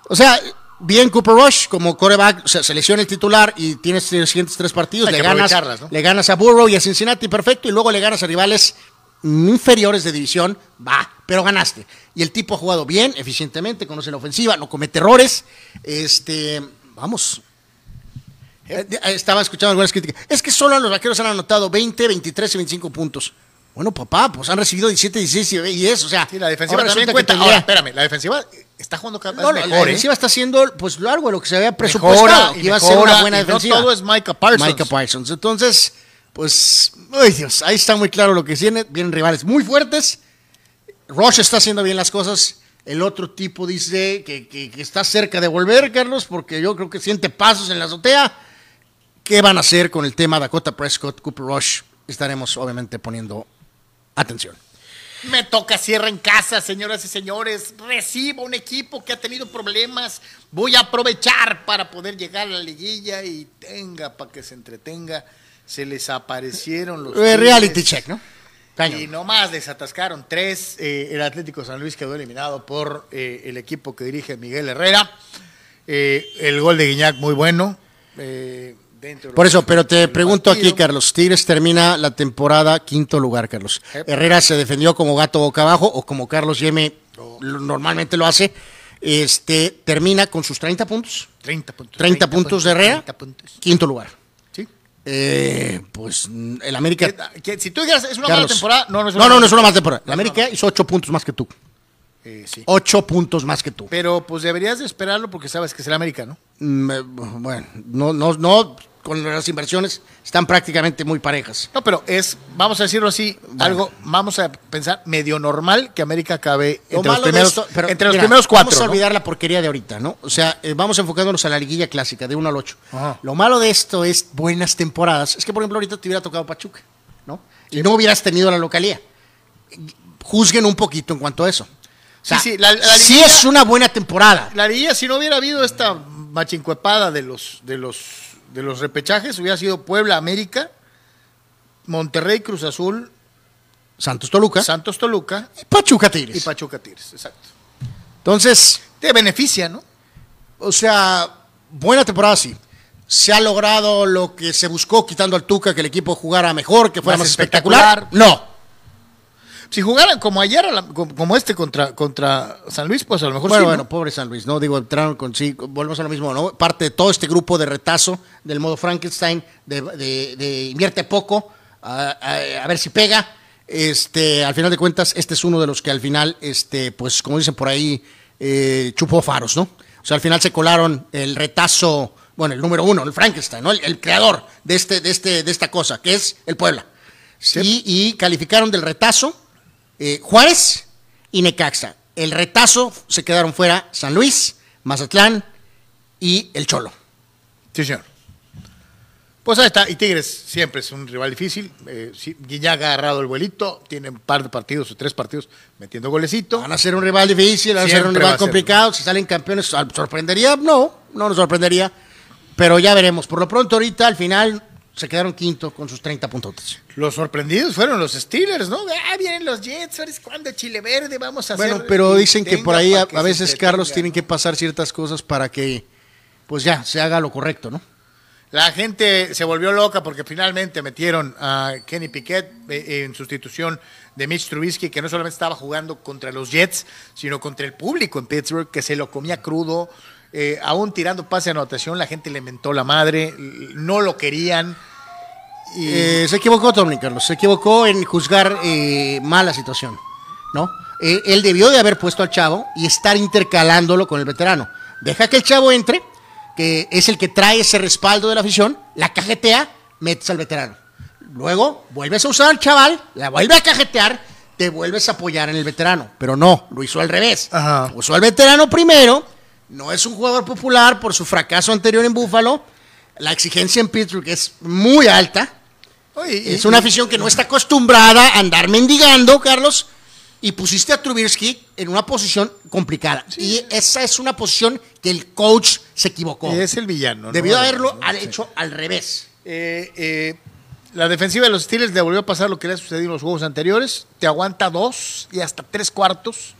O sea, bien Cooper Rush como coreback, o sea, selecciona el titular y tienes los siguientes tres partidos, Hay le ganas, ¿no? le ganas a Burrow y a Cincinnati, perfecto, y luego le ganas a rivales inferiores de división, va, pero ganaste. Y el tipo ha jugado bien, eficientemente, conoce la ofensiva, no comete errores. Este, vamos. Eh, eh, Estaba escuchando algunas críticas. Es que solo los vaqueros han anotado 20, 23 y 25 puntos. Bueno, papá, pues han recibido 17, 16 y 10, o sea. Sí, la defensiva también cuenta. tendría- Ahora, espérame, la defensiva está jugando cada vez no, mejor. la ¿eh? defensiva está haciendo pues largo de lo que se había presupuestado. Mejora, y iba a ser una buena y no defensiva. todo es Micah Parsons. Micah Parsons. Entonces, pues, ay Dios, ahí está muy claro lo que tiene. Vienen rivales muy fuertes. Rush está haciendo bien las cosas. El otro tipo dice que, que- que está cerca de volver, Carlos, porque yo creo que siente pasos en la azotea. ¿Qué van a hacer con el tema Dakota Prescott, Cooper Rush? Estaremos obviamente poniendo atención. Me toca cierre en casa, señoras y señores. Recibo un equipo que ha tenido problemas. Voy a aprovechar para poder llegar a la liguilla y tenga para que se entretenga. Se les aparecieron los. Eh, reality check, ¿no? Y nomás les atascaron tres. Eh, el Atlético San Luis quedó eliminado por eh, el equipo que dirige Miguel Herrera. Eh, el gol de Guiñac muy bueno. eh, Por eso, pero te pregunto aquí. Carlos. Tigres termina la temporada quinto lugar, Carlos. Herrera se defendió como gato boca abajo o como Carlos Yeme normalmente lo hace. este, termina con sus 30 puntos. 30 puntos. 30 puntos de Herrera, 30 puntos. quinto lugar. Sí. Eh, pues el América. Que- que si tú dijeras, es una Carlos. mala temporada, no, no es una no, no, mala no es una mala temporada. No, América hizo 8 puntos más que tú. Eh, sí. 8 puntos más que tú. Pero pues deberías de esperarlo porque sabes que será América, ¿no? Mm, eh, bueno, no, no, no, con las inversiones están prácticamente muy parejas. No, pero es, vamos a decirlo así, algo, vamos a pensar medio normal que América acabe Lo entre los primeros, esto- pero, entre los mira, primeros cuatro. Vamos a ¿no? olvidar la porquería de ahorita, ¿no? O sea, eh, vamos enfocándonos a la liguilla clásica, de 1 al 8. Ajá. Lo malo de esto es buenas temporadas. Es que, por ejemplo, ahorita te hubiera tocado Pachuca, ¿no? Y no hubieras tenido la localía. Juzguen un poquito en cuanto a eso. O sea, Sí, sí, la- la sí es una buena temporada. La liguilla, si no hubiera habido esta machincuepada de los, de los, de los repechajes, hubiera sido Puebla, América, Monterrey, Cruz Azul, Santos Toluca, Santos Toluca Pachuca Tigres. y Pachuca Tigres. Exacto. Entonces, Te beneficia, ¿no? o sea, buena temporada sí. Se ha logrado lo que se buscó quitando al Tuca, que el equipo jugara mejor, que fuera Más más, espectacular. No, Si jugaran como ayer, la- como este contra, contra San Luis, pues a lo mejor Bueno, sí. ¿no? bueno, pobre San Luis, ¿no? Digo, entraron con sí, volvemos a lo mismo, ¿no? Parte de todo este grupo de retazo del modo Frankenstein, de, de- de invierte poco, a, a- a ver si pega. Este, al final de cuentas, este es uno de los que al final, este, pues, como dicen por ahí, eh, chupó faros, ¿no? O sea, al final se colaron el retazo, bueno, el número uno, el Frankenstein, ¿no? El, el creador de este, de este, de esta cosa, que es el Puebla. Y, y calificaron del retazo eh, Juárez y Necaxa. El retazo se quedaron fuera San Luis, Mazatlán y el Cholo. Sí, señor. Pues ahí está. Y Tigres siempre es un rival difícil. Eh, sí, Guiñaga ha agarrado el vuelito. Tiene un par de partidos o tres partidos metiendo golecito. Van a ser un rival difícil, van a ser un rival complicado. Si salen campeones, ¿sorprendería? No, no nos sorprendería. Pero ya veremos. Por lo pronto, ahorita, al final, se quedaron quinto con sus 30 puntos. Los sorprendidos fueron los Steelers, ¿no? Ah, vienen los Jets. ¿Sabes cuándo? Chile Verde. Vamos a Bueno, hacer. pero y dicen que por ahí a, veces, Carlos, tienen ¿no? que pasar ciertas cosas para que, pues ya, se haga lo correcto, ¿no? La gente se volvió loca porque finalmente metieron a Kenny Piquet eh, en sustitución de Mitch Trubisky, que no solamente estaba jugando contra los Jets, sino contra el público en Pittsburgh, que se lo comía crudo. Eh, aún tirando pase de anotación, la gente le mentó la madre, no lo querían. Y Eh, se equivocó Tony Carlos, se equivocó en juzgar eh, mal la situación, ¿no? Eh, él debió de haber puesto al chavo y estar intercalándolo con el veterano. Deja que el chavo entre, que es el que trae ese respaldo de la afición, la cajetea, metes al veterano. Luego vuelves a usar al chaval, la vuelve a cajetear, te vuelves a apoyar en el veterano. Pero no, lo hizo al revés. Ajá. Usó al veterano primero, no es un jugador popular por su fracaso anterior en Búfalo. La exigencia en Pittsburgh es muy alta. Oye, Es una afición que no está acostumbrada a andar mendigando, Carlos, y pusiste a Trubisky en una posición complicada. Y esa es una posición que el coach se equivocó. es el villano. ¿no? Debió haberlo Sí. hecho al revés. Eh, eh, la defensiva de los Steelers le volvió a pasar lo que le ha sucedido en los juegos anteriores. Te aguanta dos y hasta tres cuartos.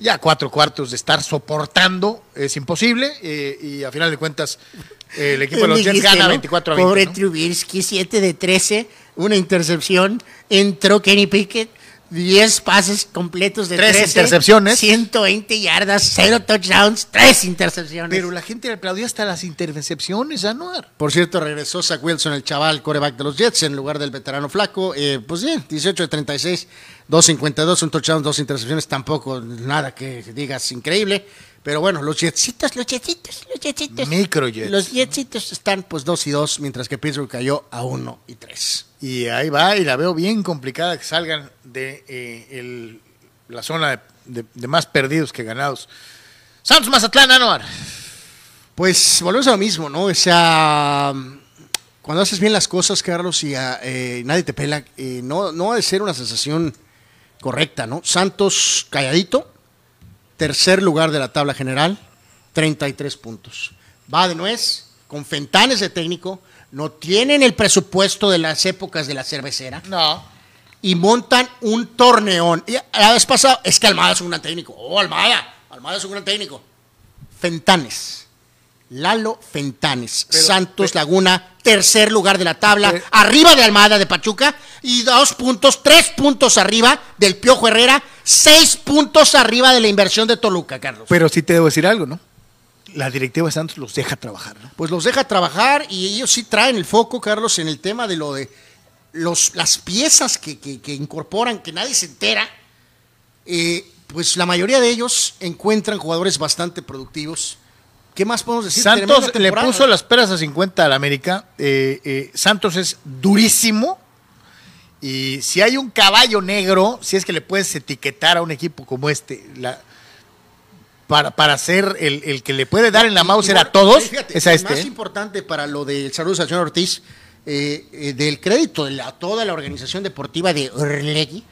Ya cuatro cuartos de estar soportando es imposible. eh, y a final de cuentas, eh, el equipo de los Jets gana 24 a 20. Pobre ¿no? Trubisky, 7 de 13, una intercepción. Entró Kenny Pickett, 10 pases completos de Tres 13, intercepciones. 120 yardas, 0 touchdowns, 3 intercepciones. Pero la gente le aplaudió hasta las intercepciones, Anuar. Por cierto, regresó Zach Wilson, el chaval coreback de los Jets, en lugar del veterano flaco. Eh, pues bien, 18 de 36, 2.52, un touchdown, dos intercepciones, tampoco nada que digas increíble. Pero bueno, los Jetsitos, los Jetsitos, los Jetsitos. Micro Jets. Los Jetsitos están pues 2 y 2, mientras que Pittsburgh cayó a 1 y 3. Y ahí va, y la veo bien complicada que salgan de eh, el- la zona de, de- de más perdidos que ganados. Santos Mazatlán, Anuar. Pues volvemos a lo mismo, ¿no? O sea, cuando haces bien las cosas, Carlos, y ah, eh, nadie te pela, eh, no, no ha de ser una sensación correcta, ¿no? Santos calladito, tercer lugar de la tabla general, 33 puntos. Va de nuez, con Fentanes de técnico, no tienen el presupuesto de las épocas de la cervecera No. y montan un torneón. Y la vez pasada, es que Almada es un gran técnico. Oh, Almada, Almada es un gran técnico. Fentanes Lalo Fentanes. Santos Laguna, tercer lugar de la tabla, arriba de Almada de Pachuca y dos puntos, tres puntos arriba del Piojo Herrera, seis puntos arriba de la inversión de Toluca, Carlos. Pero sí te debo decir algo, ¿no? La directiva de Santos los deja trabajar, ¿no? Pues los deja trabajar y ellos sí traen el foco, Carlos, en el tema de lo de los, las piezas que, que- que incorporan, que nadie se entera. Eh, pues la mayoría de ellos encuentran jugadores bastante productivos. ¿Qué más podemos decir? Santos le puso las peras a 50 al América. Eh, eh, Santos es durísimo. Y si hay un caballo negro, si es que le puedes etiquetar a un equipo como este, la- para, para ser el, el que le puede dar en la Igual, a todos, fíjate, es a lo este. más ¿eh? importante para lo del saludos al señor Ortiz, eh, eh, del crédito de la- toda la organización deportiva de Orlegui.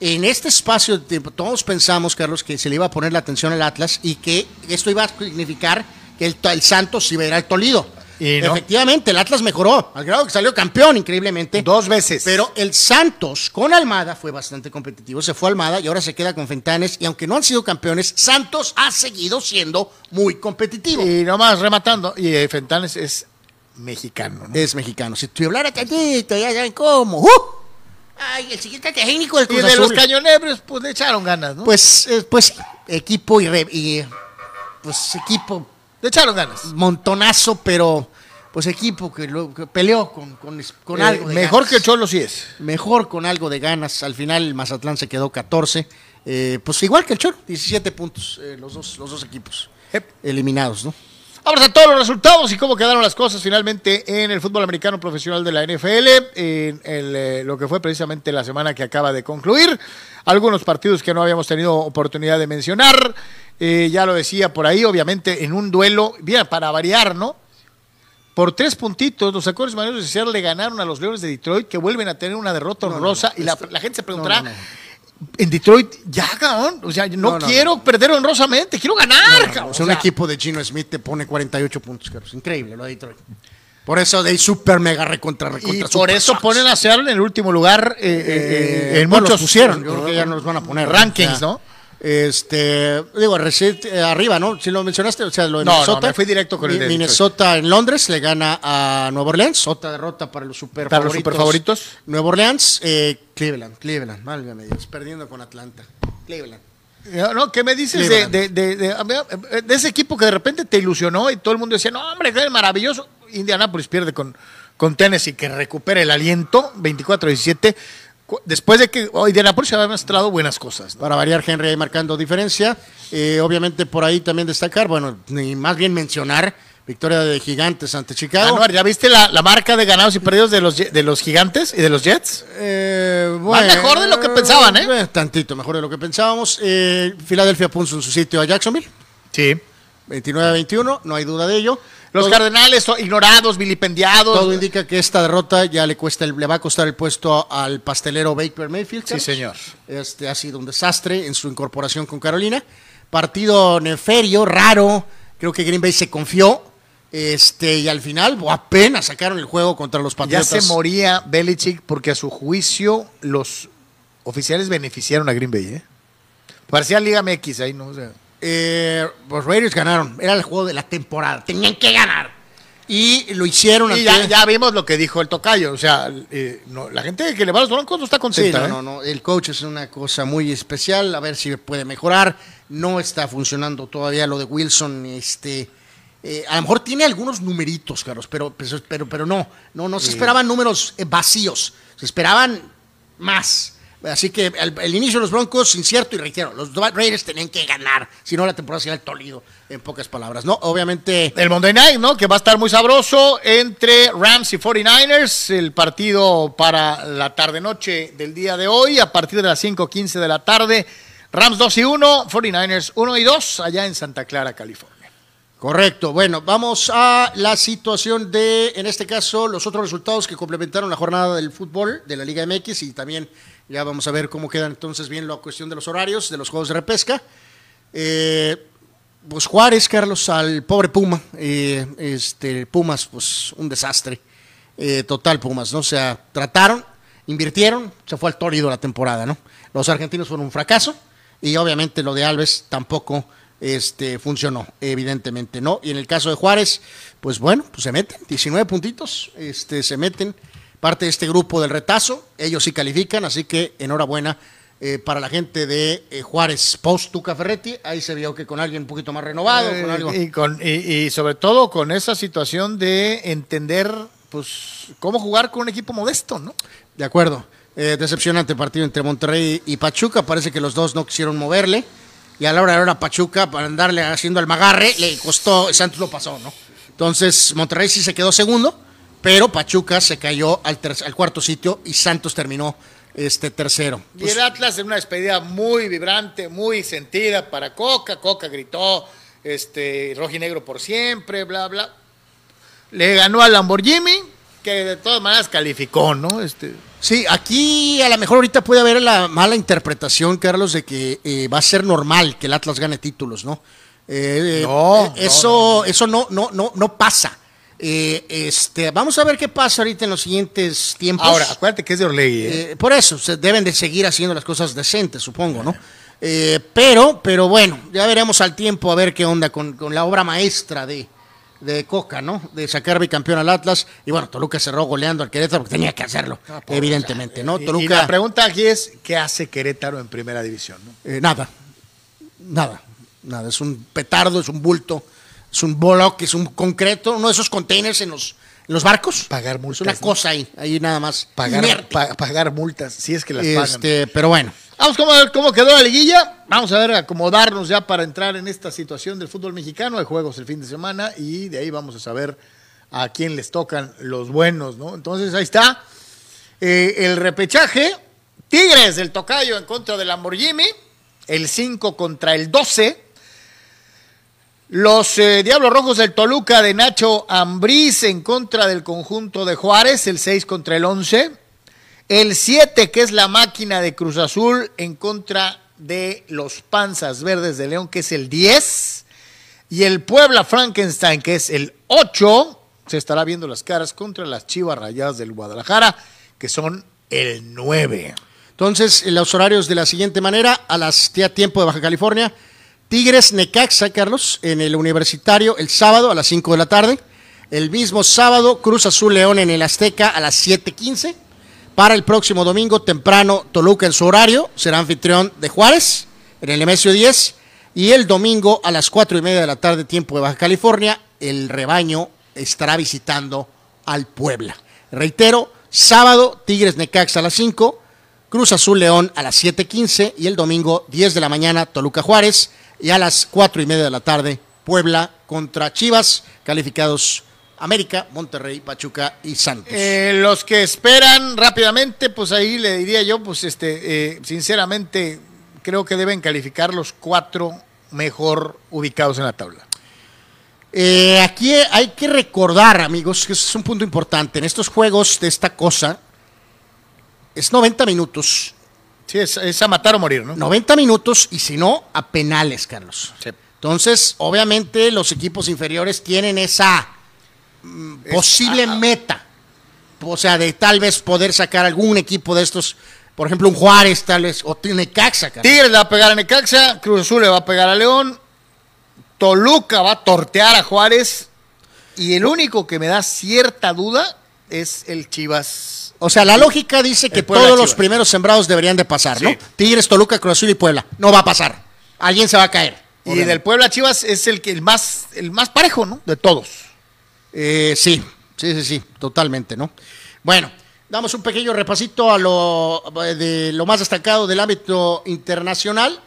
En este espacio de tiempo, todos pensamos, Carlos, que se le iba a poner la atención al Atlas y que esto iba a significar el, el Santos iba a ir al Tolido. Y no. Efectivamente, el Atlas mejoró, al grado que salió campeón increíblemente. Dos veces. Pero el Santos con Almada fue bastante competitivo. Se fue a Almada y ahora se queda con Fentanes. Y aunque no han sido campeones, Santos ha seguido siendo muy competitivo. Y nomás rematando, y eh, Fentanes es mexicano, ¿no? es mexicano. Si tú hablara tantito, ya saben cómo. ¡Uh! Ay, el siguiente técnico del Y Cruz de los cañoneros, pues le echaron ganas, ¿no? Pues, eh, pues equipo y, re- y, pues equipo le echaron ganas. montonazo, pero pues equipo que, lo, que peleó con, con, con Eh, algo de mejor ganas. que el Cholo sí es. Mejor con algo de ganas. Al final el Mazatlán se quedó 14. Eh, pues igual que el Cholo, 17 puntos eh, los, dos, los dos equipos Yep. eliminados, ¿no? Vamos a todos los resultados y cómo quedaron las cosas finalmente en el fútbol americano profesional de la NFL, en el, eh, lo que fue precisamente la semana que acaba de concluir. Algunos partidos que no habíamos tenido oportunidad de mencionar. Eh, ya lo decía por ahí, obviamente en un duelo, bien, para variar, ¿no? Por tres puntitos, los Acordes Marinos de Seattle le ganaron a los Leones de Detroit, que vuelven a tener una derrota honrosa. y la, la gente se preguntará. En Detroit, ya, cabrón, o sea, no, No, no, quiero perder honrosamente, quiero ganar, cabrón. O sea, un sea, equipo de Gino Smith te pone 48 puntos, Carlos. Increíble lo de Detroit. Por eso de super mega recontra Y recontra por super eso ponen a Seattle en el último lugar eh, eh, Eh, en muchos los pusieron. Yo creo que ya nos van a poner rankings, ¿no? Este, digo, eh, arriba, ¿no? Si lo mencionaste, o sea, lo de No, no, Minnesota. me fui directo con el de Minnesota en Londres le gana a Nueva Orleans, otra derrota para los super Para los favoritos. superfavoritos. Nueva Orleans, eh, Cleveland, Cleveland, válgame Dios, perdiendo con Atlanta. Cleveland. No, ¿Qué me dices de, de, de- ver, de ese equipo que de repente te ilusionó y todo el mundo decía, no, hombre, qué maravilloso? Indianapolis pierde con, con Tennessee, que recupera el aliento, 24-17, cu- después de que oh, Indianapolis había mostrado buenas cosas. ¿no? Para variar, Henry ahí marcando diferencia. Eh, obviamente por ahí también destacar, bueno, ni más bien mencionar, victoria de Gigantes ante Chicago. Anuar, ¿ya viste la, la marca de ganados y perdidos de los, de los gigantes y de los Jets? Eh, Van mejor de lo que pensaban, ¿eh? Tantito mejor de lo que pensábamos. Eh, Filadelfia puso en su sitio a Jacksonville, Sí. 29-21, no hay duda de ello. Los todo, Cardenales son ignorados, vilipendiados. todo indica que esta derrota ya le cuesta el- le va a costar el puesto al pastelero Baker Mayfield. Sí, señor. Este ha sido un desastre en su incorporación con Carolina. Partido neferio, raro. Creo que Green Bay se confió. Este, y al final apenas sacaron el juego contra los Ya Patriotas. se moría Belichick porque a su juicio los oficiales beneficiaron a Green Bay, ¿eh? Parecía Liga MX ahí, ¿no? O sea, Eh, los Raiders ganaron. Era el juego de la temporada. Tenían que ganar. Y lo hicieron. y ya, ya vimos lo que dijo el tocayo. O sea, eh, no, la gente que le va a los broncos no está Sí, contenta. no, ¿eh? no, no. El coach es una cosa muy especial. A ver si puede mejorar. No está funcionando todavía lo de Wilson. Este, eh, a lo mejor tiene algunos numeritos, Carlos, pero, pero, pero, pero no. No, no se esperaban números eh, vacíos. Se esperaban más. Así que el, el inicio de los Broncos, incierto, y reitero, los Raiders tenían que ganar. Si no, la temporada sería el tolido, en pocas palabras. No, obviamente. El Monday Night, ¿no? Que va a estar muy sabroso entre Rams y 49ers. El partido para la tarde-noche del día de hoy, a partir de las 5:15 de la tarde. Rams 2 y 1, 49ers 1 y 2, allá en Santa Clara, California. Correcto. Bueno, vamos a la situación de, en este caso, los otros resultados que complementaron la jornada del fútbol de la Liga MX y también ya vamos a ver cómo quedan entonces bien la cuestión de los horarios de los juegos de repesca. Eh, pues Juárez, Carlos, al pobre Puma. eh, este, Pumas, pues un desastre. Eh, total Pumas, ¿no? O sea, trataron, invirtieron, se fue al tórido la temporada, ¿no? Los argentinos fueron un fracaso y obviamente lo de Alves tampoco este, funcionó, evidentemente, ¿no? Y en el caso de Juárez, pues bueno, pues se meten, 19 puntitos, este, se meten parte de este grupo del retazo, ellos sí califican, así que enhorabuena eh, para la gente de eh, Juárez Post Tuca Ferretti, ahí se vio que con alguien un poquito más renovado, con Eh, algo... y, con- y- y sobre todo con esa situación de entender pues cómo jugar con un equipo modesto, ¿no? De acuerdo. Eh, decepcionante partido entre Monterrey y Pachuca. Parece que los dos no quisieron moverle. Y a la hora de la hora Pachuca, para andarle haciendo el magarre, le costó, Santos lo pasó, ¿no? Entonces, Monterrey sí se quedó segundo, pero Pachuca se cayó al, cuarto sitio y Santos terminó este tercero. Y el Atlas en una despedida muy vibrante, muy sentida para Coca. Coca gritó, este, rojinegro por siempre, bla, bla. Le ganó al Lamborghini, que de todas maneras calificó, ¿no? Este, Sí, aquí a lo mejor ahorita puede haber la mala interpretación, Carlos, de que eh, va a ser normal que el Atlas gane títulos, ¿no? Eh, No, eh, eso, eso no, no, no, no pasa. Eh, este, vamos a ver qué pasa ahorita en los siguientes tiempos. ahora, acuérdate que es de Orlegui, ¿eh? Eh, por eso, se deben de seguir haciendo las cosas decentes, supongo, ¿no? Eh, pero, pero bueno, ya veremos al tiempo a ver qué onda con, con la obra maestra de, de Coca, ¿no? De sacar bicampeón al Atlas. Y bueno, Toluca cerró goleando al Querétaro porque tenía que hacerlo, evidentemente, ¿no? Y- la pregunta aquí es, ¿qué hace Querétaro en primera división? no? eh, nada, nada, nada. Es un petardo, es un bulto, es un bloque, es un concreto, uno de esos containers en los, en los barcos. Pagar Es multas, una ¿no? cosa ahí, ahí nada más. Pagar, pa- pagar multas, si es que las pagan. Este, pero bueno. Vamos cómo, cómo quedó la liguilla. Vamos a ver, acomodarnos ya para entrar en esta situación del fútbol mexicano. Hay juegos el fin de semana y de ahí vamos a saber a quién les tocan los buenos, ¿no? Entonces ahí está. Eh, el repechaje. Tigres del Tocayo en contra del Lamborghini. El 5 contra el 12. Los eh, Diablos Rojos del Toluca de Nacho Ambriz en contra del conjunto de Juárez. El 6 contra el 11. El 7, que es la máquina de Cruz Azul, en contra de los Panzas Verdes de León, que es el 10. Y el Puebla Frankenstein, que es el 8, se estará viendo las caras contra las Chivas Rayadas del Guadalajara, que son el 9. Entonces, los horarios de la siguiente manera, a las ya tiempo de Baja California, Tigres Necaxa, Carlos, en el Universitario el sábado a las 5 de la tarde. El mismo sábado, Cruz Azul León en el Azteca a las 7:15. Para el próximo domingo, temprano, Toluca en su horario, será anfitrión de Juárez en el Nemesio 10. Y el domingo a las 4 y media de la tarde, tiempo de Baja California, el rebaño estará visitando al Puebla. Reitero, sábado, Tigres Necaxa a las 5. Cruz Azul León a las 7:15 y el domingo 10 de la mañana Toluca Juárez y a las 4 y media de la tarde Puebla contra Chivas, calificados América, Monterrey, Pachuca y Santos. Eh, los que esperan rápidamente, pues ahí le diría yo, pues este, eh, sinceramente, creo que deben calificar los cuatro mejor ubicados en la tabla. Eh, aquí hay que recordar, amigos, que es un punto importante. En estos juegos de esta cosa, es 90 minutos. Sí, es, es a matar o morir, ¿no? 90 minutos y si no, a penales, Carlos. Sí. Entonces, obviamente, los equipos inferiores tienen esa mm, posible ah, meta. O sea, de tal vez poder sacar algún equipo de estos, por ejemplo, un Juárez, tal vez, o Necaxa, Carlos. Tigres le va a pegar a Necaxa, Cruz Azul le va a pegar a León, Toluca va a tortear a Juárez y el único que me da cierta duda es el Chivas. O sea, la lógica dice que todos los primeros sembrados deberían de pasar, Sí. ¿no? Tigres, Toluca, Cruz Azul y Puebla. No va a pasar. Alguien se va a caer. Y obviamente. del Puebla Chivas es el que el más el más parejo, ¿no? De todos. Eh, sí, sí, sí, sí, totalmente, ¿no? Bueno, damos un pequeño repasito a lo, de lo más destacado del ámbito internacional.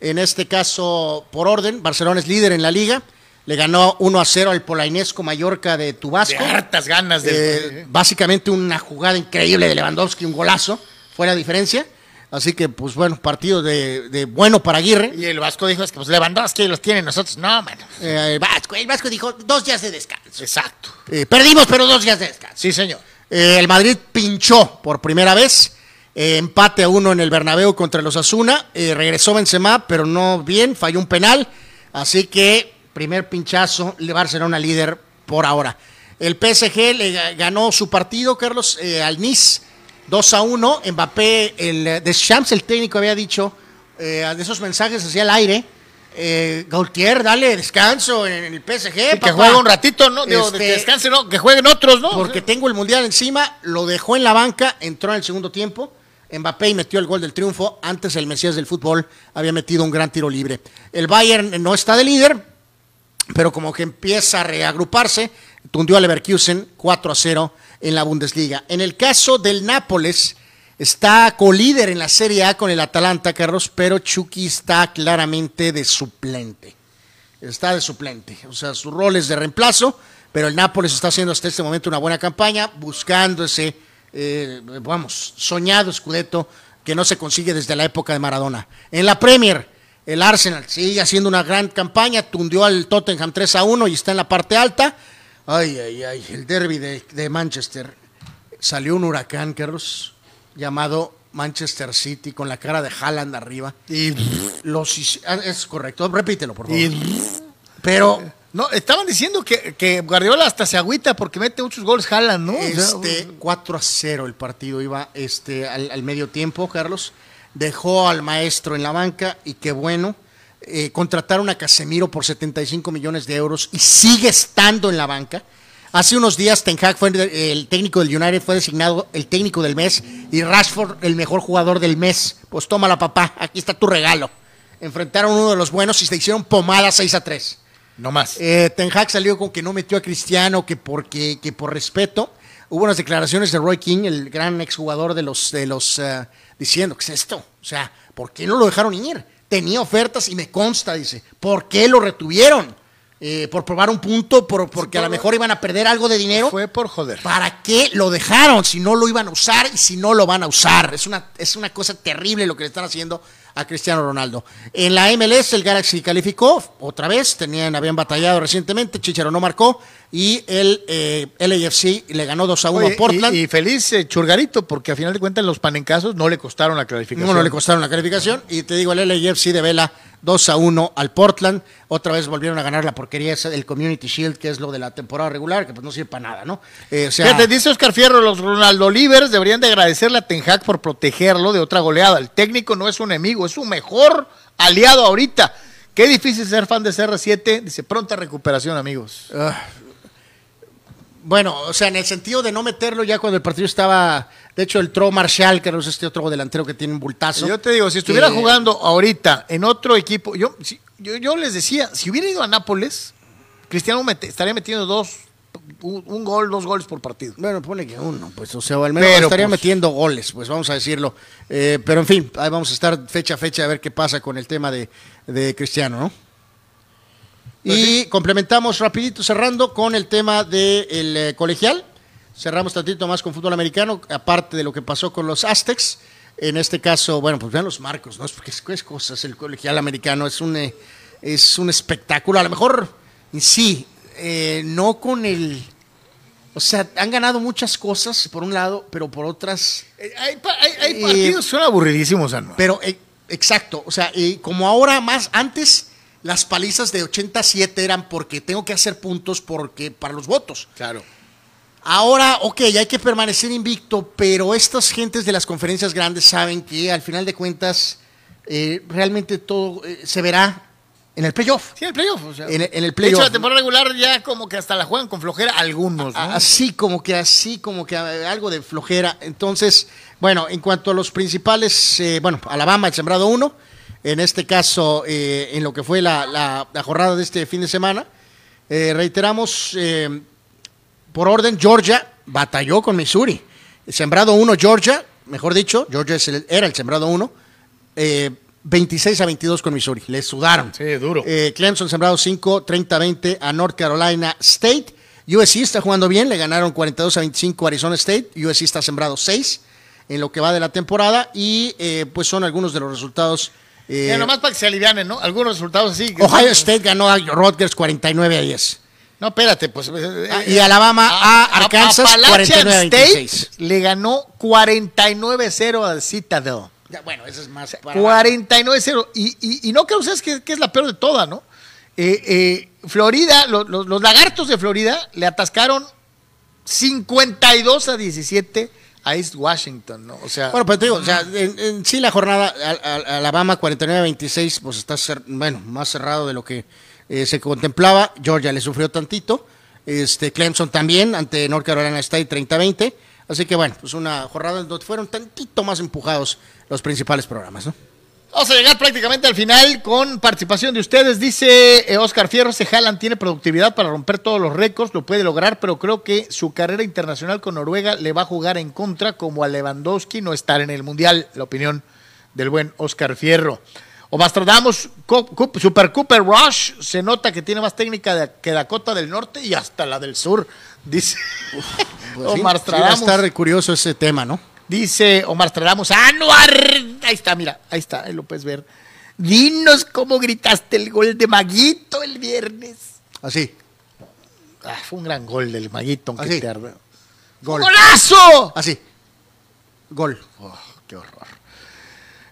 En este caso, por orden, Barcelona es líder en la liga. Le ganó 1 a 0 al Polainesco Mallorca de De Tubasco. hartas ganas del Eh, básicamente una jugada increíble de Lewandowski, un golazo, fue la diferencia. Así que, pues bueno, partido de, de bueno para Aguirre. Y el Vasco dijo, es que pues Lewandowski los tiene nosotros. No, mano. Eh, el, Vasco, el Vasco dijo dos días de descanso. Exacto. Eh, perdimos, pero dos días de descanso. Sí, señor. Eh, el Madrid pinchó por primera vez. empate a uno en el Bernabéu contra los Asuna. regresó Benzema, pero no bien. Falló un penal. Así que primer pinchazo. Le Barcelona líder por ahora. El PSG le ga- ganó su partido, Carlos, eh, al Nice. 2 a 1. Mbappé, el eh, Deschamps, el técnico, había dicho eh, de esos mensajes hacia el aire. Eh, Gautier, dale descanso en el PSG. Y que juegue un ratito, ¿no? Digo, Este, que descanse, ¿no? Que jueguen otros, ¿no? Porque tengo el mundial encima, lo dejó en la banca, entró en el segundo tiempo. Mbappé y metió el gol del triunfo. Antes el Mesías del fútbol había metido un gran tiro libre. El Bayern no está de líder, pero como que empieza a reagruparse, tundió a Leverkusen 4 a 0 en la Bundesliga. En el caso del Nápoles, está colíder en la Serie A con el Atalanta, Carlos, pero Chucky está claramente de suplente. Está de suplente. O sea, su rol es de reemplazo, pero el Nápoles está haciendo hasta este momento una buena campaña, buscando ese, eh, vamos, soñado Scudetto que no se consigue desde la época de Maradona. En la Premier, el Arsenal sigue haciendo una gran campaña, tundió al Tottenham 3 a 1 y está en la parte alta. Ay, ay, ay, el derby de, de Manchester. Salió un huracán, Carlos, llamado Manchester City, con la cara de Haaland arriba. Y, Los, ah, es correcto, repítelo, por favor. y- Pero no, estaban diciendo que, que Guardiola hasta se agüita porque mete muchos goles jalan, ¿no? Este, 4 a 0 el partido iba este, al, al medio tiempo, Carlos. Dejó al maestro en la banca y qué bueno. Eh, contrataron a Casemiro por 75 millones de euros y sigue estando en la banca. Hace unos días Ten Hag fue el, técnico del United, fue designado el técnico del mes y Rashford el mejor jugador del mes. Pues tómala papá, aquí está tu regalo. Enfrentaron uno de los buenos y se hicieron pomada 6 a 3. no más. Eh, Ten Hag salió con que no metió a Cristiano, que porque que por respeto. Hubo unas declaraciones de Roy King, el gran exjugador de los de los eh, diciendo, ¿qué es esto? O sea, ¿por qué no lo dejaron ir? Tenía ofertas y me consta, dice. ¿Por qué lo retuvieron? Eh, por probar un punto, por, porque a lo mejor iban a perder algo de dinero. Fue por joder. ¿Para qué lo dejaron si no lo iban a usar y si no lo van a usar? Es una, es una cosa terrible lo que le están haciendo a Cristiano Ronaldo. En la MLS el Galaxy calificó otra vez, tenían, habían batallado recientemente, Chicharo no marcó y el eh, LAFC le ganó 2 a 1 Oye, a Portland. Y, y feliz eh, Churgarito, porque a final de cuentas los panencazos no le costaron la clarificación. No, no le costaron la calificación. Y te digo, el LAFC de Vela 2 a 1 al Portland. Otra vez volvieron a ganar la porquería esa del Community Shield, que es lo de la temporada regular, que pues no sirve para nada, ¿no? Eh, o sea, Fíjate, dice Oscar Fierro, los Ronaldo Livers deberían de agradecerle a Ten Hag por protegerlo de otra goleada. El técnico no es un enemigo, es su mejor aliado ahorita. Qué difícil ser fan de CR7. Dice, pronta recuperación, amigos. Bueno, o sea, en el sentido de no meterlo ya cuando el partido estaba. De hecho, el Tro Marshall, que es este otro delantero que tiene un bultazo. Yo te digo, si estuviera jugando ahorita en otro equipo, yo, si- yo, yo les decía, si hubiera ido a Nápoles, Cristiano estaría metiendo dos, un, un gol, dos goles por partido. Bueno, pone que uno, pues, o sea, o al menos Pero, estaría pues- metiendo goles, pues vamos a decirlo. Eh, pero en fin, ahí vamos a estar fecha a fecha a ver qué pasa con el tema de, de Cristiano, ¿no? Pues y complementamos rapidito cerrando con el tema del eh, colegial. Cerramos tantito más con fútbol americano, aparte de lo que pasó con los Aztecs. En este caso, bueno, pues vean los marcos, ¿no? Es porque es, es cosas, el colegial americano es un, eh, es un espectáculo. A lo mejor, sí, eh, no con el... O sea, han ganado muchas cosas por un lado, pero por otras... Eh, Hay, hay- hay Eh, partidos que son aburridísimos, Anuar. Pero, exacto, o sea, como ahora más, antes las palizas de 87 eran porque tengo que hacer puntos porque para los votos. Claro. Ahora, ok, hay que permanecer invicto, pero estas gentes de las conferencias grandes saben que al final de cuentas eh, realmente todo eh, se verá en el playoff. Sí, el playoff. o sea. En el- en el De hecho, playoff. la temporada regular ya como que hasta la juegan con flojera algunos, ¿no? Así como que así como que eh, algo de flojera. Entonces, bueno, en cuanto a los principales, eh, bueno, Alabama, el sembrado uno, en este caso, eh, en lo que fue la, la- la jornada de este fin de semana, eh, reiteramos, eh, por orden, Georgia batalló con Missouri. El sembrado uno, Georgia, mejor dicho, Georgia es el- era el sembrado uno, eh, 26 a 22 con Missouri. Le sudaron. Sí, duro. Clemson sembrado 5, 30 a 20 a North Carolina State. USC está jugando bien, le ganaron 42 a 25 a Arizona State. USC está sembrado 6 en lo que va de la temporada y pues son algunos de los resultados. Eh, nomás para que se alivianen, ¿no? Algunos resultados así. que- Ohio State ganó a Rutgers 49 a 10. No, espérate, pues. eh, Ah, eh, y Alabama a Arkansas, Appalachian 49 a State 26. le ganó 49-0 al Citadel. Ya, bueno, eso es más. 49-0. Y, y, y no creo, ¿sabes qué, qué es la peor de toda, no? Eh, eh, Florida, lo- lo- los lagartos de Florida le atascaron 52 a 17 a East Washington, ¿no? O sea, Bueno, pues te digo, o sea, en, en sí la jornada al- Alabama 49-26, pues está cer- bueno, más cerrado de lo que eh, se contemplaba. Georgia le sufrió tantito. Este Clemson también ante North Carolina State 30-20. Así que bueno, pues una jornada en donde fueron tantito más empujados los principales programas, ¿no? Vamos a llegar prácticamente al final con participación de ustedes. Dice eh, Oscar Fierro, ese Haaland tiene productividad para romper todos los récords, lo puede lograr, pero creo que su carrera internacional con Noruega le va a jugar en contra como a Lewandowski no estar en el Mundial. La opinión del buen Oscar Fierro. O Cup- Super Cooper Rush, se nota que tiene más técnica que Dakota del Norte y hasta la del sur, dice Pues sí, Omar sí va a estar curioso ese tema, ¿no? Dice Omar Stradamus, Anuar. Ahí está, mira, ahí está, ahí lo puedes ver. Dinos cómo gritaste el gol de Maguito el viernes. Así, Ah, fue un gran gol del Maguito, aunque Así. te gol. ¡Golazo! Así. Gol. Oh, qué horror.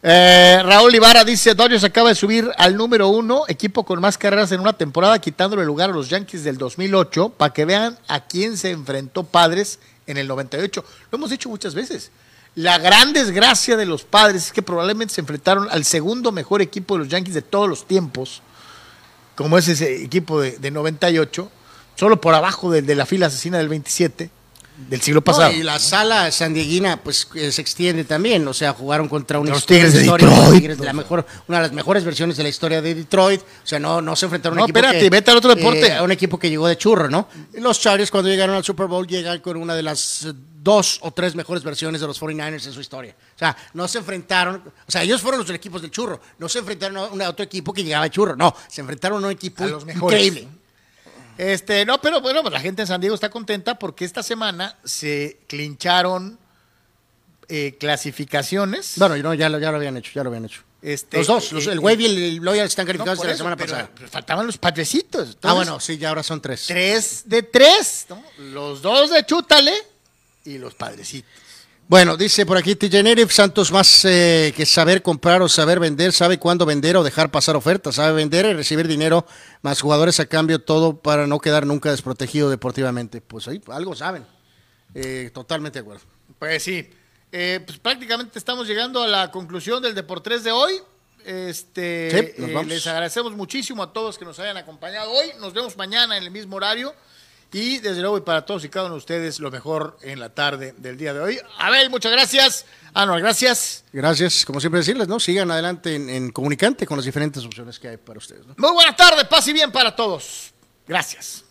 Eh, Raúl Ibarra dice, Dodgers acaba de subir al número uno, equipo con más carreras en una temporada, quitándole lugar a los Yankees del 2008, para que vean a quién se enfrentó Padres en el 98. Lo hemos dicho muchas veces. La gran desgracia de los Padres es que probablemente se enfrentaron al segundo mejor equipo de los Yankees de todos los tiempos, como es ese equipo de, de 98, solo por abajo del de la fila asesina del 27 del siglo pasado. No, y la sala sandieguina, pues eh, se extiende también. O sea, jugaron contra una Los Tigres de Detroit. Tigres de la mejor, una de las mejores versiones de la historia de Detroit. O sea, no, no se enfrentaron a No, un equipo. espérate, que, vete al otro deporte. eh, a un equipo que llegó de churro, ¿no? Los Chargers, cuando llegaron al Super Bowl, llegan con una de las dos o tres mejores versiones de los 49ers en su historia. O sea, no se enfrentaron. O sea, ellos fueron los equipos del churro. No se enfrentaron a, un- otro equipo que llegaba churro. No, se enfrentaron a un equipo A los mejores. increíble. Este, no, pero bueno, pues la gente en San Diego está contenta porque esta semana se clincharon eh, clasificaciones. Bueno, no, ya lo, ya lo habían hecho, ya lo habían hecho. Este, los dos, los- eh, el Wave y el, Loyal están no, calificados de la semana pero- pasada. pero faltaban los padrecitos. ah, bueno, sí, ya ahora son tres. Tres de tres, ¿no? Los dos de Chútale y los padrecitos. Bueno, dice por aquí TJ Santos más eh, que saber comprar o saber vender, sabe cuándo vender o dejar pasar ofertas, sabe vender y recibir dinero, más jugadores a cambio, todo para no quedar nunca desprotegido deportivamente. Pues ahí algo saben. Eh, totalmente de acuerdo. Pues sí. Eh, pues prácticamente estamos llegando a la conclusión del Deportes de hoy. Este, Sí, eh, les agradecemos muchísimo a todos que nos hayan acompañado hoy. Nos vemos mañana en el mismo horario. Y desde luego, y para todos y cada uno de ustedes, lo mejor en la tarde del día de hoy. Abel, muchas gracias. Anual, gracias. Gracias, como siempre decirles, ¿no? Sigan adelante en, en comunicante con las diferentes opciones que hay para ustedes. ¿no? Muy buena tarde, paz y bien para todos. Gracias.